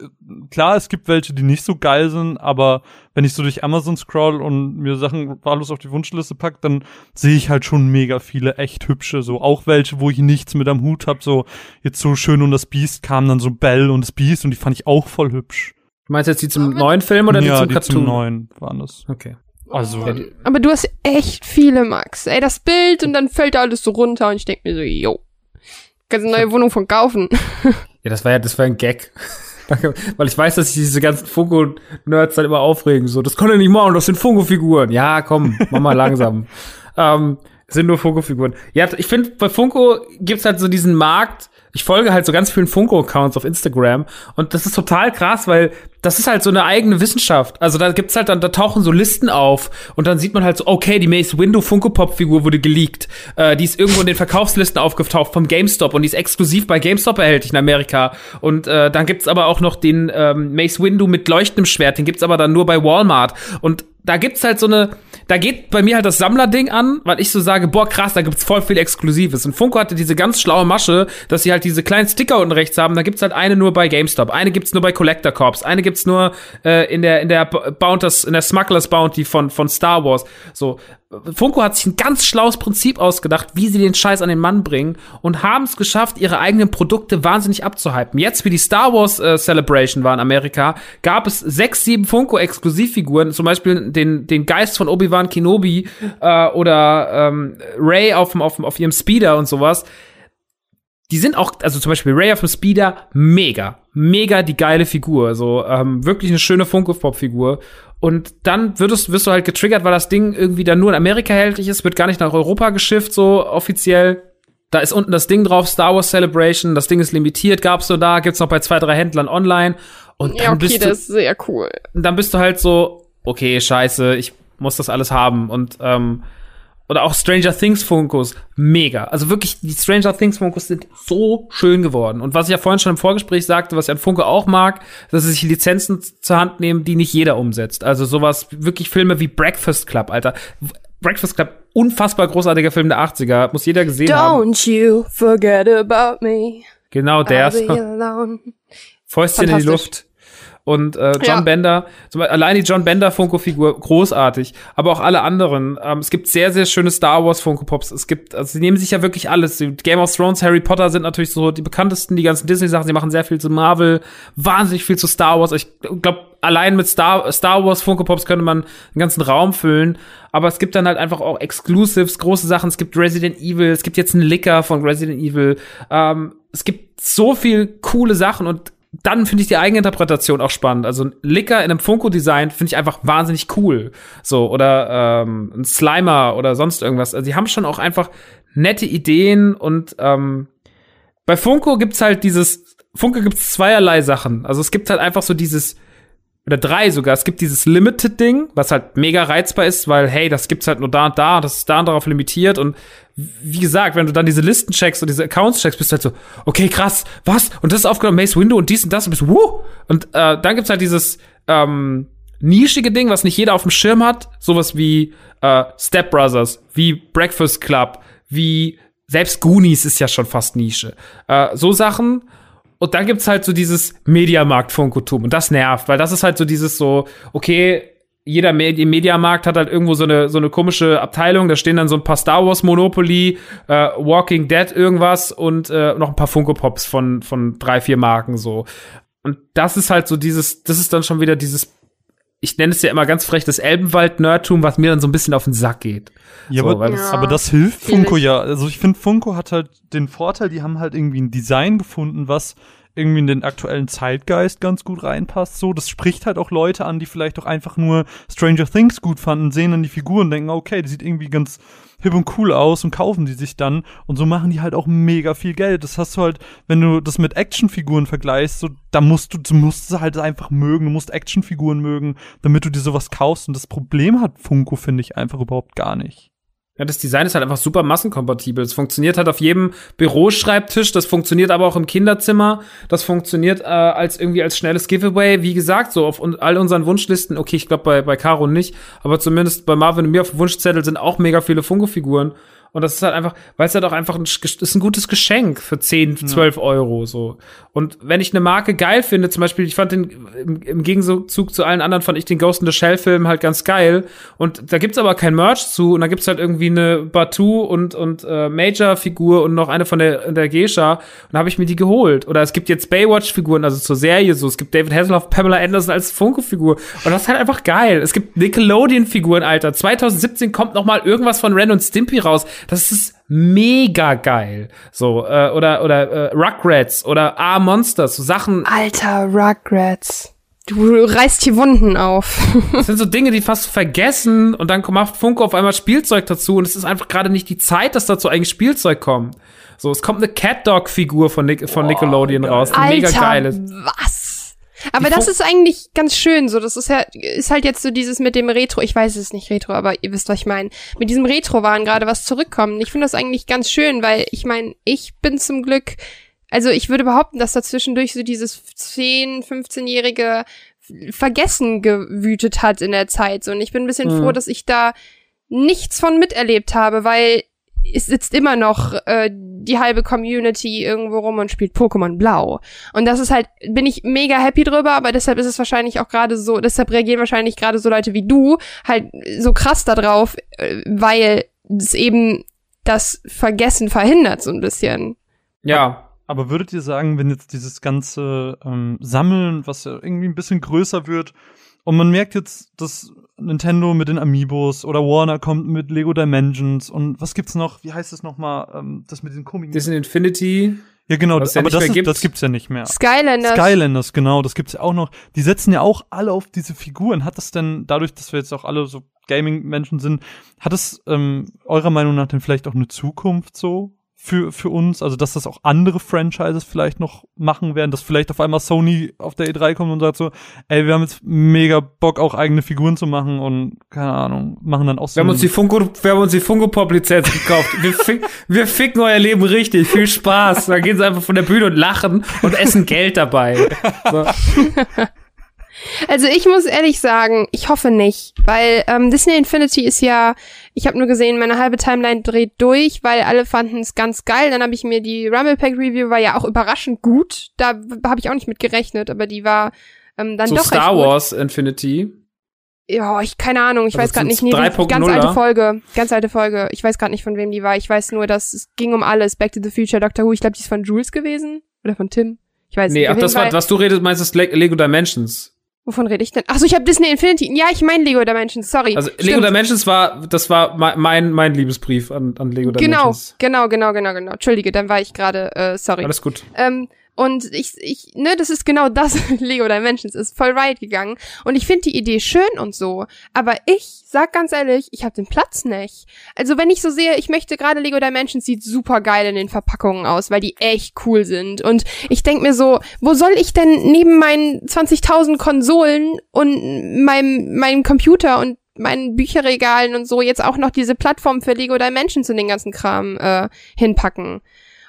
klar, es gibt welche, die nicht so geil sind, aber wenn ich so durch Amazon scroll und mir Sachen wahllos auf die Wunschliste pack, dann sehe ich halt schon mega viele echt hübsche, so, auch welche, wo ich nichts mit am Hut hab, so, jetzt so schön und das Biest kam dann so Bell und das Biest und die fand ich auch voll hübsch. Du meinst jetzt die zum neuen Film oder ja, die zum die Cartoon? zum neuen waren das. Okay. Also, Ja, die- Aber du hast echt viele, Max. Ey, das Bild und dann fällt da alles so runter und ich denk mir so, yo. Kannst eine neue Wohnung von kaufen. Ja, das war ja, das war ein Gag. Danke, Weil ich weiß, dass sich diese ganzen Funko-Nerds dann immer aufregen. So, das kann er nicht machen, das sind Funko-Figuren. Ja, komm, mach mal langsam. [laughs] ähm, sind nur Funko-Figuren. Ja, ich finde, bei Funko gibt's halt so diesen Markt. ich folge halt so ganz vielen Funko-Accounts auf Instagram und das ist total krass, weil das ist halt so eine eigene Wissenschaft. Also da gibt's halt dann, da tauchen so Listen auf und dann sieht man halt so, okay, die Mace Window Funko Pop Figur wurde geleakt. Äh, die ist irgendwo in den Verkaufslisten aufgetaucht vom GameStop und die ist exklusiv bei GameStop erhältlich in Amerika. Und äh, dann gibt's aber auch noch den ähm, Mace Window mit leuchtendem Schwert, den gibt's aber dann nur bei Walmart. Und da gibt's halt so eine, da geht bei mir halt das Sammlerding an, weil ich so sage, boah, krass, da gibt's voll viel Exklusives. Und Funko hatte diese ganz schlaue Masche, dass sie halt diese kleinen Sticker unten rechts haben. Da gibt's halt eine nur bei GameStop, eine gibt's nur bei Collector Corps, eine gibt's nur äh, in der in der Bounters, in der Smugglers Bounty von von Star Wars. So, Funko hat sich ein ganz schlaues Prinzip ausgedacht, wie sie den Scheiß an den Mann bringen und haben es geschafft, ihre eigenen Produkte wahnsinnig abzuhypen. Jetzt, wie die Star Wars äh, Celebration war in Amerika, gab es sechs, sieben Funko-Exklusivfiguren, zum Beispiel den, den Geist von Obi-Wan Kenobi äh, oder ähm, Ray auf, auf, auf ihrem Speeder und sowas die sind auch, also zum Beispiel Ray of the Speeder, mega, mega die geile Figur. So, ähm, wirklich eine schöne Funko-Pop-Figur. Und dann wirst, wirst du halt getriggert, weil das Ding irgendwie dann nur in Amerika erhältlich ist, wird gar nicht nach Europa geschifft, so offiziell. Da ist unten das Ding drauf, Star Wars Celebration, das Ding ist limitiert, gab's so da, gibt's noch bei zwei, drei Händlern online. Und dann ja, okay, bist du, das ist sehr cool. dann bist du halt so, okay, scheiße, ich muss das alles haben. Und ähm, oder auch Stranger Things Funkos, mega. Also wirklich, die Stranger Things Funkos sind so schön geworden. Und was ich ja vorhin schon im Vorgespräch sagte, was ja ein Funke auch mag, dass sie sich Lizenzen zur Hand nehmen, die nicht jeder umsetzt. Also sowas, wirklich Filme wie Breakfast Club, Alter. Breakfast Club, unfassbar großartiger Film der 80er, muss jeder gesehen haben. Don't you forget about me. Genau der. Alone. Fäustchen in die. Luft. Und äh, John Ja. Bender, zum Beispiel, allein die John Bender Funko-Figur, großartig. Aber auch alle anderen. Ähm, es gibt sehr, sehr schöne Star Wars Funko Pops. Es gibt, also sie nehmen sich ja wirklich alles. Die Game of Thrones, Harry Potter sind natürlich so die bekanntesten, die ganzen Disney-Sachen. Sie machen sehr viel zu Marvel, wahnsinnig viel zu Star Wars. Ich glaube, allein mit Star, Star Wars Funko Pops könnte man einen ganzen Raum füllen. Aber es gibt dann halt einfach auch Exclusives, große Sachen. Es gibt Resident Evil, es gibt jetzt einen Licker von Resident Evil. Ähm, es gibt so viel coole Sachen und dann finde ich die Eigeninterpretation auch spannend. Also ein Licker in einem Funko-Design finde ich einfach wahnsinnig cool. So, oder ähm, ein Slimer oder sonst irgendwas. Also die haben schon auch einfach nette Ideen und ähm, bei Funko gibt's halt dieses, Funko gibt's zweierlei Sachen. Also es gibt halt einfach so dieses, oder drei sogar. Es gibt dieses Limited-Ding, was halt mega reizbar ist, weil, hey, das gibt's halt nur da und da, das ist da und darauf limitiert und wie gesagt, wenn du dann diese Listen checkst und diese Accounts checkst, bist du halt so, okay, krass, was? Und das ist aufgenommen, Mace Window und dies und das und bist wuh! Und äh, dann gibt's halt dieses ähm, nischige Ding, was nicht jeder auf dem Schirm hat, sowas wie äh, Step Brothers, wie Breakfast Club, wie selbst Goonies ist ja schon fast Nische. Äh, so Sachen. Und dann gibt's halt so dieses Mediamarkt-Funkotum. Und das nervt, weil das ist halt so dieses so, okay, jeder Medi Mediamarkt hat halt irgendwo so eine, so eine komische Abteilung. Da stehen dann so ein paar Star Wars Monopoly, äh, Walking Dead irgendwas und äh, noch ein paar Funko Pops von, von drei, vier Marken so. Und das ist halt so dieses, das ist dann schon wieder dieses, ich nenne es ja immer ganz frech, das Elbenwald-Nerdtum, was mir dann so ein bisschen auf den Sack geht. Ja, So, aber, weil das- aber das hilft Funko ja. Also ich finde, Funko hat halt den Vorteil, die haben halt irgendwie ein Design gefunden, was irgendwie in den aktuellen Zeitgeist ganz gut reinpasst. So, das spricht halt auch Leute an, die vielleicht auch einfach nur Stranger Things gut fanden, sehen dann die Figuren und denken, okay, die sieht irgendwie ganz hip und cool aus und kaufen die sich dann. Und so machen die halt auch mega viel Geld. Das hast du halt, wenn du das mit Actionfiguren vergleichst, so, da musst du, du musst es halt einfach mögen. Du musst Actionfiguren mögen, damit du dir sowas kaufst. Und das Problem hat Funko, finde ich, einfach überhaupt gar nicht. Ja, das Design ist halt einfach super massenkompatibel. Es funktioniert halt auf jedem Büroschreibtisch, das funktioniert aber auch im Kinderzimmer, das funktioniert äh, als irgendwie als schnelles Giveaway. Wie gesagt, so auf un all unseren Wunschlisten, okay, ich glaube bei, bei Caro nicht, aber zumindest bei Marvin und mir auf dem Wunschzettel sind auch mega viele Funko-Figuren. Und das ist halt einfach, weil es halt auch einfach ein, ist ein gutes Geschenk für 10, 12 Euro so. Und wenn ich eine Marke geil finde, zum Beispiel, ich fand den, im, im Gegenzug zu allen anderen, fand ich den Ghost in the Shell Film halt ganz geil. Und da gibt's aber kein Merch zu. Und da gibt's halt irgendwie eine Batu und, und äh, Major-Figur und noch eine von der, der Geisha. Und da habe ich mir die geholt. Oder es gibt jetzt Baywatch-Figuren, also zur Serie so. Es gibt David Hasselhoff, Pamela Anderson als Funko-Figur. Und das ist halt einfach geil. Es gibt Nickelodeon-Figuren, Alter. 2017 kommt noch mal irgendwas von Ren und Stimpy raus. Das ist mega geil. So, äh, oder, oder äh, Rugrats oder A Monsters, so Sachen. Alter, Rugrats. Du reißt hier Wunden auf. Das sind so Dinge, die fast vergessen und dann macht Funko auf einmal Spielzeug dazu und es ist einfach gerade nicht die Zeit, dass dazu eigentlich Spielzeug kommt. So, es kommt eine Cat-Dog-Figur von, Nic von Nickelodeon raus, die Alter, mega geil ist. was? Aber Die das ist eigentlich ganz schön so. Das ist ja, ist halt jetzt so dieses mit dem Retro. Ich weiß, es ist nicht Retro, aber ihr wisst, was ich meine. Mit diesem Retro-Waren gerade was zurückkommen. Ich finde das eigentlich ganz schön, weil ich meine, ich bin zum Glück, also ich würde behaupten, dass da zwischendurch so dieses 10, 15-jährige Vergessen gewütet hat in der Zeit. So, und ich bin ein bisschen Mhm. froh, dass ich da nichts von miterlebt habe, weil es sitzt immer noch äh, die halbe Community irgendwo rum und spielt Pokémon Blau. Und das ist halt, bin ich mega happy drüber, aber deshalb ist es wahrscheinlich auch gerade so, deshalb reagieren wahrscheinlich gerade so Leute wie du halt so krass da drauf, äh, weil es eben das Vergessen verhindert so ein bisschen. Ja, Aber würdet ihr sagen, wenn jetzt dieses ganze ähm, Sammeln, was ja irgendwie ein bisschen größer wird, und man merkt jetzt, dass Nintendo mit den Amiibos oder Warner kommt mit Lego Dimensions und was gibt's noch? Wie heißt es nochmal? Ähm, das mit den komischen. Disney Infinity. ja, genau, es ja aber das, ist, gibt. das gibt's ja nicht mehr. Skylanders. Skylanders, genau, das gibt's ja auch noch. Die setzen ja auch alle auf diese Figuren. Hat das denn, dadurch, dass wir jetzt auch alle so Gaming-Menschen sind, hat es ähm, eurer Meinung nach denn vielleicht auch eine Zukunft so für, für uns? Also, dass das auch andere Franchises vielleicht noch machen werden, dass vielleicht auf einmal Sony auf der E3 kommt und sagt so, ey, wir haben jetzt mega Bock, auch eigene Figuren zu machen und, keine Ahnung, machen dann auch so Wir haben uns die Funko, wir haben uns die Funko Pop Lizenz gekauft. Wir, [laughs] fick, wir ficken euer Leben richtig. Viel Spaß. Dann gehen sie einfach von der Bühne und lachen und essen Geld dabei. So. [laughs] Also ich muss ehrlich sagen, ich hoffe nicht, weil ähm, Disney Infinity ist ja, ich habe nur gesehen, meine halbe Timeline dreht durch, weil alle fanden es ganz geil. Dann habe ich mir die Rumble Pack Review war ja auch überraschend gut. Da habe ich auch nicht mit gerechnet, aber die war ähm, dann So doch Star recht gut. Wars Infinity. Ja, ich keine Ahnung, ich Also weiß gerade nicht. Nee, die, 3.0er? ganz alte Folge, ganz alte Folge. Ich weiß gerade nicht von wem die war. Ich weiß nur, dass es ging um alles. Back to the Future, Doctor Who. Ich glaube, die ist von Jules gewesen oder von Tim. Ich weiß Nee, nicht. ach, Auf das war, was du redest, meinst Le Lego Dimensions. Wovon rede ich denn? Ach so, ich habe Disney Infinity. Ja, ich meine Lego Dimensions. Sorry. Also Lego Stimmt. Dimensions war, das war mein, mein, Liebesbrief an, an Lego Genau, Dimensions. genau, genau, genau, genau. Entschuldige, dann war ich gerade, äh, sorry. Alles gut. Ähm, und ich, ich, ne, das ist genau das, [laughs] Lego Dimensions ist voll right gegangen. Und ich finde die Idee schön und so. Aber ich sag ganz ehrlich, ich habe den Platz nicht. Also wenn ich so sehe, ich möchte gerade Lego Dimensions sieht super geil in den Verpackungen aus, weil die echt cool sind. Und ich denk mir so, wo soll ich denn neben meinen 20.000 Konsolen und meinem, meinem Computer und meinen Bücherregalen und so jetzt auch noch diese Plattform für Lego Dimensions und den ganzen Kram äh, hinpacken?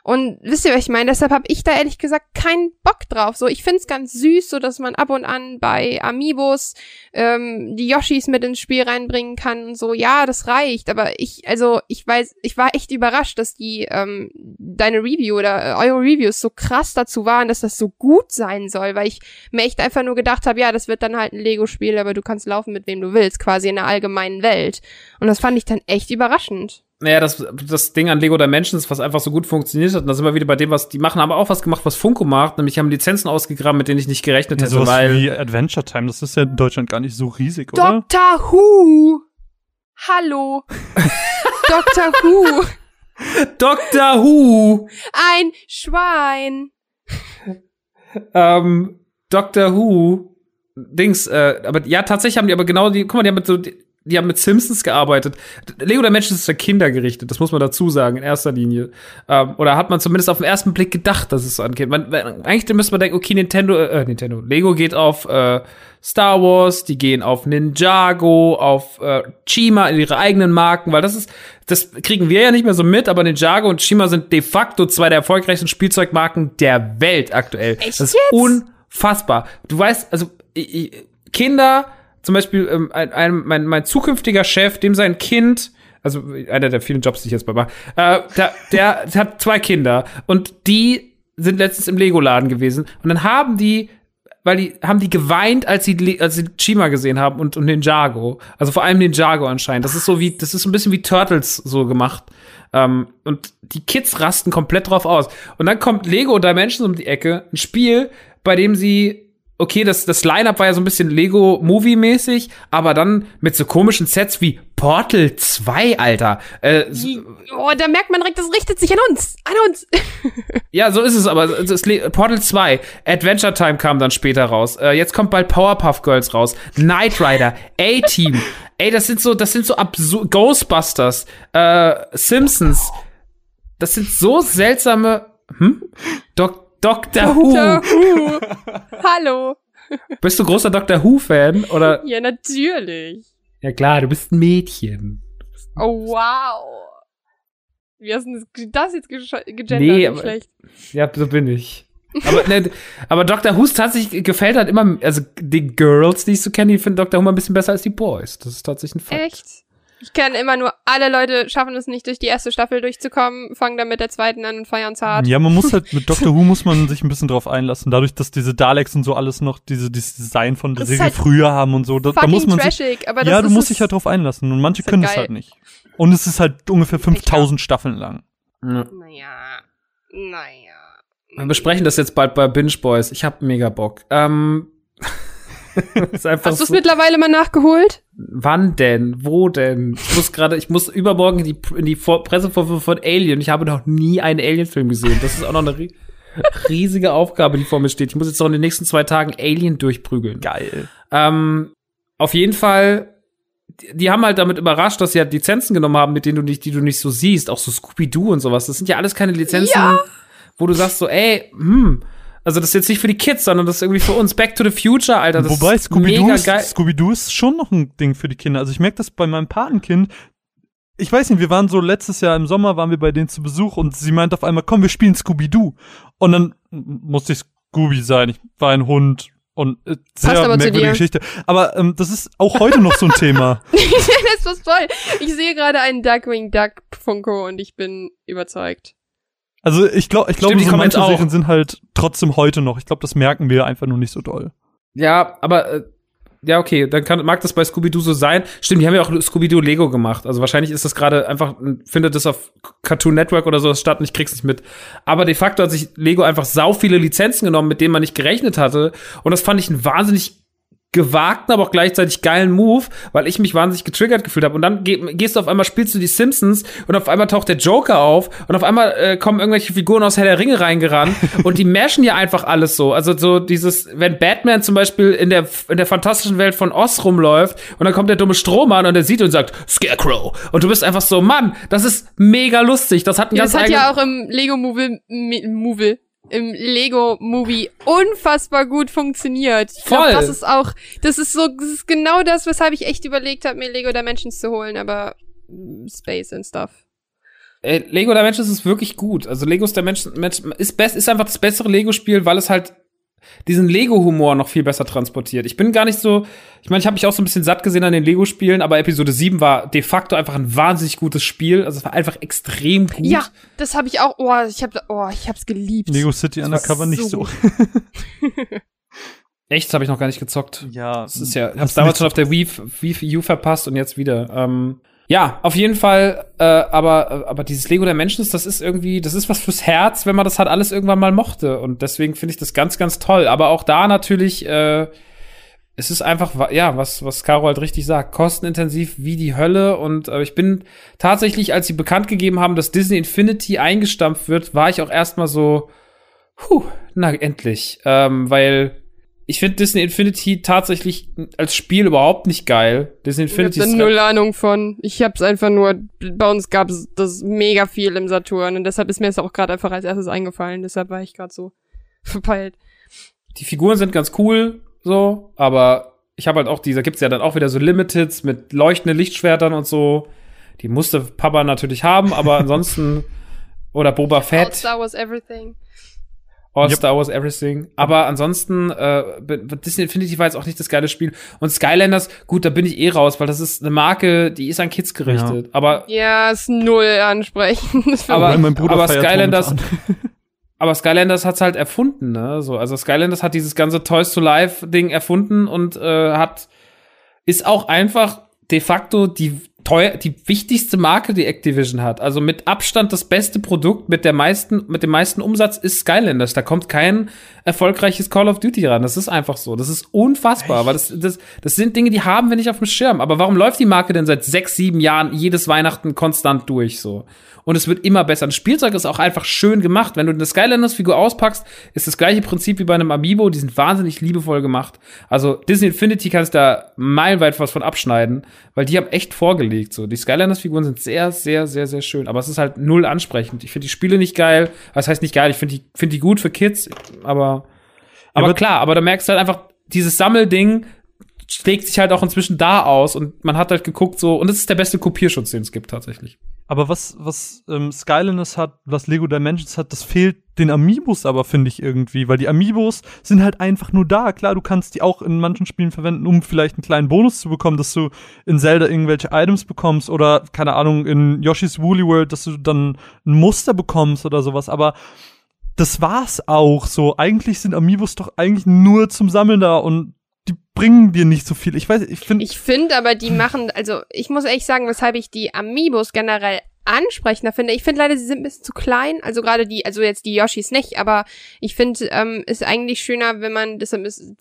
Und wisst ihr, was ich meine? Deshalb habe ich da ehrlich gesagt keinen Bock drauf. So, ich find's ganz süß, so dass man ab und an bei Amiibos ähm, die Yoshis mit ins Spiel reinbringen kann und so. Ja, das reicht. Aber ich, also ich weiß, ich war echt überrascht, dass die ähm, deine Review oder äh, eure Reviews so krass dazu waren, dass das so gut sein soll, weil ich mir echt einfach nur gedacht habe, ja, das wird dann halt ein Lego-Spiel, aber du kannst laufen mit wem du willst, quasi in der allgemeinen Welt. Und das fand ich dann echt überraschend. Naja, das, das Ding an Lego Dimensions, was einfach so gut funktioniert hat, und da sind wir wieder bei dem, was die machen, aber auch was gemacht, was Funko macht, nämlich haben Lizenzen ausgegraben, mit denen ich nicht gerechnet Ja, hätte, sowas weil wie Adventure Time, das ist ja in Deutschland gar nicht so riesig, oder? Doctor Who! Hallo! [laughs] Doctor Who! Doctor Who, Ein Schwein! ähm, Doctor Who, Dings, äh, aber ja, tatsächlich haben die aber genau die, guck mal, die haben mit so, die, die haben mit Simpsons gearbeitet. Lego Dimensions ist für Kinder gerichtet, das muss man dazu sagen, in erster Linie. Ähm, oder hat man zumindest auf den ersten Blick gedacht, dass es so angeht. Man, man- eigentlich müsste man denken, okay, Nintendo, äh, Nintendo, Lego geht auf äh, Star Wars, die gehen auf Ninjago, auf äh, Chima, ihre eigenen Marken, weil das ist, das kriegen wir ja nicht mehr so mit, aber Ninjago und Chima sind de facto zwei der erfolgreichsten Spielzeugmarken der Welt aktuell. Echt das ist jetzt? unfassbar. Du weißt, also Kinder, zum Beispiel ähm, ein, ein, mein, mein zukünftiger Chef, dem sein Kind, also einer der vielen Jobs, die ich jetzt mal mache, äh, der, der, [laughs] hat zwei Kinder und die sind letztens im Lego-Laden gewesen und dann haben die weil die haben die geweint, als sie als sie Chima gesehen haben und und Ninjago. Also vor allem Ninjago anscheinend. Das ist so wie das ist ein bisschen wie Turtles so gemacht. Ähm, und die Kids rasten komplett drauf aus. Und dann kommt Lego Dimensions um die Ecke, ein Spiel, bei dem sie okay, das, das Line-Up war ja so ein bisschen Lego-Movie-mäßig, aber dann mit so komischen Sets wie Portal 2, Alter. Äh, Oh, da merkt man direkt, das richtet sich an uns. An uns. [laughs] ja, so ist es aber. Das Portal 2, Adventure Time kam dann später raus. Äh, jetzt kommt bald Powerpuff Girls raus. Knight Rider, A-Team. Ey, das sind so, das sind so absurd. Ghostbusters, äh, Simpsons. Das sind so seltsame. Hm? Doc Doctor Who. Doctor Who. [laughs] Hallo. Bist du großer Doctor Who-Fan? Oder? Ja, natürlich. Ja klar, du bist ein Mädchen. Oh, wow. Wie hast du das- jetzt gegendert? Nee, aber- schlecht. Ja, so bin ich. Aber, ne, aber Dr. Who tatsächlich gefällt halt immer, also die Girls, die ich so kenne, die finden Dr. Who mal ein bisschen besser als die Boys. Das ist tatsächlich ein Fakt. Echt? Ich kenne immer nur, alle Leute schaffen es nicht, durch die erste Staffel durchzukommen, fangen dann mit der zweiten an und feiern's hart. Ja, man muss halt, mit [laughs] Doctor Who muss man sich ein bisschen drauf einlassen. Dadurch, dass diese Daleks und so alles noch diese, dieses Design von der Das Serie halt früher haben und so, da, da muss man sich, trashig, aber das ja, du musst es- dich halt drauf einlassen und manche halt können es geil. halt nicht. Und es ist halt ungefähr 5000 Staffeln lang. Ja. Naja, naja. Wir besprechen das jetzt bald bei Binge Boys. Ich hab mega Bock. Ähm, [laughs] Hast du es so, mittlerweile mal nachgeholt? wann denn? Wo denn? Ich muss gerade, ich muss übermorgen in die, in die Vor Pressevorführung von Alien. Ich habe noch nie einen Alien-Film gesehen. Das ist auch noch eine ri riesige Aufgabe, die vor mir steht. Ich muss jetzt noch in den nächsten zwei Tagen Alien durchprügeln. Geil. Ähm, auf jeden Fall, die, die haben halt damit überrascht, dass sie halt Lizenzen genommen haben, mit denen du nicht, die du nicht so siehst, auch so Scooby-Doo und sowas. Das sind ja alles keine Lizenzen, Ja. wo du sagst so, ey, hm, also das ist jetzt nicht für die Kids, sondern das ist irgendwie für uns. Back to the Future, Alter. Das Wobei ist Scooby-Doo ist, geil. Scooby-Doo ist schon noch ein Ding für die Kinder. Also ich merke das bei meinem Patenkind. Ich weiß nicht, wir waren so letztes Jahr im Sommer, waren wir bei denen zu Besuch und sie meint auf einmal, komm, wir spielen Scooby-Doo. Und dann musste ich Scooby sein. Ich war ein Hund und äh, sehr aber zu merkwürdige dir. Geschichte. Aber ähm, das ist auch heute noch so ein Thema. [laughs] das ist was toll. Ich sehe gerade einen Duckwing Duck Funko und ich bin überzeugt. Also ich glaube, ich glaube, so manche. Serien sind halt trotzdem heute noch. Ich glaube, das merken wir einfach nur nicht so doll. Ja, aber äh, ja, okay, dann kann, mag das bei Scooby-Doo so sein. Stimmt, die haben ja auch Scooby-Doo Lego gemacht. Also wahrscheinlich ist das gerade einfach, findet das auf Cartoon Network oder so statt und ich krieg's nicht mit. Aber de facto hat sich Lego einfach sau viele Lizenzen genommen, mit denen man nicht gerechnet hatte. Und das fand ich einen wahnsinnig gewagten, aber auch gleichzeitig geilen Move, weil ich mich wahnsinnig getriggert gefühlt habe. Und dann geh, gehst du auf einmal, spielst du die Simpsons und auf einmal taucht der Joker auf und auf einmal äh, kommen irgendwelche Figuren aus Herr der Ringe reingerannt [laughs] und die mashen ja einfach alles so. Also so dieses, wenn Batman zum Beispiel in der, in der fantastischen Welt von Oz rumläuft und dann kommt der dumme Strohmann und der sieht und sagt, Scarecrow. Und du bist einfach so, Mann, das ist mega lustig. Das hat ein Ja, ganz das hat ja auch im Lego Movie, Mi- Movie, im Lego Movie unfassbar gut funktioniert. Ich glaub, Voll. das ist auch, das ist so, das ist genau das, weshalb ich echt überlegt habe, mir Lego Dimensions zu holen, aber mm, Space and stuff. Äh, Lego Dimensions ist wirklich gut. Also Legos Dimensions ist, best, ist einfach das bessere Lego-Spiel, weil es halt diesen Lego-Humor noch viel besser transportiert. Ich bin gar nicht so, ich meine, ich habe mich auch so ein bisschen satt gesehen an den Lego-Spielen, aber Episode 7 war de facto einfach ein wahnsinnig gutes Spiel. Also es war einfach extrem gut. Ja, das habe ich auch, oh, ich habe oh, ich hab's geliebt. Lego City Undercover nicht so. [laughs] Echt, das habe ich noch gar nicht gezockt. Ja, Das ist ja, ich hab's damals schon auf der Wii, Wii U verpasst und jetzt wieder. Ähm, ja, auf jeden Fall, äh, aber, aber dieses Lego der Menschen, das ist irgendwie, das ist was fürs Herz, wenn man das halt alles irgendwann mal mochte. Und deswegen finde ich das ganz, ganz toll. Aber auch da natürlich, äh, es ist einfach, ja, was, was Caro halt richtig sagt, kostenintensiv wie die Hölle. Und äh, ich bin tatsächlich, als sie bekannt gegeben haben, dass Disney Infinity eingestampft wird, war ich auch erstmal so, puh, na, endlich. Ähm, weil ich finde Disney Infinity tatsächlich als Spiel überhaupt nicht geil. Disney Ich habe Infinity da ist null Ahnung von. Ich hab's einfach nur, bei uns gab's das mega viel im Saturn und deshalb ist mir das auch gerade einfach als erstes eingefallen. Deshalb war ich gerade so [laughs] verpeilt. die Figuren sind ganz cool, so, aber ich habe halt auch diese, gibt's ja dann auch wieder so Limiteds mit leuchtenden Lichtschwertern und so. Die musste Papa natürlich haben, aber [laughs] ansonsten oder Boba All Fett, Star Wars Everything. All Yep. Star Wars Everything. Aber ansonsten äh, Disney Infinity war jetzt auch nicht das geile Spiel. Und Skylanders, gut, da bin ich eh raus, weil das ist eine Marke, die ist an Kids gerichtet. Aber Ja, ist null ansprechend. [laughs] Aber- mich. mein Bruder aber Skylanders-. [laughs] Aber Skylanders hat's halt erfunden, ne? So, also Skylanders hat dieses ganze Toys to Life Ding erfunden und äh, hat ist auch einfach de facto die teuer, die wichtigste Marke, die Activision hat. Also mit Abstand das beste Produkt mit der meisten, mit dem meisten Umsatz ist Skylanders. Da kommt kein erfolgreiches Call of Duty ran. Das ist einfach so. Das ist unfassbar, Echt? das, das, das sind Dinge, die haben wir nicht auf dem Schirm. Aber warum läuft die Marke denn seit sechs, sieben Jahren jedes Weihnachten konstant durch so? und es wird immer besser. Ein Spielzeug ist auch einfach schön gemacht. Wenn du eine Skylanders-Figur auspackst, ist das gleiche Prinzip wie bei einem Amiibo. Die sind wahnsinnig liebevoll gemacht. Also Disney Infinity kannst da meilenweit was von abschneiden, weil die haben echt vorgelegt. So, die Skylanders-Figuren sind sehr, sehr, sehr, sehr schön. Aber es ist halt null ansprechend. Ich finde die Spiele nicht geil. Das heißt nicht geil. Ich finde die, finde die gut für Kids, aber, aber ja, klar, aber da merkst du halt einfach, dieses Sammelding schlägt sich halt auch inzwischen da aus und man hat halt geguckt so, und das ist der beste Kopierschutz, den es gibt tatsächlich. Aber was, was ähm, Skylanders hat, was Lego Dimensions hat, das fehlt den Amiibos aber, finde ich irgendwie. Weil die Amiibos sind halt einfach nur da. Klar, du kannst die auch in manchen Spielen verwenden, um vielleicht einen kleinen Bonus zu bekommen, dass du in Zelda irgendwelche Items bekommst oder, keine Ahnung, in Yoshi's Woolly World, dass du dann ein Muster bekommst oder sowas. Aber das war's auch so. Eigentlich sind Amiibos doch eigentlich nur zum Sammeln da und die bringen dir nicht so viel. Ich weiß, ich finde. Ich finde aber, die machen, also ich muss ehrlich sagen, weshalb ich die Amiibos generell ansprechender finde. Ich finde leider, sie sind ein bisschen zu klein. Also gerade die, also jetzt die Yoshis nicht, aber ich finde, ähm, ist eigentlich schöner, wenn man, deshalb ist,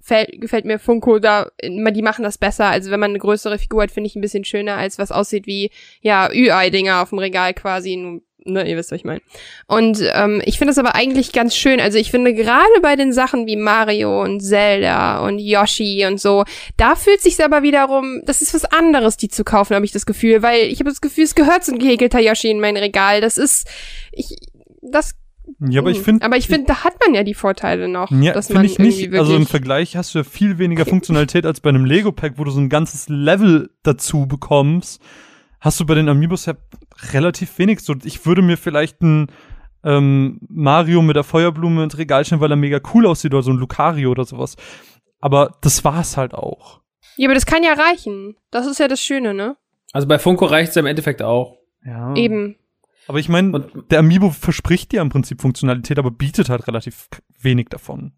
fällt, gefällt mir Funko da, die machen das besser. Also wenn man eine größere Figur hat, finde ich ein bisschen schöner, als was aussieht wie, ja, Ü-Ei-Dinger auf dem Regal quasi, ne, ihr wisst, was ich meine. Und ähm, ich finde es aber eigentlich ganz schön. Also ich finde gerade bei den Sachen wie Mario und Zelda und Yoshi und so, da fühlt sich aber wiederum, das ist was anderes, die zu kaufen, habe ich das Gefühl, weil ich habe das Gefühl, es gehört so ein gehäkelter Yoshi in mein Regal. Das ist, ich, das ja, aber ich hm. finde. Aber ich finde, da hat man ja die Vorteile noch. Ja, finde ich nicht. Also im Vergleich hast du ja viel weniger Funktionalität als bei einem Lego-Pack, wo du so ein ganzes Level dazu bekommst hast du bei den Amiibos ja relativ wenig. So, ich würde mir vielleicht ein ähm, Mario mit der Feuerblume ins Regal stellen, weil er mega cool aussieht oder so ein Lucario oder sowas. Aber das war's halt auch. Ja, aber das kann ja reichen. Das ist ja das Schöne, ne? Also bei Funko reicht's ja im Endeffekt auch. Ja. Eben. Aber ich meine, der Amiibo verspricht dir im Prinzip Funktionalität, aber bietet halt relativ wenig davon.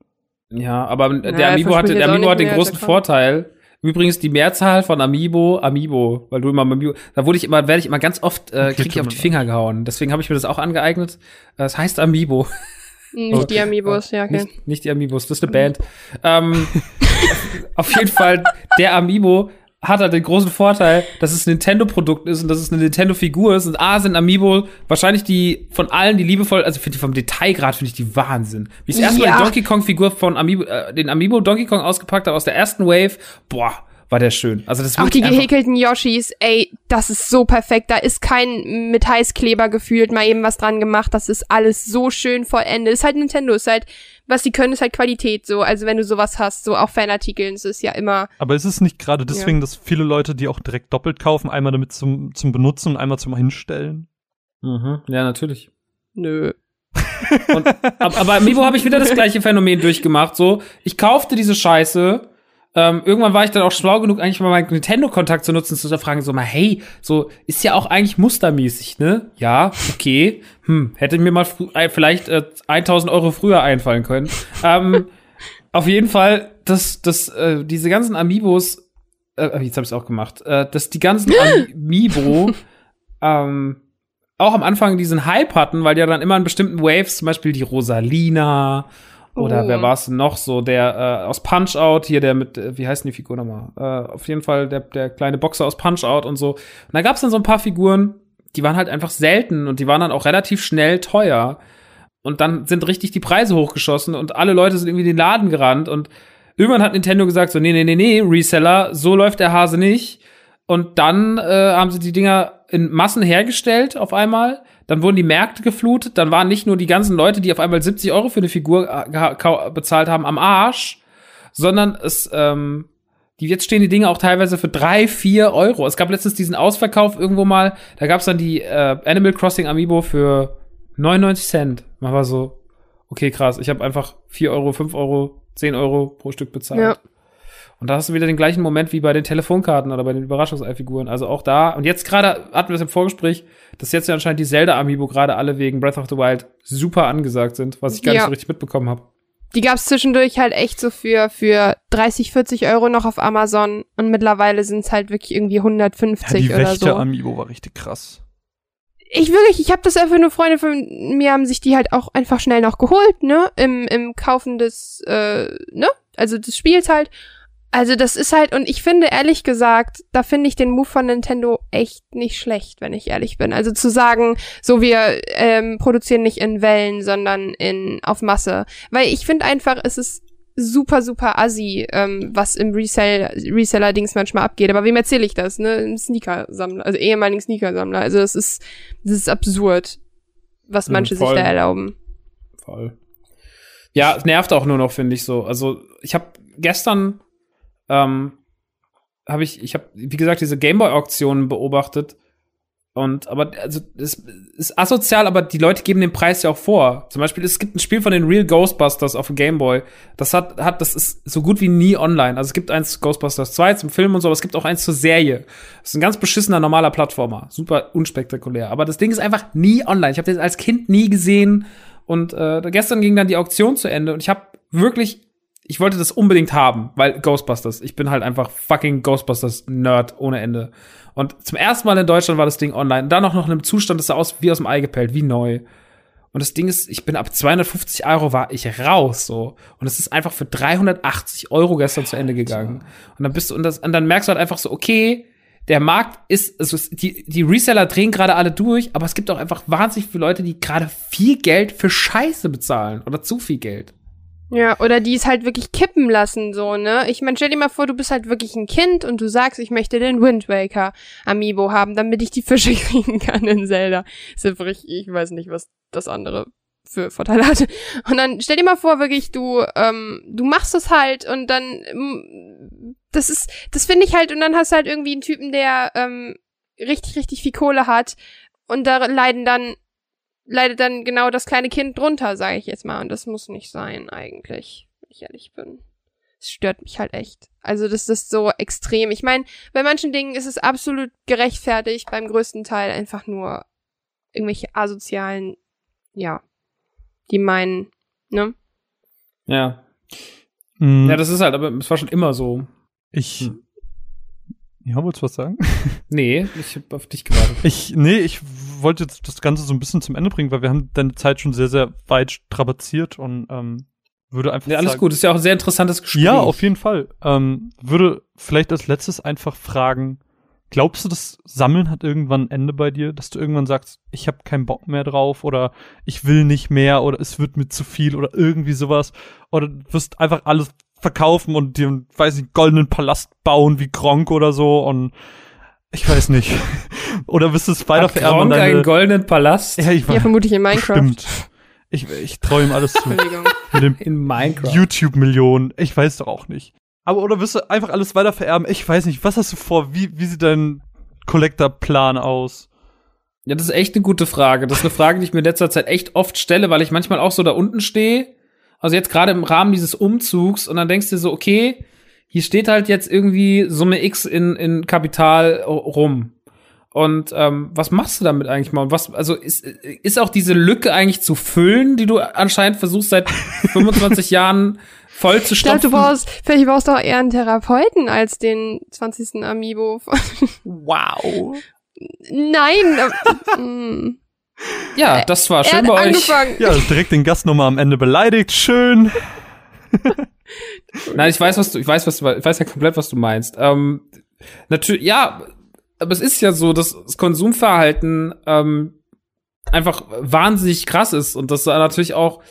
Ja, aber der naja, Amiibo hat, der Amiibo hat den großen Vorteil, Übrigens die Mehrzahl von Amiibo, Amiibo, weil du immer Amiibo, da wurde ich immer, werde ich immer ganz oft, äh, krieg ich auf die Finger gehauen. Deswegen habe ich mir das auch angeeignet. Das heißt Amiibo. Nicht die Amiibos, ja, okay. Nicht, nicht die Amiibos, das ist eine Band. ähm, auf jeden Fall, der Amiibo hat halt den großen Vorteil, dass es ein Nintendo-Produkt ist und dass es eine Nintendo-Figur ist. Und A sind Amiibo wahrscheinlich die von allen die liebevoll, also finde ich vom Detailgrad finde ich die Wahnsinn. Wie ich das erste Mal die Donkey Kong-Figur von Amiibo, äh, den Amiibo Donkey Kong ausgepackt habe aus der ersten Wave, boah, war der schön. Also das Auch die gehäkelten Yoshis, ey, das ist so perfekt. Da ist kein mit Heißkleber gefühlt mal eben was dran gemacht. Das ist alles so schön vollendet. Ist halt Nintendo, ist halt was sie können, ist halt Qualität so. Also wenn du sowas hast, so auch Fanartikeln, es ist ja immer. Aber ist es nicht gerade deswegen, ja. dass viele Leute die auch direkt doppelt kaufen, einmal damit zum, zum Benutzen und einmal zum Hinstellen? Mhm. Ja, natürlich. Nö. und, aber Mibo habe ich wieder das gleiche Phänomen durchgemacht. So, ich kaufte diese Scheiße ähm, irgendwann war ich dann auch schlau genug, eigentlich mal meinen Nintendo-Kontakt zu nutzen, zu fragen, so mal, hey, so, ist ja auch eigentlich mustermäßig, ne? Ja, okay. Hm, hätte mir mal äh, vielleicht äh, 1000 Euro früher einfallen können. ähm, [laughs] auf jeden Fall, dass, dass äh, diese ganzen Amiibos, äh, jetzt habe ich auch gemacht, äh, dass die ganzen [laughs] Amiibo ähm, auch am Anfang diesen Hype hatten, weil die ja dann immer in bestimmten Waves, zum Beispiel die Rosalina oder oh. wer war es noch so? Der äh, aus Punch Out, hier der mit, äh, wie heißt denn die Figur nochmal? Äh, auf jeden Fall der, der kleine Boxer aus Punch Out und so. Und da gab es dann so ein paar Figuren, die waren halt einfach selten und die waren dann auch relativ schnell teuer. Und dann sind richtig die Preise hochgeschossen und alle Leute sind irgendwie in den Laden gerannt und irgendwann hat Nintendo gesagt so, nee, nee, nee, nee, Reseller, so läuft der Hase nicht. Und dann äh, haben sie die Dinger in Massen hergestellt auf einmal dann wurden die Märkte geflutet, dann waren nicht nur die ganzen Leute, die auf einmal 70 Euro für eine Figur äh, bezahlt haben, am Arsch, sondern es, ähm, die, jetzt stehen die Dinge auch teilweise für drei, vier Euro. Es gab letztens diesen Ausverkauf irgendwo mal, da gab es dann die äh, Animal Crossing Amiibo für 99 Cent. Man war so, okay, krass, ich habe einfach vier Euro, fünf Euro, zehn Euro pro Stück bezahlt. Ja. Und da hast du wieder den gleichen Moment wie bei den Telefonkarten oder bei den Überraschungseifiguren. Also auch da. Und jetzt gerade hatten wir es im Vorgespräch, dass jetzt ja anscheinend die Zelda-Amiibo gerade alle wegen Breath of the Wild super angesagt sind, was ich gar ja. nicht so richtig mitbekommen habe. die gab's zwischendurch halt echt so für, für 30, 40 Euro noch auf Amazon und mittlerweile sind's halt wirklich irgendwie Ja, 150 die oder Wächter so. Amiibo war richtig krass. Ich wirklich, ich habe das einfach nur Freunde von mir haben sich die halt auch einfach schnell noch geholt, ne? Im, im Kaufen des, äh, ne? Also des Spiels halt. Also das ist halt, und ich finde ehrlich gesagt, da finde ich den Move von Nintendo echt nicht schlecht, wenn ich ehrlich bin. Also zu sagen, so wir ähm, produzieren nicht in Wellen, sondern in auf Masse. Weil ich finde einfach, es ist super, super assi, ähm, was im Resell, Reseller-Dings manchmal abgeht. Aber wem erzähle ich das, ne? Ein Sneaker-Sammler, also ehemaligen Sneaker-Sammler. Also das ist, das ist absurd, was Mhm, manche sich voll. da erlauben. Voll. Ja, es nervt auch nur noch, finde ich so. Also, ich habe gestern ähm, habe ich, ich habe, wie gesagt, diese Gameboy-Auktionen beobachtet. Und, aber, also, es ist asozial, aber die Leute geben den Preis ja auch vor. Zum Beispiel, es gibt ein Spiel von den Real Ghostbusters auf dem Gameboy. Das hat, hat, das ist so gut wie nie online. Also, es gibt eins Ghostbusters 2 zum Film und so, aber es gibt auch eins zur Serie. Das ist ein ganz beschissener normaler Plattformer. Super unspektakulär. Aber das Ding ist einfach nie online. Ich habe das als Kind nie gesehen. Und äh, gestern ging dann die Auktion zu Ende und ich habe wirklich, ich wollte das unbedingt haben, weil Ghostbusters. Ich bin halt einfach fucking Ghostbusters-Nerd ohne Ende. Und zum ersten Mal in Deutschland war das Ding online. Und dann auch noch in einem Zustand, das sah aus wie aus dem Ei gepellt, wie neu. Und das Ding ist, ich bin ab 250 Euro war ich raus, so. Und es ist einfach für 380 Euro gestern zu Ende gegangen. Und dann bist du, und, das, und dann merkst du halt einfach so, okay, der Markt ist, also die, die Reseller drehen gerade alle durch, aber es gibt auch einfach wahnsinnig viele Leute, die gerade viel Geld für Scheiße bezahlen oder zu viel Geld. Ja, oder die es halt wirklich kippen lassen, so, ne? Ich mein, stell dir mal vor, du bist halt wirklich ein Kind und du sagst, ich möchte den Wind Waker Amiibo haben, damit ich die Fische [laughs] kriegen kann in Zelda. Ist ja wirklich, ich weiß nicht, was das andere für Vorteile hat. Und dann stell dir mal vor, wirklich, du, ähm, du machst es halt und dann, ähm, das ist, das finde ich halt, und dann hast du halt irgendwie einen Typen, der, ähm, richtig, richtig viel Kohle hat und da leiden dann leidet dann genau das kleine Kind drunter, sage ich jetzt mal. Und das muss nicht sein, eigentlich, wenn ich ehrlich bin. Es stört mich halt echt. Also das ist so extrem. Ich meine, bei manchen Dingen ist es absolut gerechtfertigt, beim größten Teil einfach nur irgendwelche asozialen, ja, die meinen, ne? Ja. Mhm. Ja, das ist halt, aber es war schon immer so. ich. Hm. Ja, wolltest du was sagen? [laughs] Nee, ich hab auf dich gewartet. Ich, nee, ich wollte jetzt das Ganze so ein bisschen zum Ende bringen, weil wir haben deine Zeit schon sehr, sehr weit strapaziert und ähm, würde einfach Ja, alles sagen, gut. Ist ja auch ein sehr interessantes Gespräch. Ja, auf jeden Fall. Ähm, würde vielleicht als letztes einfach fragen, glaubst du, das Sammeln hat irgendwann ein Ende bei dir, dass du irgendwann sagst, ich habe keinen Bock mehr drauf oder ich will nicht mehr oder es wird mir zu viel oder irgendwie sowas oder du wirst einfach alles verkaufen und dir, weiß nicht, goldenen Palast bauen wie Gronk oder so und ich weiß nicht. [laughs] oder wirst du es weiter Hat vererben Gronk deine- einen goldenen Palast Ja, ich Ja, weiß. vermutlich in Minecraft. Stimmt. Ich, ich traue ihm alles zu. Entschuldigung. Mit dem in Minecraft. YouTube-Millionen. Ich weiß doch auch nicht. Aber oder wirst du einfach alles weiter vererben? Ich weiß nicht. Was hast du vor? Wie, wie sieht dein Collector-Plan aus? Ja, das ist echt eine gute Frage. Das ist eine Frage, die ich mir in letzter Zeit echt oft stelle, weil ich manchmal auch so da unten stehe. Also jetzt gerade im Rahmen dieses Umzugs und dann denkst du so, okay, hier steht halt jetzt irgendwie Summe X in, in Kapital rum. Und ähm, was machst du damit eigentlich mal? Und was, also ist, ist auch diese Lücke eigentlich zu füllen, die du anscheinend versuchst seit [laughs] 25 Jahren voll zu Ich glaube, stopfen? du brauchst, vielleicht brauchst du auch eher einen Therapeuten als den 20. Amiibo. Wow. [laughs] Nein. [laughs] äh. Ja, das war er schön hat bei euch. angefangen. Ja, direkt den Gast nochmal am Ende beleidigt. Schön. [laughs] Nein, ich weiß, was du, ich weiß, was du, ich weiß ja komplett, was du meinst. Ähm, natürlich, ja, aber es ist ja so, dass das Konsumverhalten ähm, einfach wahnsinnig krass ist und dass da natürlich auch,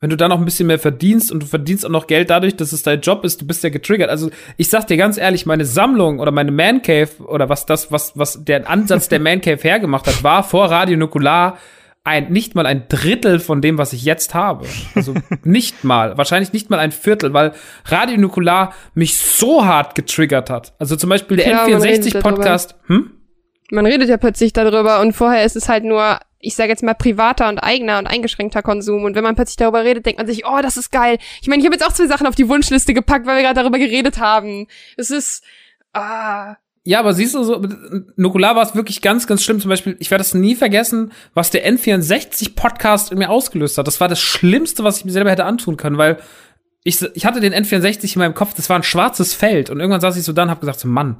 wenn du da noch ein bisschen mehr verdienst und du verdienst auch noch Geld dadurch, dass es dein Job ist, du bist ja getriggert. Also ich sag dir ganz ehrlich, meine Sammlung oder meine Man Cave oder was das, was, was der Ansatz der Man Cave hergemacht hat, war vor Radio Nukular ein, nicht mal ein Drittel von dem, was ich jetzt habe. Also nicht mal, wahrscheinlich nicht mal ein Viertel, weil Radio Nukular mich so hart getriggert hat. Also zum Beispiel der redet N64-Podcast. Hm? Man redet ja plötzlich darüber und vorher ist es halt nur, ich sage jetzt mal, privater und eigener und eingeschränkter Konsum. Und wenn man plötzlich darüber redet, denkt man sich, oh, das ist geil. Ich meine, ich habe jetzt auch zwei Sachen auf die Wunschliste gepackt, weil wir gerade darüber geredet haben. Es ist, ah, Ja, aber siehst du, so, Nukular war es wirklich ganz, ganz schlimm. Zum Beispiel, ich werde es nie vergessen, was der N64-Podcast in mir ausgelöst hat. Das war das Schlimmste, was ich mir selber hätte antun können, weil ich, ich hatte den N64 in meinem Kopf, das war ein schwarzes Feld. Und irgendwann saß ich so da und hab gesagt, so, Mann,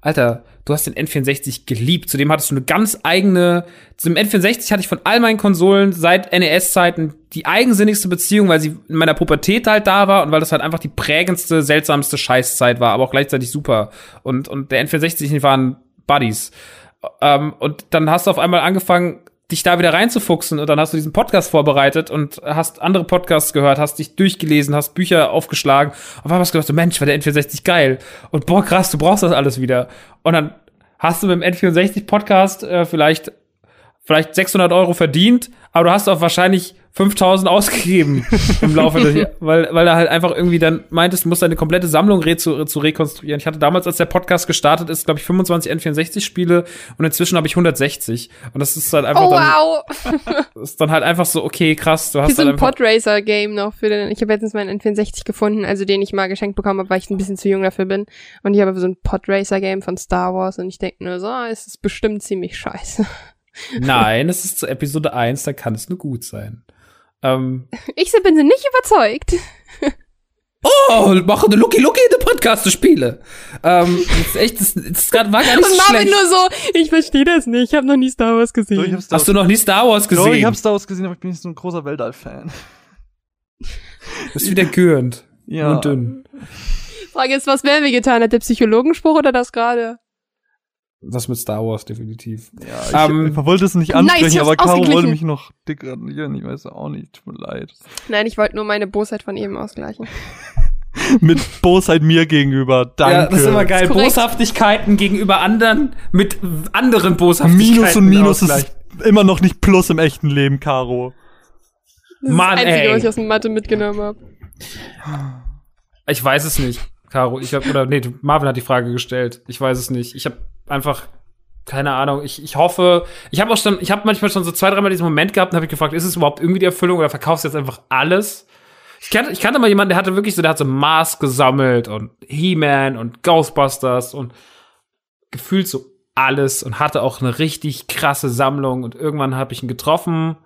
Alter, du hast den N64 geliebt. Zudem hattest du eine ganz eigene. Zum N64 hatte ich von all meinen Konsolen seit NES-Zeiten die eigensinnigste Beziehung, weil sie in meiner Pubertät halt da war und weil das halt einfach die prägendste, seltsamste Scheißzeit war, aber auch gleichzeitig super. Und, und der N64 waren Buddies. Ähm, und dann hast du auf einmal angefangen, dich da wieder reinzufuchsen und dann hast du diesen Podcast vorbereitet und hast andere Podcasts gehört, hast dich durchgelesen, hast Bücher aufgeschlagen. Auf einmal hast du gedacht, Mensch, war der N64 geil. Und boah, krass, du brauchst das alles wieder. Und dann hast du mit dem N64 Podcast äh, vielleicht vielleicht 600 Euro verdient, aber du hast auch wahrscheinlich 5000 ausgegeben [laughs] im Laufe des Jahres, weil, weil er halt einfach irgendwie dann meintest, du musst deine komplette Sammlung re zu, zu rekonstruieren. Ich hatte damals, als der Podcast gestartet ist, glaube ich, 25 N64-Spiele und inzwischen habe ich 160. Und das ist halt einfach Oh, dann, wow. [laughs] ist dann halt einfach so, okay, krass, du hast so halt ein. Podracer-Game noch für den. Ich habe letztens meinen N64 gefunden, also den ich mal geschenkt bekommen habe, weil ich ein bisschen zu jung dafür bin. Und ich habe so ein Podracer-Game von Star Wars und ich denke nur so, ah, es ist bestimmt ziemlich scheiße. Nein, es ist zu Episode 1, da kann es nur gut sein. Ähm, Ich bin sie nicht überzeugt. oh, mach eine Lucky Lucky in der Podcast-Spiele. Ähm, das ist echt, das, das war gar nicht Und so Marvin schlecht. nur so, ich verstehe das nicht, ich habe noch nie Star Wars Doch, ich gesehen. hab Star Hast du noch nie Star Wars Doch, gesehen? ich hab Star Wars gesehen, aber ich bin nicht so ein großer Weltall-Fan. Das ist wieder gürend Ja. und dünn. Frage ist, was wäre mir getan? Hat der Psychologenspruch oder das gerade? Das mit Star Wars definitiv. Ja, ich, Ähm, ich wollte es nicht Nice, ansprechen, hab's aber Caro wollte mich noch degradieren. Ich weiß auch nicht, tut mir leid. Nein, ich wollte nur meine Bosheit von eben ausgleichen. [laughs] Mit Bosheit mir gegenüber. Danke. Ja, das ist immer geil. Ist. Boshaftigkeiten gegenüber anderen mit anderen Boshaftigkeiten. Minus und Minus ist immer noch nicht Plus im echten Leben, Caro. Das Mann, ist das Einzige, ey. was ich aus dem Mathe mitgenommen habe. Ich weiß es nicht, Caro. Ich hab, oder nee, Marvin hat die Frage gestellt. Ich weiß es nicht. Ich habe einfach keine Ahnung. Ich, ich hoffe, ich habe auch schon, ich habe manchmal schon so zwei, dreimal diesen Moment gehabt und habe ich gefragt, ist es überhaupt irgendwie die Erfüllung oder verkaufst du jetzt einfach alles? Ich kannte, ich kannte mal jemanden, der hatte wirklich so, der hat so Mars gesammelt und He-Man und Ghostbusters und gefühlt so alles und hatte auch eine richtig krasse Sammlung und irgendwann habe ich ihn getroffen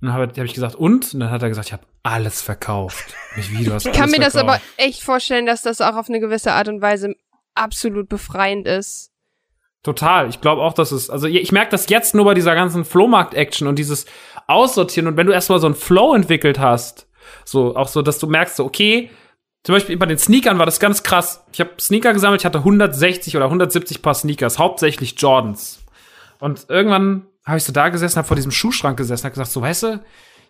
und habe hab ich gesagt, und? Und dann hat er gesagt, ich habe alles verkauft. Nicht wie, du hast Ich kann mir das verkauft. aber echt vorstellen, dass das auch auf eine gewisse Art und Weise absolut befreiend ist. Total. Ich glaube auch, dass es, also ich merke das jetzt nur bei dieser ganzen Flohmarkt-Action und dieses Aussortieren und wenn du erstmal so einen Flow entwickelt hast, so auch so, dass du merkst, so, okay, zum Beispiel bei den Sneakern war das ganz krass. Ich habe Sneaker gesammelt, ich hatte 160 oder 170 Paar Sneakers, hauptsächlich Jordans. Und irgendwann habe ich so da gesessen, habe vor diesem Schuhschrank gesessen, habe gesagt, so, weißt du,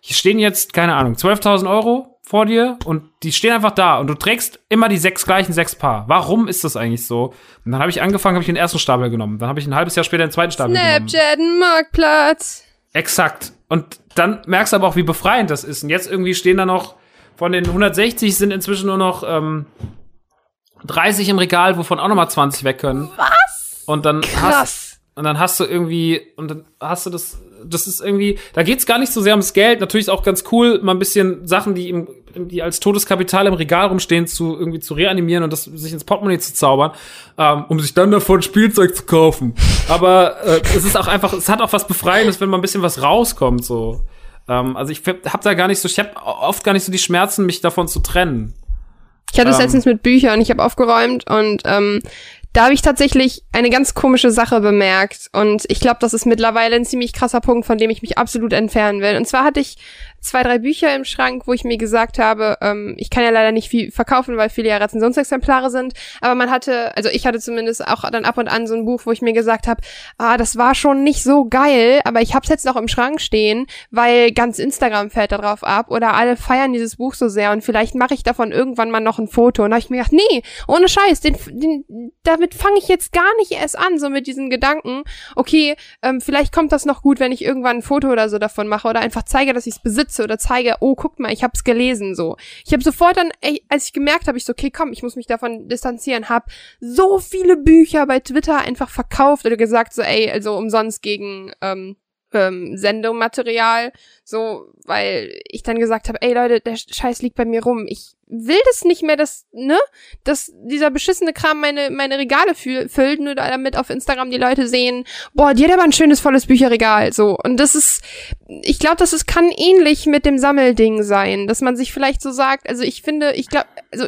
hier stehen jetzt, keine Ahnung, 12.000 Euro vor dir und die stehen einfach da und du trägst immer die sechs gleichen sechs Paar. Warum ist das eigentlich so? Und dann habe ich angefangen, habe ich den ersten Stapel genommen. Dann habe ich ein halbes Jahr später den zweiten Stapel genommen. Snapchat, Marktplatz. Exakt. Und dann merkst du aber auch, wie befreiend das ist. Und jetzt irgendwie stehen da noch, von den 160 sind inzwischen nur noch ähm, 30 im Regal, wovon auch nochmal 20 weg können. Was? Und dann hast, Krass. und dann hast du irgendwie, und dann hast du das, das ist irgendwie, da geht's gar nicht so sehr ums Geld. Natürlich ist auch ganz cool, mal ein bisschen Sachen, die im, die als Todeskapital im Regal rumstehen, zu irgendwie zu reanimieren und das sich ins Portemonnaie zu zaubern, ähm, um sich dann davon Spielzeug zu kaufen. Aber äh, es ist auch einfach, es hat auch was Befreiendes, wenn mal ein bisschen was rauskommt, so. Ähm, also ich hab da gar nicht so, ich hab oft gar nicht so die Schmerzen, mich davon zu trennen. Ich hatte es Ähm. letztens mit Büchern, ich habe aufgeräumt und ähm, da habe ich tatsächlich eine ganz komische Sache bemerkt. Und ich glaube, das ist mittlerweile ein ziemlich krasser Punkt, von dem ich mich absolut entfernen will. Und zwar hatte ich zwei, drei Bücher im Schrank, wo ich mir gesagt habe, ähm, ich kann ja leider nicht viel verkaufen, weil viele ja Rezensionsexemplare sind. Aber man hatte, also ich hatte zumindest auch dann ab und an so ein Buch, wo ich mir gesagt habe, ah, das war schon nicht so geil, aber ich habe es jetzt noch im Schrank stehen, weil ganz Instagram fällt da drauf ab oder alle feiern dieses Buch so sehr und vielleicht mache ich davon irgendwann mal noch ein Foto. Und da habe ich mir gedacht, nee, ohne Scheiß, den, den, damit fange ich jetzt gar nicht erst an, so mit diesen Gedanken, okay, ähm, vielleicht kommt das noch gut, wenn ich irgendwann ein Foto oder so davon mache oder einfach zeige, dass ich es besitze oder zeige, oh, guck mal, ich habe es gelesen, so. Ich habe sofort dann, als ich gemerkt habe, ich so, okay, komm, ich muss mich davon distanzieren, habe so viele Bücher bei Twitter einfach verkauft oder gesagt, so, ey, also umsonst gegen, ähm, ähm, Sendematerial, so, weil ich dann gesagt habe, ey Leute, der Scheiß liegt bei mir rum. Ich will das nicht mehr, dass, ne, dass dieser beschissene Kram meine, meine Regale fü füllt, nur damit auf Instagram die Leute sehen, boah, die hat aber ein schönes, volles Bücherregal, so. Und das ist, ich glaube, das ist, kann ähnlich mit dem Sammelding sein, dass man sich vielleicht so sagt, also ich finde, ich glaube, also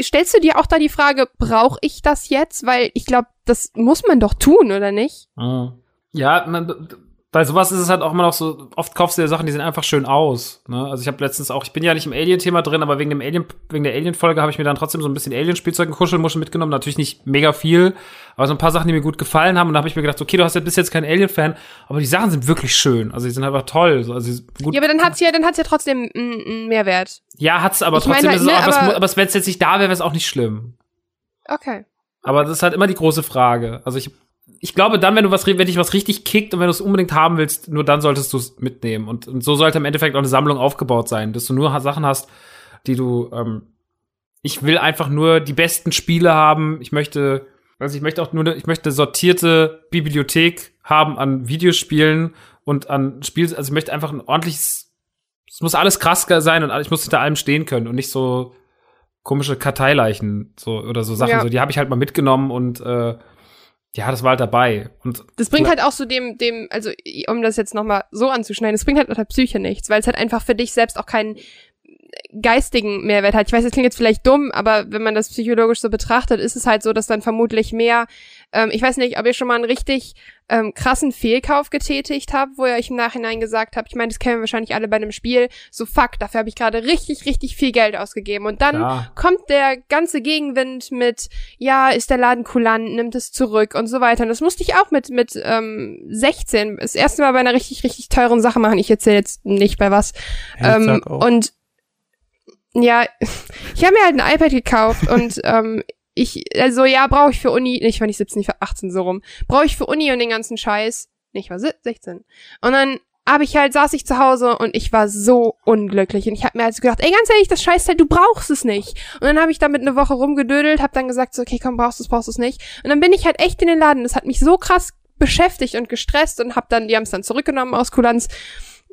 stellst du dir auch da die Frage, brauche ich das jetzt? Weil ich glaube, das muss man doch tun, oder nicht? Ja, man, bei sowas ist es halt auch immer noch so, oft kaufst du dir Sachen, die sehen einfach schön aus. Ne? Also ich habe letztens auch, ich bin ja nicht im Alien-Thema drin, aber wegen dem Alien, wegen der Alien-Folge habe ich mir dann trotzdem so ein bisschen Alien-Spielzeug und Kuschelmuschel mitgenommen. Natürlich nicht mega viel, aber so ein paar Sachen, die mir gut gefallen haben. Und da habe ich mir gedacht, okay, du hast ja bis jetzt kein Alien-Fan, aber die Sachen sind wirklich schön. Also die sind einfach toll. Also gut. Ja, aber dann hat's ja, dann hat's ja trotzdem einen Mehrwert. Ja, hat's, aber Ich trotzdem meine ist es halt, auch, ne, aber, aber- es- aber wenn es jetzt nicht da wäre, wäre es auch nicht schlimm. Okay. Aber das ist halt immer die große Frage. Also ich, ich glaube dann, wenn du was, wenn dich was richtig kickt und wenn du es unbedingt haben willst, nur dann solltest du es mitnehmen. Und, und so sollte im Endeffekt auch eine Sammlung aufgebaut sein, dass du nur Sachen hast, die du, ähm, ich will einfach nur die besten Spiele haben. Ich möchte, also ich möchte auch nur, eine- ich möchte sortierte Bibliothek haben an Videospielen und an Spiel, also ich möchte einfach ein ordentliches, es muss alles krass sein und ich muss hinter allem stehen können und nicht so komische Karteileichen so oder so Sachen Ja. so die habe ich halt mal mitgenommen und äh, ja das war halt dabei. Und Das bringt halt auch so dem, dem, also um das jetzt nochmal so anzuschneiden, das bringt halt auch der Psyche nichts, weil es halt einfach für dich selbst auch keinen geistigen Mehrwert hat. Ich weiß, das klingt jetzt vielleicht dumm, aber wenn man das psychologisch so betrachtet, ist es halt so, dass dann vermutlich mehr, ähm, ich weiß nicht, ob ihr schon mal einen richtig ähm, krassen Fehlkauf getätigt habt, wo ihr euch im Nachhinein gesagt habt, ich meine, das kennen wir wahrscheinlich alle bei einem Spiel, so fuck, dafür habe ich gerade richtig, richtig viel Geld ausgegeben. Und dann Ja. kommt der ganze Gegenwind mit, ja, ist der Laden kulant, nimmt es zurück und so weiter. Und das musste ich auch mit, mit ähm, 16 das erste Mal bei einer richtig, richtig teuren Sache machen. Ich erzähle jetzt nicht bei was. Hey, ähm, und ja, [laughs] ich habe mir halt ein iPad gekauft und [laughs] ähm, ich, also ja, brauche ich für Uni, nee, ich war nicht 17, ich war 18 so rum, brauche ich für Uni und den ganzen Scheiß, nee, ich war si- 16. Und dann habe ich halt, saß ich zu Hause und ich war so unglücklich. Und ich habe mir also gedacht, ey, ganz ehrlich, das Scheißteil, du brauchst es nicht. Und dann habe ich damit eine Woche rumgedödelt, habe dann gesagt, so, okay, komm, brauchst du es, brauchst du es nicht. Und dann bin ich halt echt in den Laden. Das hat mich so krass beschäftigt und gestresst und habe dann, die haben es dann zurückgenommen aus Kulanz,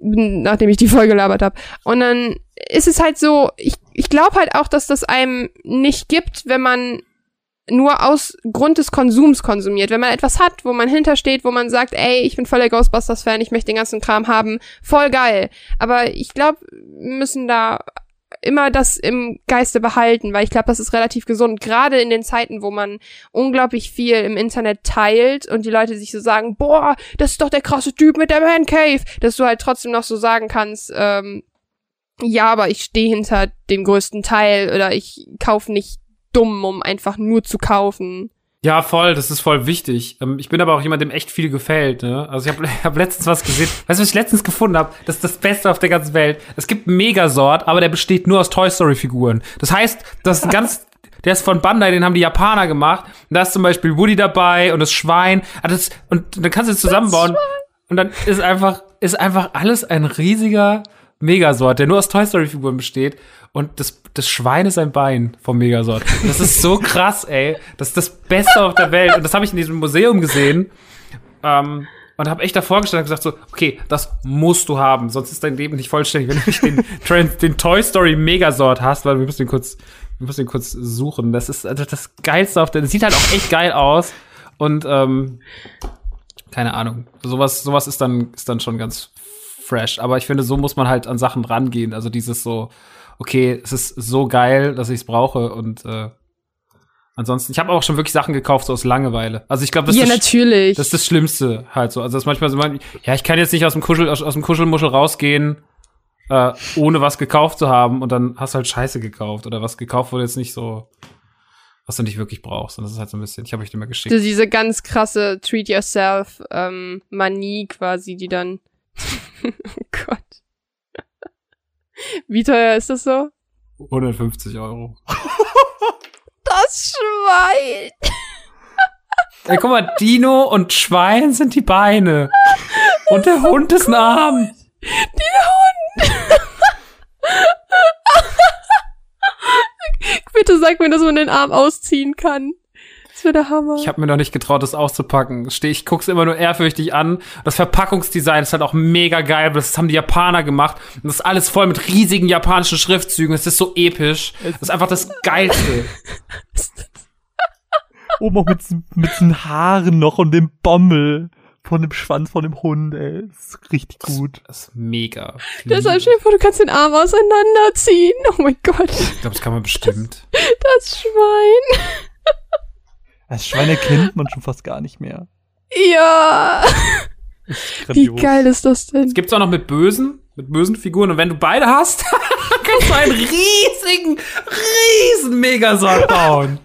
nachdem ich die voll gelabert habe. Und dann ist es halt so, ich, ich glaube halt auch, dass das einem nicht gibt, wenn man nur aus Grund des Konsums konsumiert. Wenn man etwas hat, wo man hintersteht, wo man sagt, ey, ich bin voll der Ghostbusters-Fan, ich möchte den ganzen Kram haben, voll geil. Aber ich glaube, wir müssen da immer das im Geiste behalten, weil ich glaube, das ist relativ gesund, gerade in den Zeiten, wo man unglaublich viel im Internet teilt und die Leute sich so sagen, boah, das ist doch der krasse Typ mit der Man Cave, dass du halt trotzdem noch so sagen kannst, ähm, ja, aber ich stehe hinter dem größten Teil oder ich kaufe nicht dumm, um einfach nur zu kaufen. Ja, voll, das ist voll wichtig. Ähm, Ich bin aber auch jemand, dem echt viel gefällt. Ne? Also ich habe [laughs] hab letztens was gesehen. Weißt du, was ich letztens gefunden habe? Das ist das Beste auf der ganzen Welt. Es gibt einen Megasort, aber der besteht nur aus Toy Story Figuren. Das heißt, das ist ein ganz [laughs] der ist von Bandai, den haben die Japaner gemacht. Und da ist zum Beispiel Woody dabei und das Schwein. Ah, das, und dann kannst du es zusammenbauen. Und dann ist einfach, ist einfach alles ein riesiger Megasort, der nur aus Toy Story Figuren besteht. Und das, das Schwein ist ein Bein vom Megasort. Das ist so krass, ey. Das ist das Beste auf der Welt. Und das habe ich in diesem Museum gesehen. Ähm, und habe echt davor gestanden und gesagt so, okay, das musst du haben, sonst ist dein Leben nicht vollständig, wenn du nicht den, Trans den Toy Story Megasort hast, weil wir müssen den kurz, wir müssen den kurz suchen. Das ist also das geilste auf der, das sieht halt auch echt geil aus und ähm, keine Ahnung, sowas, sowas ist dann, ist dann schon ganz fresh. Aber ich finde, so muss man halt an Sachen rangehen. Also dieses so, okay, es ist so geil, dass ich es brauche und äh, ansonsten, ich habe auch schon wirklich Sachen gekauft so aus Langeweile. Also ich glaube, das ja, ist das natürlich. das ist das Schlimmste halt so. Also das ist manchmal so, man, ja, ich kann jetzt nicht aus dem Kuschel, aus, aus dem Kuschelmuschel rausgehen, äh, ohne was gekauft zu haben und dann hast du halt Scheiße gekauft oder was gekauft wurde jetzt nicht so, was du nicht wirklich brauchst. Und das ist halt so ein bisschen, ich habe euch mal geschickt. Diese ganz krasse Treat Yourself ähm, quasi, die dann. [laughs] oh Gott. Wie teuer ist das so? 150 Euro. Das Schwein. [laughs] Ey, guck mal, Dino und Schwein sind die Beine. Und der Hund ist ein Arm. [laughs] Bitte sag mir, dass man den Arm ausziehen kann. Das wäre der Hammer. Ich habe mir noch nicht getraut, das auszupacken. Steh, ich guck's immer nur ehrfürchtig an. Das Verpackungsdesign ist halt auch mega geil. Das haben die Japaner gemacht. Und das ist alles voll mit riesigen japanischen Schriftzügen. Es ist so episch. Das ist einfach das Geilste. Oben auch mit, mit den Haaren noch und dem Bommel von dem Schwanz von dem Hund, ey. Das ist richtig gut. Das ist mega. Deshalb stell dir vor, du kannst den Arm auseinanderziehen. Oh mein Gott. Ich glaube, das kann man bestimmt. Das Schwein. Das Schwein erkennt man schon fast gar nicht mehr. Ja. Wie geil ist das denn? Es gibt's auch noch mit bösen, mit bösen Figuren. Und wenn du beide hast, [laughs] kannst du einen riesigen, riesen Megasort bauen.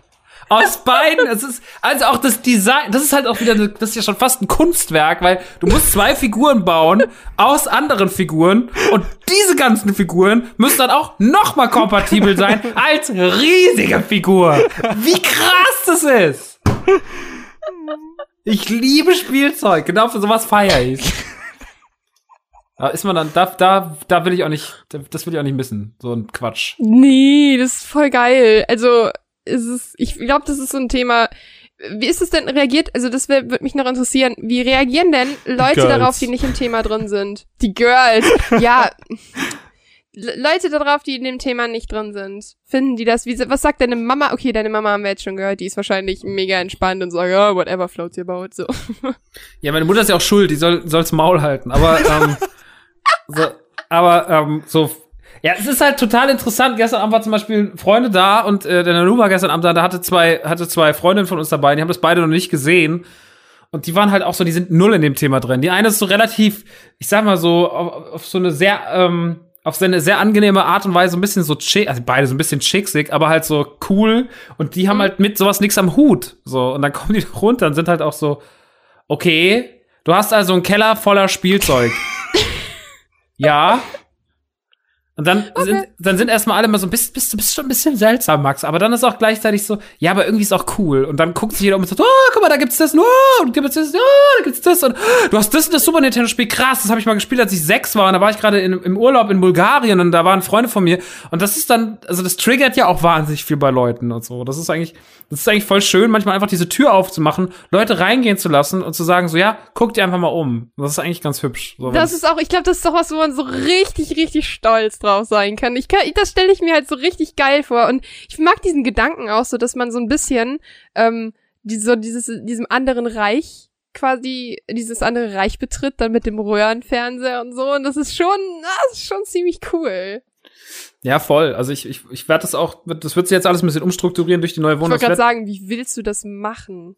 Aus beiden, es ist, also auch das Design, das ist halt auch wieder, eine- das ist ja schon fast ein Kunstwerk, weil du musst zwei Figuren bauen aus anderen Figuren und diese ganzen Figuren müssen dann auch nochmal kompatibel sein als riesige Figur. Wie krass das ist! Ich liebe Spielzeug, genau für sowas feiere ich. Da [laughs] ist man dann, da, da, da will ich auch nicht, das will ich auch nicht missen. So ein Quatsch. Nee, das ist voll geil. Also, es ist, ich glaube, das ist so ein Thema. Wie ist es denn reagiert? Also, das würde mich noch interessieren. Wie reagieren denn Leute Girls. darauf, die nicht im Thema drin sind? Die Girls. Ja. [laughs] Le- Leute darauf, die in dem Thema nicht drin sind. Finden die das? Wie, was sagt deine Mama? Okay, deine Mama haben wir jetzt schon gehört. Die ist wahrscheinlich mega entspannt und sagt, ja, whatever floats your boat. So. [laughs] Ja, meine Mutter ist ja auch schuld, die soll, soll's Maul halten. Aber, ähm, [laughs] so, aber, ähm, so, ja, es ist halt total interessant. Gestern Abend war zum Beispiel Freunde da und äh, der Nanu war gestern Abend da, da hatte zwei, hatte zwei Freundinnen von uns dabei, die haben das beide noch nicht gesehen. Und die waren halt auch so, die sind null in dem Thema drin. Die eine ist so relativ, ich sag mal so, auf, auf so eine sehr, ähm, auf so eine sehr angenehme Art und Weise ein bisschen so chick, also beide so ein bisschen chicksig, aber halt so cool. Und die haben halt mit sowas nix am Hut. So, und dann [laughs] kommen die runter und sind halt auch so, okay, du hast also einen Keller voller Spielzeug. [laughs] ja. Und dann sind, dann sind erstmal alle mal so, bist, bist, du bist schon ein bisschen seltsam, Max. Aber dann ist auch gleichzeitig so, ja, aber irgendwie ist auch cool. Und dann guckt sich jeder um und sagt, oh, guck mal, da gibt's das, oh, und gibt's das, oh, da gibt's das. Und oh, du hast das und das Super Nintendo-Spiel, krass, das habe ich mal gespielt, als ich sechs war. Und da war ich gerade im Urlaub in Bulgarien und da waren Freunde von mir. Und das ist dann, also das triggert ja auch wahnsinnig viel bei Leuten und so. Das ist eigentlich, das ist eigentlich voll schön, manchmal einfach diese Tür aufzumachen, Leute reingehen zu lassen und zu sagen, so, ja, guck dir einfach mal um. Das ist eigentlich ganz hübsch. So, Das ist auch, ich glaube, das ist doch was, wo man so richtig, richtig stolz drauf sein kann. Ich kann, das stelle ich mir halt so richtig geil vor. Und ich mag diesen Gedanken auch so, dass man so ein bisschen ähm, die, so dieses, diesem anderen Reich quasi dieses andere Reich betritt, dann mit dem Röhrenfernseher und so. Und das ist schon, das ist schon ziemlich cool. Ja, voll. Also ich, ich, ich werde das auch, das wird sich jetzt alles ein bisschen umstrukturieren durch die neue Ich Wohnung. wollte Das gerade sagen, wie willst du das machen?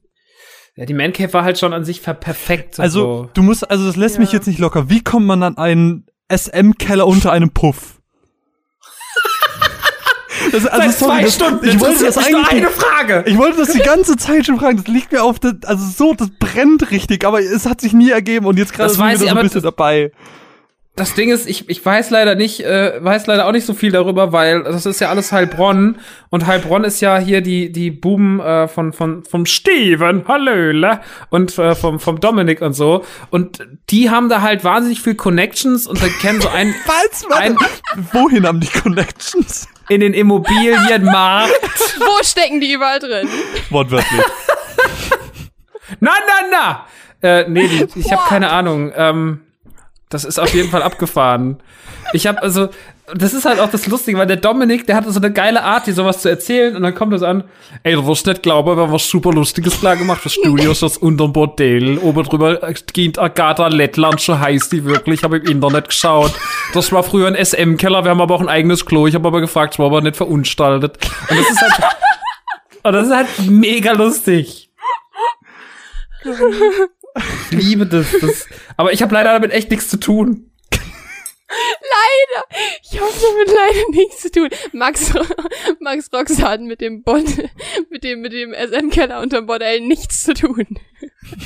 Ja, die Man Cave war halt schon an sich perfekt. Also, so. du musst, also das lässt mich Ja. jetzt nicht locker. Wie kommt man an einen SM-Keller unter einem Puff? Das, also, sorry, das, ich wollte das ist nur eigentlich, eine Frage. ich wollte das die ganze Zeit schon fragen. Das liegt mir auf der, also so, das brennt richtig, aber es hat sich nie ergeben und jetzt gerade sind wir ich, so ein bisschen dabei. Das Ding ist, ich, ich weiß leider nicht, äh, weiß leider auch nicht so viel darüber, weil das ist ja alles Heilbronn und Heilbronn ist ja hier die die Buben äh, von von vom Steven, Hallöle und äh, vom vom Dominik und so und die haben da halt wahnsinnig viel Connections und dann kennen so einen [laughs] Was? Ein- Wohin haben die Connections? in den Immobilienmarkt. [laughs] Wo stecken die überall drin? Wortwörtlich. Na, na, na! Äh, nee, die, ich habe keine Ahnung. Ähm, das ist auf jeden Fall abgefahren. Ich habe also, das ist halt auch das Lustige, weil der Dominik, der hatte so eine geile Art, dir sowas zu erzählen und dann kommt das an, ey, du wirst nicht glauben, wir haben was super Lustiges klar gemacht. Das Studio ist das unterm Bordell. Oben drüber geht Agatha Lettland, so heißt die wirklich. habe im Internet geschaut. Das war früher ein SM-Keller, wir haben aber auch ein eigenes Klo. Ich habe aber gefragt, es war aber nicht verunstaltet. Und das ist halt, und das ist halt mega lustig. Ich liebe das. das aber ich habe leider damit echt nichts zu tun. Leider. Ich habe damit leider nichts zu tun. Max, [laughs] Max Roxanne mit dem Bond, mit dem, mit dem SM-Keller unterm Bordell nichts zu tun.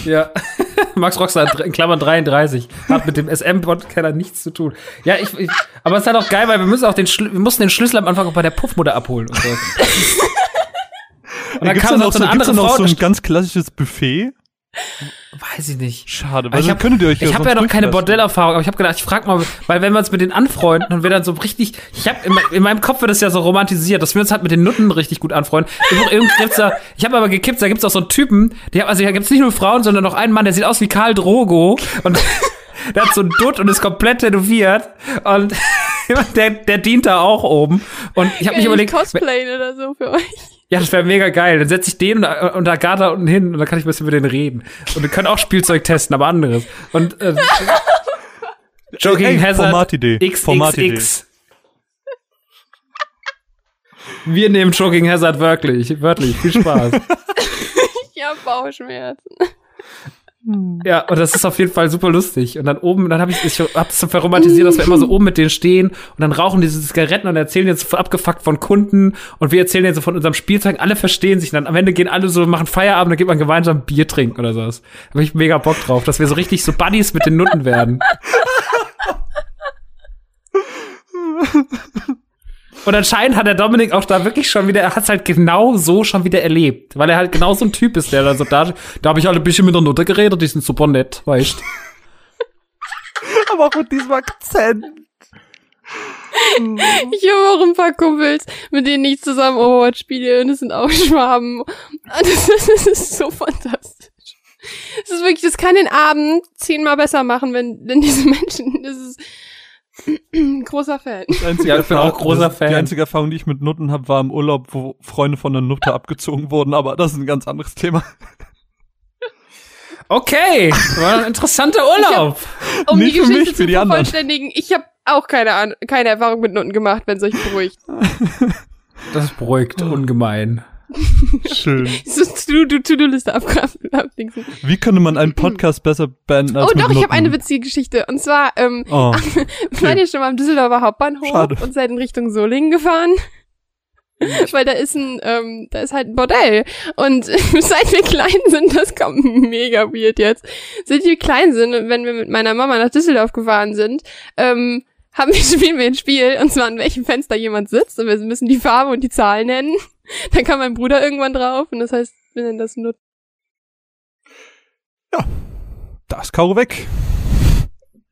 Ja. [laughs] Max Rockstar in Klammern 33 hat mit dem SM-Keller nichts zu tun. Ja, ich, ich aber es ist halt auch geil, weil wir müssen auch den Schlü wir mussten den Schlüssel am Anfang auch bei der Puffmutter abholen und so. [laughs] Und Da dann gibt's kam dann noch auch so eine andere auch Frau. so ein ganz klassisches Buffet. Weiß ich nicht. Schade, Aber ich habe könntet ihr euch ich hab sonst ja noch keine. Bordellerfahrung, aber ich habe gedacht, ich frag mal, weil wenn wir uns mit denen anfreunden und wir dann so richtig, ich habe in, in meinem Kopf wird das ja so romantisiert, dass wir uns halt mit den Nutten richtig gut anfreunden. Irgendwie gibt's da, ich habe aber gekippt, da gibt's auch so einen Typen, der also da gibt's nicht nur Frauen, sondern noch einen Mann, der sieht aus wie Karl Drogo und [laughs] der hat so einen Dutt und ist komplett tätowiert und [laughs] der, der dient da auch oben und ich habe mich überlegt, Cosplayen oder so für euch. Ja, das wäre mega geil. Dann setze ich den und, und Agatha unten hin und dann kann ich ein bisschen mit denen reden. Und wir können auch Spielzeug testen, aber anderes. Und äh, [laughs] Joking Ey, Hazard Formatidee. Formatidee. XXX. Wir nehmen Joking Hazard wirklich, wörtlich. Viel Spaß. [laughs] Ich hab Bauchschmerzen. Ja, und das ist auf jeden Fall super lustig. Und dann oben, dann habe ich, ich hab das so verromantisiert, dass wir immer so oben mit denen stehen und dann rauchen diese Zigaretten und erzählen jetzt abgefuckt von Kunden und wir erzählen jetzt so von unserem Spielzeug. Alle verstehen sich. Und dann am Ende gehen alle so, machen Feierabend, dann geht man gemeinsam Bier trinken oder sowas. Da hab ich mega Bock drauf, dass wir so richtig so Buddies mit den Nutten werden. [laughs] Und anscheinend hat der Dominik auch da wirklich schon wieder, er hat es halt genau so schon wieder erlebt, weil er halt genau so ein Typ ist, der dann so da, da habe ich halt ein bisschen mit der Nutte geredet, die sind super nett, weißt [laughs] Aber auch mit diesem Akzent. [laughs] Ich habe auch ein paar Kumpels, mit denen ich zusammen Overwatch spiele und es sind auch [laughs] Schwaben. Und das ist, das ist so fantastisch. Es ist wirklich, das kann den Abend zehnmal besser machen, wenn, wenn diese Menschen, das ist [clears throat] großer Fan. Die einzige Ja, ich bin auch Erfahrung- großer Fan. Die einzige Erfahrung, die ich mit Nutten habe, war im Urlaub, wo Freunde von der Nutte abgezogen wurden, aber das ist ein ganz anderes Thema. [laughs] Okay, war ein interessanter Urlaub. Um Nicht die für Geschichte mich, zu für die anderen. vervollständigen, ich habe auch keine, keine Erfahrung mit Noten gemacht, wenn es euch beruhigt. Das beruhigt ungemein. Schön. [laughs] So To- To- To-Do-Liste [laughs] abdingsen. Wie könnte man einen Podcast besser beenden als Oh doch, ich habe eine witzige Geschichte. Und zwar, ähm, Oh, [laughs] Seid ihr schon mal am Düsseldorfer Hauptbahnhof Schade. und seid in Richtung Solingen gefahren? Weil da ist ein, ähm, da ist halt ein Bordell. Und seit wir klein sind, das kommt mega weird jetzt. Seit wir klein sind und wenn wir mit meiner Mama nach Düsseldorf gefahren sind, ähm, haben wir, spielen wir ein Spiel, und zwar an welchem Fenster jemand sitzt, und wir müssen die Farbe und die Zahl nennen. [laughs] Dann kam mein Bruder irgendwann drauf, und das heißt, wir nennen das nur da ist Caro weg.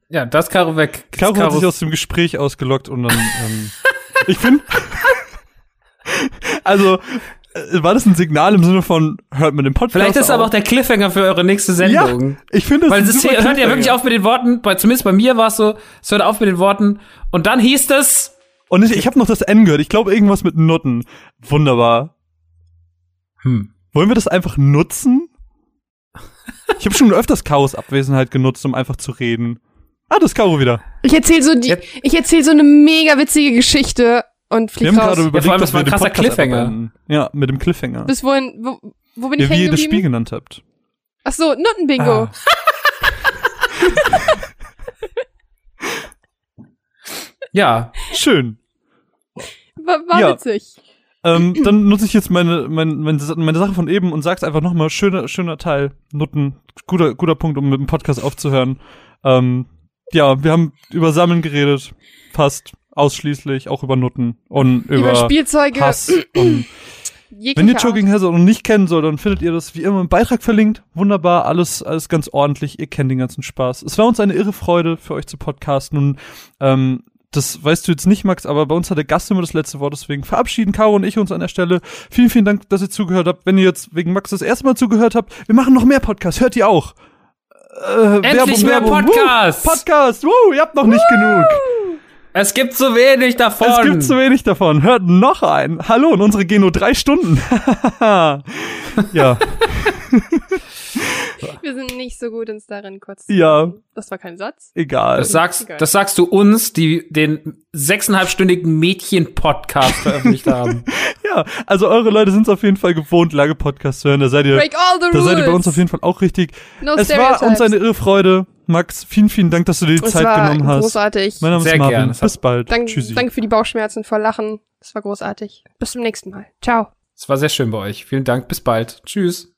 Ja, das Karo weg. Caro hat sich aus dem Gespräch ausgelockt und dann, ähm, [laughs] ich finde, [laughs] also, äh, war das ein Signal im Sinne von, hört mir den Podcast Vielleicht ist aber auch der Cliffhanger für eure nächste Sendung. Ich finde, Weil ist es hört ja wirklich auf mit den Worten, bei, zumindest bei mir war es so, es hört auf mit den Worten und dann hieß es, Und ich, ich habe noch das N gehört. Ich glaube, irgendwas mit Nutten. Wunderbar. hm, Wollen wir das einfach nutzen? Ich habe schon öfters Chaos Abwesenheit genutzt, um einfach zu reden. Ah, das ist Caro wieder. Ich erzähle so die, ich erzähle so eine mega witzige Geschichte und Wir flieg haben raus. gerade überlegt, vor allem, dass das war wir ein krasser Cliffhanger. Ja, mit dem Cliffhanger. Bis wohin, wo, wo bin ich Ja, wie ihr das Spiel genannt habt. Ach so, Nuttenbingo. Ah. [laughs] ja, Schön. War, war Ja. witzig. ähm, dann nutze ich jetzt meine, meine, meine, meine Sache von eben und sag's einfach nochmal. Schöner, schöner Teil. Nutten. Guter, guter Punkt, um mit dem Podcast aufzuhören. Ähm, ja, wir haben über Sammeln geredet. Fast ausschließlich. Auch über Nutten. Und über, Über, Spielzeuge. Hass. und [clears throat] Wenn ihr. Jogging Hazard noch nicht kennen sollt, dann findet ihr das wie immer im Beitrag verlinkt. Wunderbar, alles, alles ganz ordentlich. Ihr kennt den ganzen Spaß. Es war uns eine irre Freude, für euch zu podcasten. Und ähm, das weißt du jetzt nicht, Max, aber bei uns hat der Gast immer das letzte Wort. Deswegen verabschieden Caro und ich uns an der Stelle. Vielen, vielen Dank, dass ihr zugehört habt. Wenn ihr jetzt wegen Max das erste Mal zugehört habt, wir machen noch mehr Podcasts. Hört ihr auch? Äh, endlich mehr Podcasts. Woo, Podcast. Woo, ihr habt noch nicht genug. Es gibt so wenig davon. Es gibt zu wenig davon. Hört noch ein. Hallo, und unsere gehen nur drei Stunden. [laughs] ja. Wir sind nicht so gut uns darin kurz. zu Ja. Das war kein Satz. Egal. Das sagst, Egal. das sagst du uns, die den sechseinhalbstündigen Mädchen-Podcast veröffentlicht haben. [laughs] Ja, also eure Leute sind es auf jeden Fall gewohnt, lange Podcasts zu hören. Da seid ihr, Break all the da rules. seid ihr bei uns auf jeden Fall auch richtig. no es war uns eine irre Freude. Max, vielen, vielen Dank, dass du dir die Es Zeit war genommen hast. großartig. Mein Name Sehr ist Marvin. gern. Bis bald. Dank, Tschüssi. danke für die Bauchschmerzen vor Lachen. Es war großartig. Bis zum nächsten Mal. Ciao. Es war sehr schön bei euch. Vielen Dank. Bis bald. Tschüss.